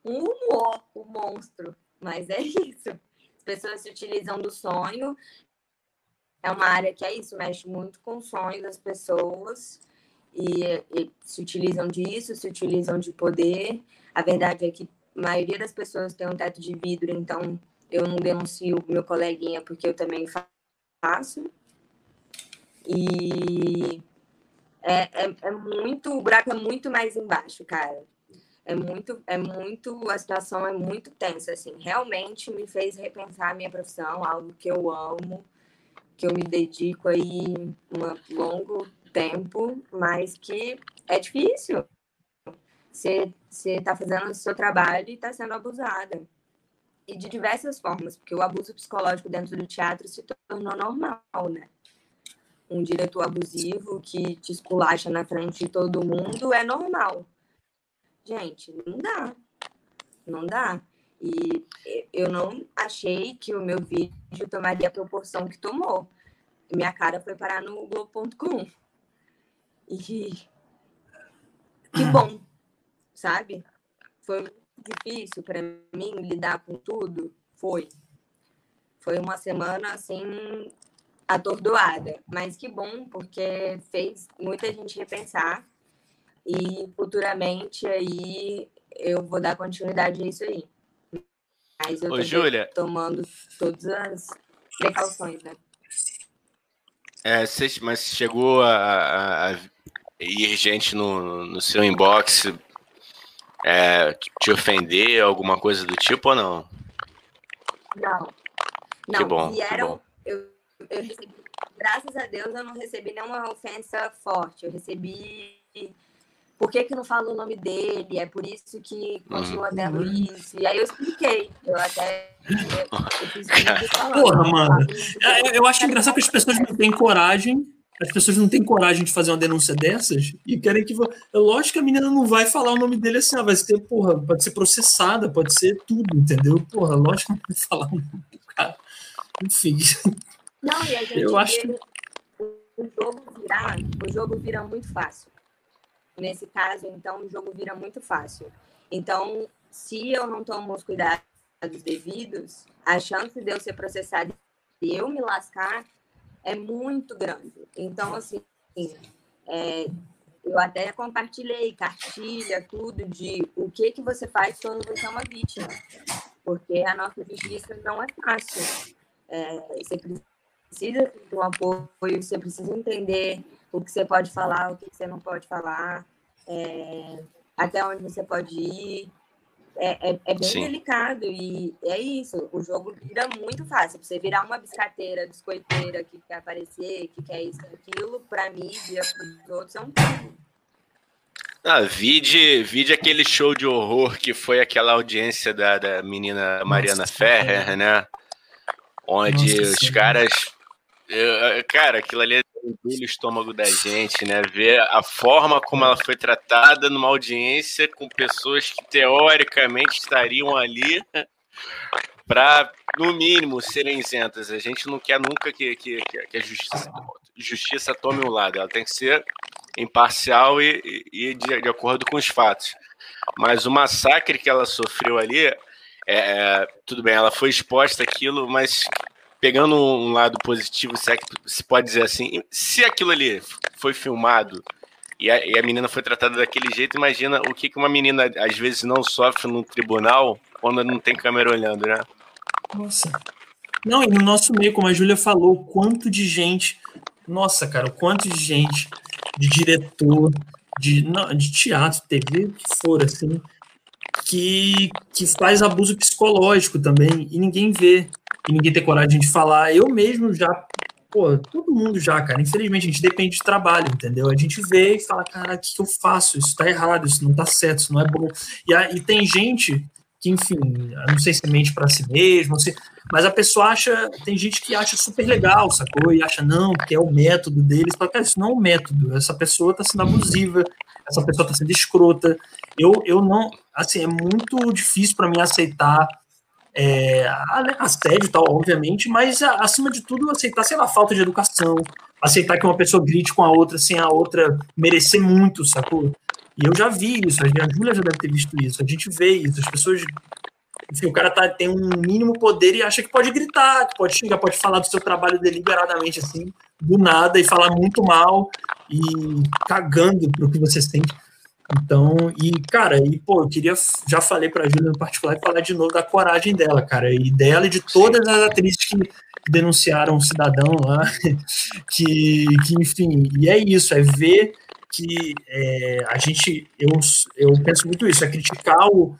um humor, o um monstro. Mas é isso. As pessoas se utilizam do sonho. É uma área que é isso, mexe muito com o sonho das pessoas e, e, se utilizam disso, se utilizam de poder. A verdade é que a maioria das pessoas tem um teto de vidro, então eu não denuncio meu coleguinha porque eu também faço. E é, é, é muito, o buraco é muito mais embaixo, cara. É muito, é muito, a situação é muito tensa, assim. Realmente me fez repensar a minha profissão, algo que eu amo, que eu me dedico aí um longo tempo, mas que é difícil. Você está fazendo o seu trabalho e está sendo abusada. E de diversas formas, porque o abuso psicológico dentro do teatro se tornou normal, né? Um diretor abusivo que te esculacha na frente de todo mundo é normal. Gente, não dá. Não dá. E eu não achei que o meu vídeo tomaria a proporção que tomou. Minha cara foi parar no Globo.com. E que bom, sabe? Foi difícil para mim lidar com tudo. Foi. Foi uma semana assim atordoada, mas que bom porque fez muita gente repensar e futuramente aí eu vou dar continuidade a isso aí. Mas eu
Ô, Júlia,
tomando todas as precauções, né?
É, mas chegou a, a, ir gente no, no seu inbox é, te ofender, alguma coisa do tipo ou não?
Não. Não,
que bom,
vieram,
que bom.
Eu, eu recebi, graças a Deus, eu não recebi nenhuma ofensa forte. Eu recebi por que, que não fala o nome dele, é por isso que continua uhum. tendo isso. E aí eu expliquei. Eu até. Eu, fiz
Porra, mano. Eu, eu acho engraçado que as pessoas não têm coragem as pessoas não têm coragem de fazer uma denúncia dessas e querem que. É lógico que a menina não vai falar o nome dele assim, ah, vai ser, porra, pode ser processada, pode ser tudo, entendeu? Porra, lógico que não vai falar o nome do cara. Enfim.
Não, e a gente eu acho que... o jogo virar, o jogo vira muito fácil. Nesse caso, então, o jogo vira muito fácil. Então, se eu não tomo os cuidados devidos, a chance de eu ser processada e eu me lascar é muito grande. Então, assim, é, eu até compartilhei cartilha, tudo de o que, que você faz quando você é uma vítima. Porque a nossa justiça não é fácil. É, você precisa de um apoio, você precisa entender o que você pode falar, o que você não pode falar, é, até onde você pode ir é, é, é bem Sim. delicado e é isso. O jogo vira muito fácil. Você virar uma biscateira, biscoiteira que quer aparecer, que quer isso, aquilo, para mídia, para os outros, é um.
Ah, vide, vide aquele show de horror que foi aquela audiência da, da menina Mariana Nossa, Ferrer, né? Onde Nossa, os caras. Eu, cara, aquilo ali o estômago da gente, né? Ver a forma como ela foi tratada numa audiência com pessoas que teoricamente estariam ali para, no mínimo, serem isentas. A gente não quer nunca que, que, que a justiça, justiça tome um lado, ela tem que ser imparcial e, e de, de acordo com os fatos. Mas o massacre que ela sofreu ali, é, é tudo bem, ela foi exposta àquilo, mas pegando um lado positivo, se, é que se pode dizer assim, se aquilo ali foi filmado e a, e a, menina foi tratada daquele jeito, imagina o que, que uma menina às vezes não sofre no tribunal quando não tem câmera olhando, né?
Nossa. Não, e no nosso meio, como a Júlia falou, quanto de gente. Nossa, cara, quanto de gente, de diretor, de, não, de teatro, TV, o que for, assim, que, que faz abuso psicológico também, e ninguém vê, e ninguém tem coragem de falar. Eu mesmo já, pô, todo mundo já, cara, infelizmente a gente depende de trabalho, entendeu? A gente vê e fala, cara, o que, que eu faço? Isso tá errado, isso não tá certo, isso não é bom. E, a, e tem gente que, enfim, não sei se mente para si mesmo, mas a pessoa acha, tem gente que acha super legal, sacou? E acha, não, que é o método deles. Fala, cara, isso não é um método, essa pessoa está sendo abusiva, essa pessoa está sendo escrota. Eu, eu não, assim, é muito difícil para mim aceitar é, assédio e tal, obviamente, mas acima de tudo aceitar, sei lá, falta de educação, aceitar que uma pessoa grite com a outra sem a outra merecer muito, sacou? E eu já vi isso, a Júlia já deve ter visto isso, a gente vê isso, as pessoas. Enfim, o cara tá, tem um mínimo poder e acha que pode gritar, que pode xingar, pode falar do seu trabalho deliberadamente, assim, do nada, e falar muito mal e cagando pro que você sente. Então, e, cara, e, pô, eu queria, já falei pra Júlia no particular, falar de novo da coragem dela, cara, e dela e de todas as atrizes que denunciaram um cidadão lá, que, que enfim, e é isso, é ver que é, a gente, eu, eu penso muito isso, é criticar o,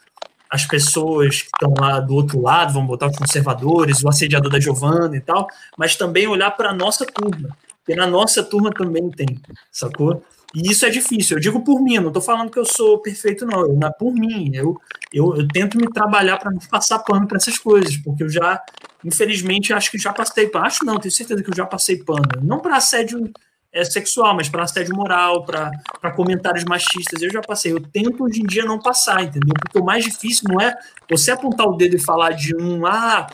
as pessoas que estão lá do outro lado, vamos botar os conservadores, o assediador da Giovana e tal, mas também olhar para a nossa turma, porque na nossa turma também tem, sacou? E isso é difícil. Eu digo por mim, não estou falando que eu sou perfeito, não. Eu, por mim, eu, eu, eu tento me trabalhar para não passar pano para essas coisas, porque eu já, infelizmente, acho que já passei pano. Acho não, tenho certeza que eu já passei pano. Não para assédio é, sexual, mas para assédio moral, para comentários machistas, eu já passei. Eu tento hoje em dia não passar, entendeu? Porque o mais difícil não é você apontar o dedo e falar de um, ah,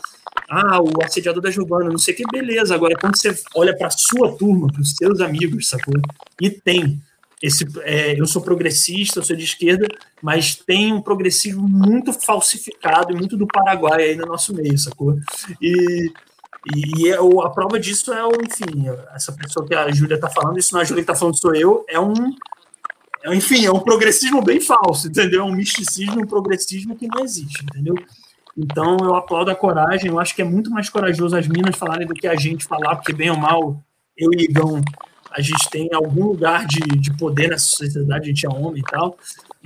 ah o assediador da Giovana, não sei o que, beleza. Agora, quando você olha para sua turma, para os seus amigos, sacou? E tem. Esse, é, eu sou progressista, eu sou de esquerda, mas tem um progressismo muito falsificado e muito do Paraguai aí no nosso meio, sacou? E e, e é, a prova disso é, enfim, essa pessoa que a Júlia está falando, isso não é a Júlia que está falando, sou eu, é um, é, enfim, é um progressismo bem falso, entendeu? É um misticismo, um progressismo que não existe, entendeu? Então eu aplaudo a coragem, eu acho que é muito mais corajoso as minas falarem do que a gente falar, porque bem ou mal, eu e Igão, a gente tem algum lugar de, de poder nessa sociedade, a gente é homem e tal.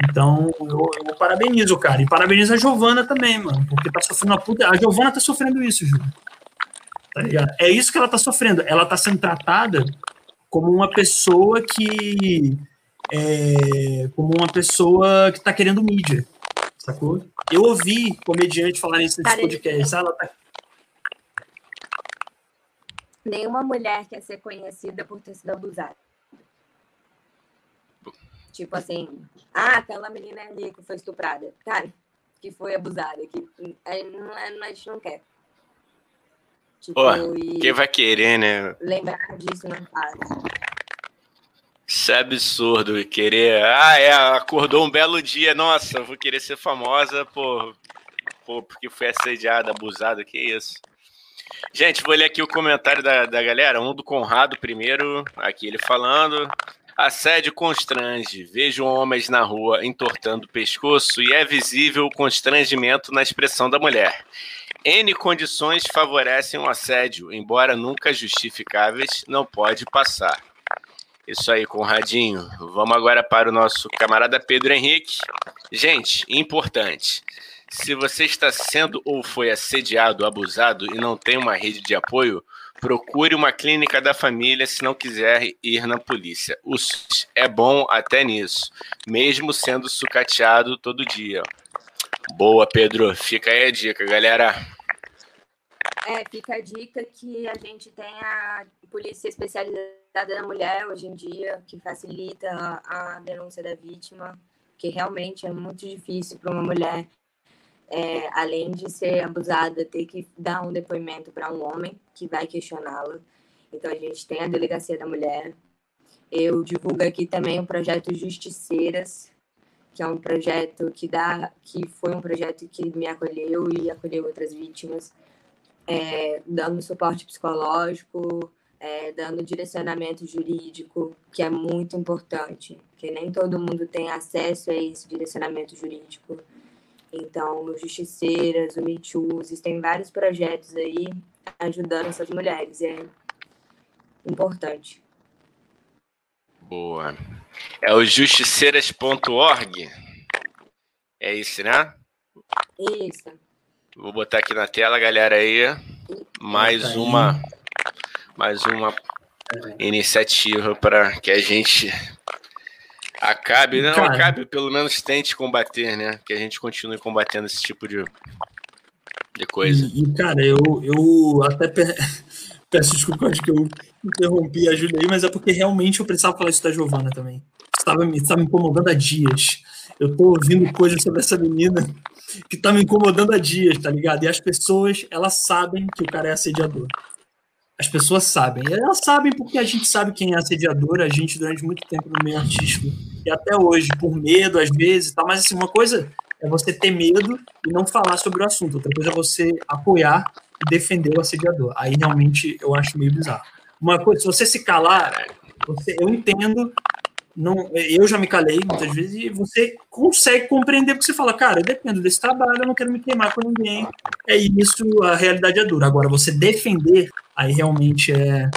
Então, eu, eu parabenizo, cara. E parabenizo a Giovana também, mano, porque tá sofrendo uma puta. A Giovana tá sofrendo isso, Júlio. Tá é isso que ela está sofrendo. Ela está sendo tratada como uma pessoa que. É, como uma pessoa que está querendo mídia. Sacou? Eu ouvi comediante falar isso nesse podcast. Ela tá...
Nenhuma mulher quer ser conhecida por ter sido abusada. Tipo assim, ah, aquela menina ali que foi estuprada. Cara, que foi abusada. Que, a gente não quer.
Tipo, quem vai querer, né?
Lembrar disso não faz.
Isso é absurdo, querer. Ah, é, acordou um belo dia, nossa, vou querer ser famosa, pô, pô porque foi assediada, abusada, que isso. Gente, vou ler aqui o comentário da, da galera. Um do Conrado primeiro, aqui ele falando. Assédio constrange. Vejo homens na rua entortando o pescoço e é visível o constrangimento na expressão da mulher. N condições favorecem o assédio, embora nunca justificáveis, não pode passar. Isso aí, Conradinho. Vamos agora para o nosso camarada Pedro Henrique. Gente, importante. Se você está sendo ou foi assediado, abusado e não tem uma rede de apoio, procure uma clínica da família se não quiser ir na polícia. O SUS é bom até nisso, mesmo sendo sucateado todo dia. Boa, Pedro. Fica aí a dica, galera.
É, fica a dica que a gente tem a polícia especializada da Mulher hoje em dia, que facilita a denúncia da vítima, que realmente é muito difícil para uma mulher, é, além de ser abusada, ter que dar um depoimento para um homem que vai questioná-la. Então, a gente tem a Delegacia da Mulher. Eu divulgo aqui também o projeto Justiceiras, que é um projeto que dá, que foi um projeto que me acolheu e acolheu outras vítimas, é, dando suporte psicológico, é, dando direcionamento jurídico, que é muito importante, que nem todo mundo tem acesso a esse direcionamento jurídico. Então, o Justiceiras, o Me Too, existem vários projetos aí ajudando essas mulheres, é importante.
Boa. É o justiceiras.org? É isso, né?
Isso.
Vou botar aqui na tela, galera, aí. Mais uma mais uma iniciativa para que a gente acabe, não cara, acabe, pelo menos tente combater, né? Que a gente continue combatendo esse tipo de, de coisa.
E, e cara, eu, eu até peço desculpa, acho que eu interrompi a Júlia aí, mas é porque realmente eu precisava falar isso da Giovana também. Estava me, estava me incomodando há dias. Eu tô ouvindo coisas sobre essa menina que tá me incomodando há dias, tá ligado? E as pessoas, elas sabem que o cara é assediador. As pessoas sabem. Elas sabem porque a gente sabe quem é assediador, a gente durante muito tempo no meio artístico e até hoje, por medo às vezes, tá? Mas assim, uma coisa é você ter medo e não falar sobre o assunto, outra coisa é você apoiar e defender o assediador. Aí realmente eu acho meio bizarro. Uma coisa, se você se calar, você, eu entendo não, eu já me calei muitas vezes e você consegue compreender porque você fala, cara, eu dependo desse trabalho, eu não quero me queimar com ninguém. É isso, a realidade é dura. Agora, você defender, aí realmente é,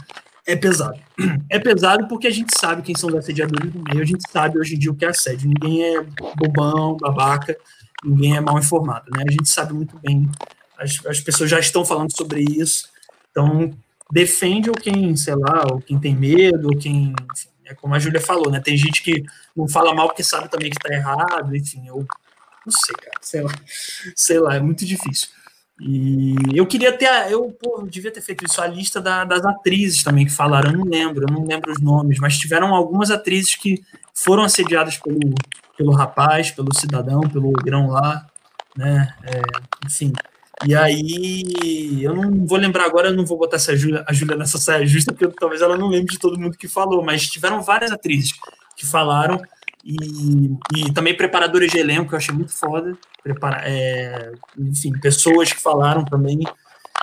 é pesado. É pesado porque a gente sabe quem são os assediadores do meio, a gente sabe hoje em dia o que é assédio. Ninguém é bobão, babaca, ninguém é mal informado, né? A gente sabe muito bem, as, as pessoas já estão falando sobre isso, então defende ou quem, sei lá, ou quem tem medo, ou quem, enfim, é como a Júlia falou, né? Tem gente que não fala mal porque sabe também que tá errado, enfim, eu não sei, cara, sei lá, sei lá, é muito difícil. E eu queria ter, eu pô, devia ter feito isso, a lista da, das atrizes também que falaram, eu não lembro, eu não lembro os nomes, mas tiveram algumas atrizes que foram assediadas pelo, pelo rapaz, pelo cidadão, pelo grão lá, né? É, enfim, e aí, eu não vou lembrar agora, eu não vou botar essa Julia, a Júlia nessa saia justa, porque talvez ela não lembre de todo mundo que falou, mas tiveram várias atrizes que falaram, e, e também preparadoras de elenco, que eu achei muito foda. Prepara, é, enfim, pessoas que falaram também.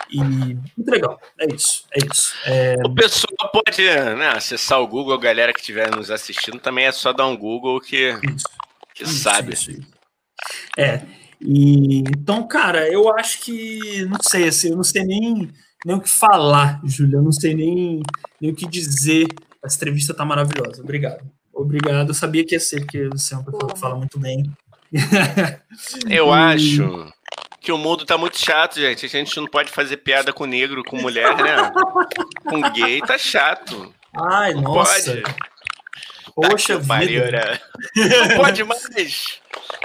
E muito legal. É isso. É isso. É...
O pessoal pode né, acessar o Google, a galera que estiver nos assistindo, também é só dar um Google que, isso. que isso, sabe. Isso,
é. E, então, cara, eu acho que, não sei, assim, eu não sei nem, nem o que falar, Júlia, eu não sei nem, nem o que dizer. Essa entrevista tá maravilhosa. Obrigado. Obrigado. Eu sabia que ia ser, porque você é uma pessoa que fala muito bem.
Eu e... acho que o mundo tá muito chato, gente. A gente não pode fazer piada com negro, com mulher, né? com gay tá chato.
Ai, não nossa. Pode. Poxa tá vida.
Né? Não pode mais.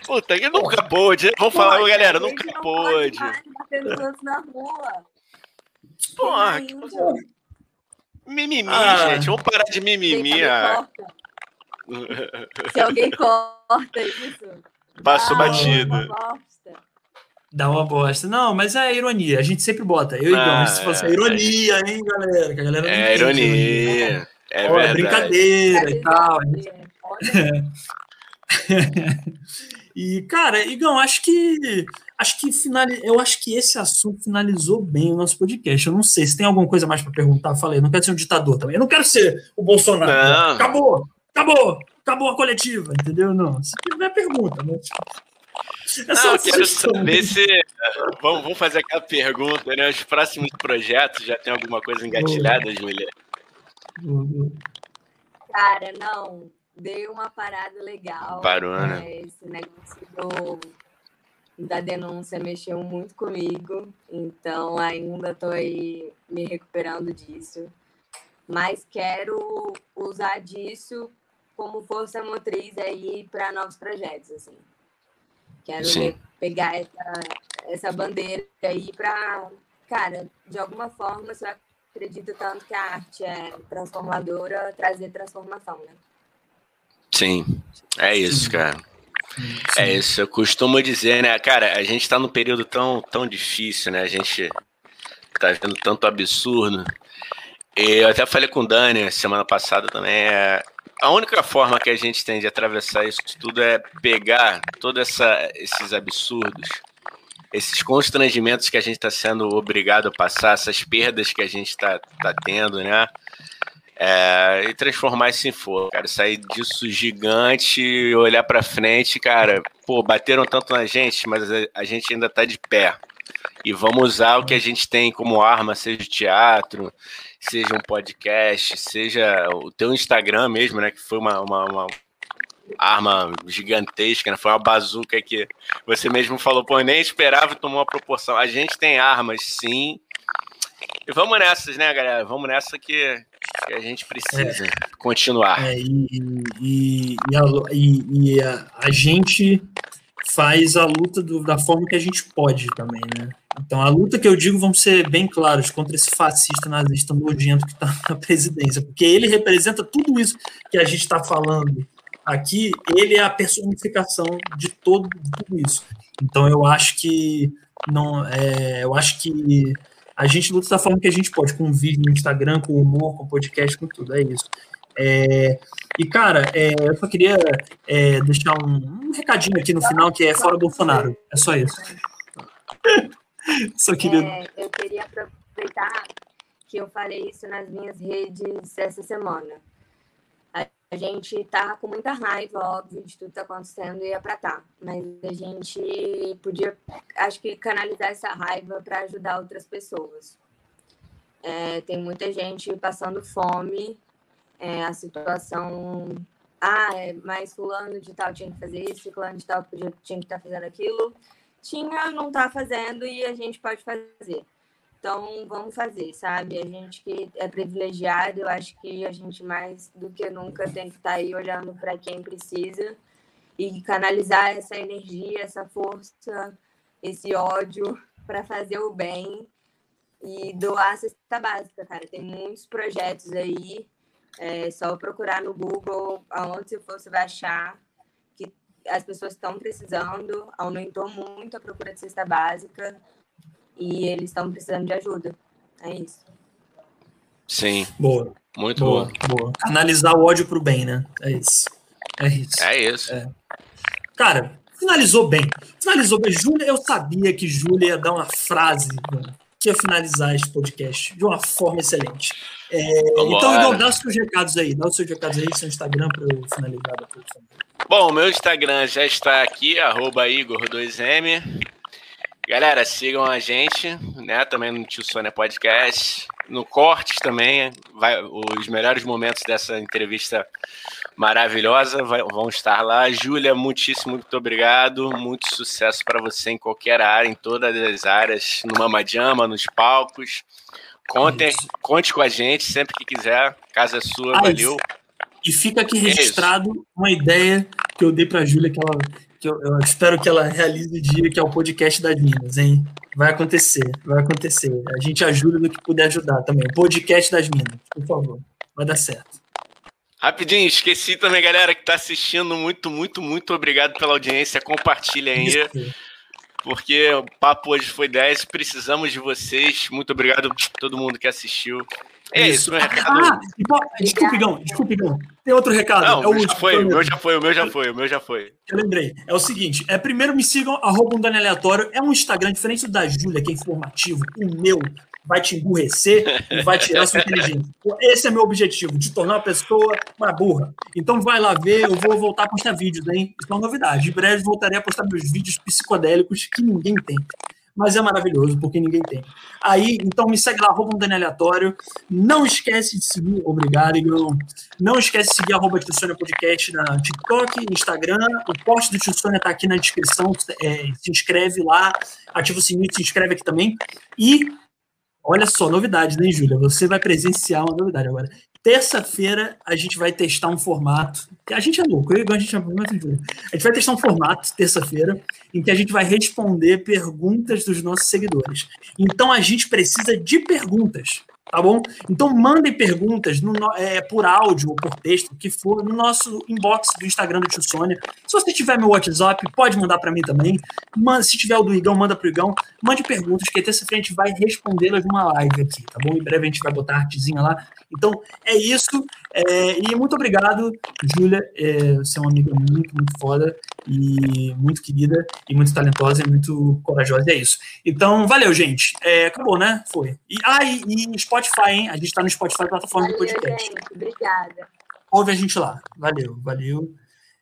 Puta, que nunca pôde. Vamos Pô, falar, galera, nunca não pôde. Pode na rua. Porra, que... Mimimi, ah. gente. Vamos parar de mimimi.
Ah. Se alguém corta isso.
Passou ah, batido.
Dá uma bosta. Não, mas é ironia. A gente sempre bota. Eu ah, e se fosse é, ironia, é. hein, galera? Que a galera
é ironia. É,
oh, é brincadeira e tal. E, cara, Igão, acho que acho que final, eu acho que esse assunto finalizou bem o nosso podcast. Eu não sei se tem alguma coisa mais para perguntar. Falei, eu não quero ser um ditador também. Eu não quero ser o Bolsonaro. Não. Acabou, acabou, acabou a coletiva, entendeu? Não. Se tiver pergunta, mas
é não, eu quero saber se. Vamos, vamos fazer aquela pergunta, né? Os próximos projetos já tem alguma coisa engatilhada, Júlia?
Cara, não dei uma parada legal.
Parou, né?
É, esse negócio do, da denúncia mexeu muito comigo, então ainda estou aí me recuperando disso. Mas quero usar disso como força motriz aí para novos projetos, assim. Quero pegar essa, essa bandeira aí para, cara, de alguma forma, se eu acredito tanto que a arte é transformadora, trazer transformação, né?
Sim, é isso, cara. É isso, eu costumo dizer, né, cara, a gente está num período tão, tão difícil, né? A gente tá vendo tanto absurdo. E eu até falei com o Dani semana passada também. É, a única forma que a gente tem de atravessar isso tudo é pegar todos esses absurdos, esses constrangimentos que a gente está sendo obrigado a passar, essas perdas que a gente está tá tendo, né? É, e transformar isso em fogo, cara. Sair disso gigante, olhar para frente, cara. Pô, bateram tanto na gente, mas a, gente ainda tá de pé. E vamos usar o que a gente tem como arma, seja teatro, seja um podcast, seja o teu Instagram mesmo, né? Que foi uma, uma, uma arma gigantesca, né? Foi uma bazuca que você mesmo falou, pô, nem esperava e tomou uma proporção. A gente tem armas, sim. E vamos nessas, né, galera? Vamos nessa que, que a gente precisa é, continuar.
É, e, e, e, a, e a, a, gente faz a luta do, da forma que a gente pode também, né? Então, a luta que eu digo, vamos ser bem claros, contra esse fascista nazista nojento que está na presidência, porque ele representa tudo isso que a gente está falando aqui, ele é a personificação de todo de tudo isso. Então, eu acho que não, é, eu acho que a gente luta da forma que a gente pode, com vídeo no Instagram, com humor, com podcast, com tudo, é isso. É, e, cara, é, eu só queria é, deixar um, um, recadinho aqui no final, que é fora Bolsonaro. É só isso.
só queria... É, eu queria aproveitar que eu falei isso nas minhas redes essa semana. A gente tá com muita raiva, óbvio, de tudo que tá acontecendo e é pra tá. Mas a gente podia, acho que, canalizar essa raiva para ajudar outras pessoas. É, tem muita gente passando fome, é, a situação. Ah, é, mas fulano de tal tinha que fazer isso, fulano de tal podia, tinha que estar tá fazendo aquilo. Tinha, não tá fazendo e a gente pode fazer. Então, vamos fazer, sabe? A gente que é privilegiado, eu acho que a gente mais do que nunca tem que estar tá aí olhando para quem precisa e canalizar essa energia, essa força, esse ódio para fazer o bem e doar a cesta básica, cara. Tem muitos projetos aí, é só procurar no Google, aonde você for, você vai achar que as pessoas estão precisando, aumentou muito a procura de cesta básica e eles estão precisando de ajuda. É isso.
Sim.
Boa.
Muito boa.
Boa. Analisar o ódio pro bem, né? É isso. É isso.
É isso. É.
Cara, finalizou bem. Finalizou bem. Júlia, eu sabia que Júlia ia dar uma frase que ia finalizar esse podcast de uma forma excelente. É, então, Igor, dá os seus recados aí. Dá os seus recados aí, seu Instagram, para eu finalizar depois.
Bom, meu Instagram já está aqui, arroba Igor2M. Galera, sigam a gente, né? Também no Tio Sônia Podcast, no Cortes também. Vai, os melhores momentos dessa entrevista maravilhosa vai, vão estar lá. Júlia, muitíssimo muito obrigado. Muito sucesso para você em qualquer área, em todas as áreas, no Mamadiama, nos palcos. Conte, conte com a gente sempre que quiser. Casa é sua, ah, valeu.
E fica aqui é registrado é uma ideia que eu dei para a Júlia que ela que eu, eu, espero que ela realize o dia, que é o podcast das Minas, hein? Vai acontecer, vai acontecer. A gente ajuda no que puder ajudar também. Podcast das Minas, por favor. Vai dar certo.
Rapidinho, esqueci também, galera, que está assistindo. Muito, muito, muito obrigado pela audiência. Compartilha aí. Isso. Porque o papo hoje foi 10. Precisamos de vocês. Muito obrigado a todo mundo que assistiu. É isso, meu recado. Ah,
desculpa, Igão, desculpa, Igão. Tem outro recado.
Não, é o meu já foi, o meu já foi, o meu já foi, o meu já foi.
Eu lembrei. É o seguinte: é, primeiro me sigam, arroba um Aleatório. É um Instagram diferente do da Júlia, que é informativo. O meu vai te emburrecer e vai tirar sua inteligência. Esse é meu objetivo, de tornar a pessoa uma burra. Então vai lá ver, eu vou voltar a postar vídeos, hein? Isso é uma novidade. Em breve voltarei a postar meus vídeos psicodélicos que ninguém tem mas é maravilhoso porque ninguém tem. Aí, então me segue lá, arroba um Dani Aleatório. Não esquece de seguir, obrigado, Igor. Não esquece de seguir arroba Tio Podcast na TikTok, Instagram. O post do Tio Sônia tá aqui na descrição. É, se inscreve lá, ativa o sininho, se inscreve aqui também. E olha só, novidade, né, Júlia? Você vai presenciar uma novidade agora. Terça-feira a gente vai testar um formato. A gente é louco, eu, a gente é muito A gente vai testar um formato terça-feira em que a gente vai responder perguntas dos nossos seguidores. Então a gente precisa de perguntas. Tá bom? Então mandem perguntas no, é, por áudio ou por texto, que for, no nosso inbox do Instagram do Tio Sônia. Se você tiver meu WhatsApp, pode mandar para mim também. Se tiver o do Igão, manda pro Igão. Mande perguntas, que terça-feira a gente vai respondê-las numa live aqui, tá bom? Em breve a gente vai botar a artezinha lá. Então, é isso. É, e muito obrigado, Júlia. É, você é uma amiga muito, muito foda e muito querida e muito talentosa e muito corajosa. É isso. Então, valeu, gente. É, acabou, né? Foi. E, ah, e, e Spotify, hein? A gente tá no Spotify, plataforma valeu, do podcast. Gente,
obrigada.
Ouve a gente lá. Valeu, valeu.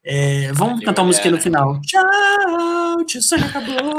É, vamos valeu, cantar uma música no final. Tchau, tio Sônia acabou.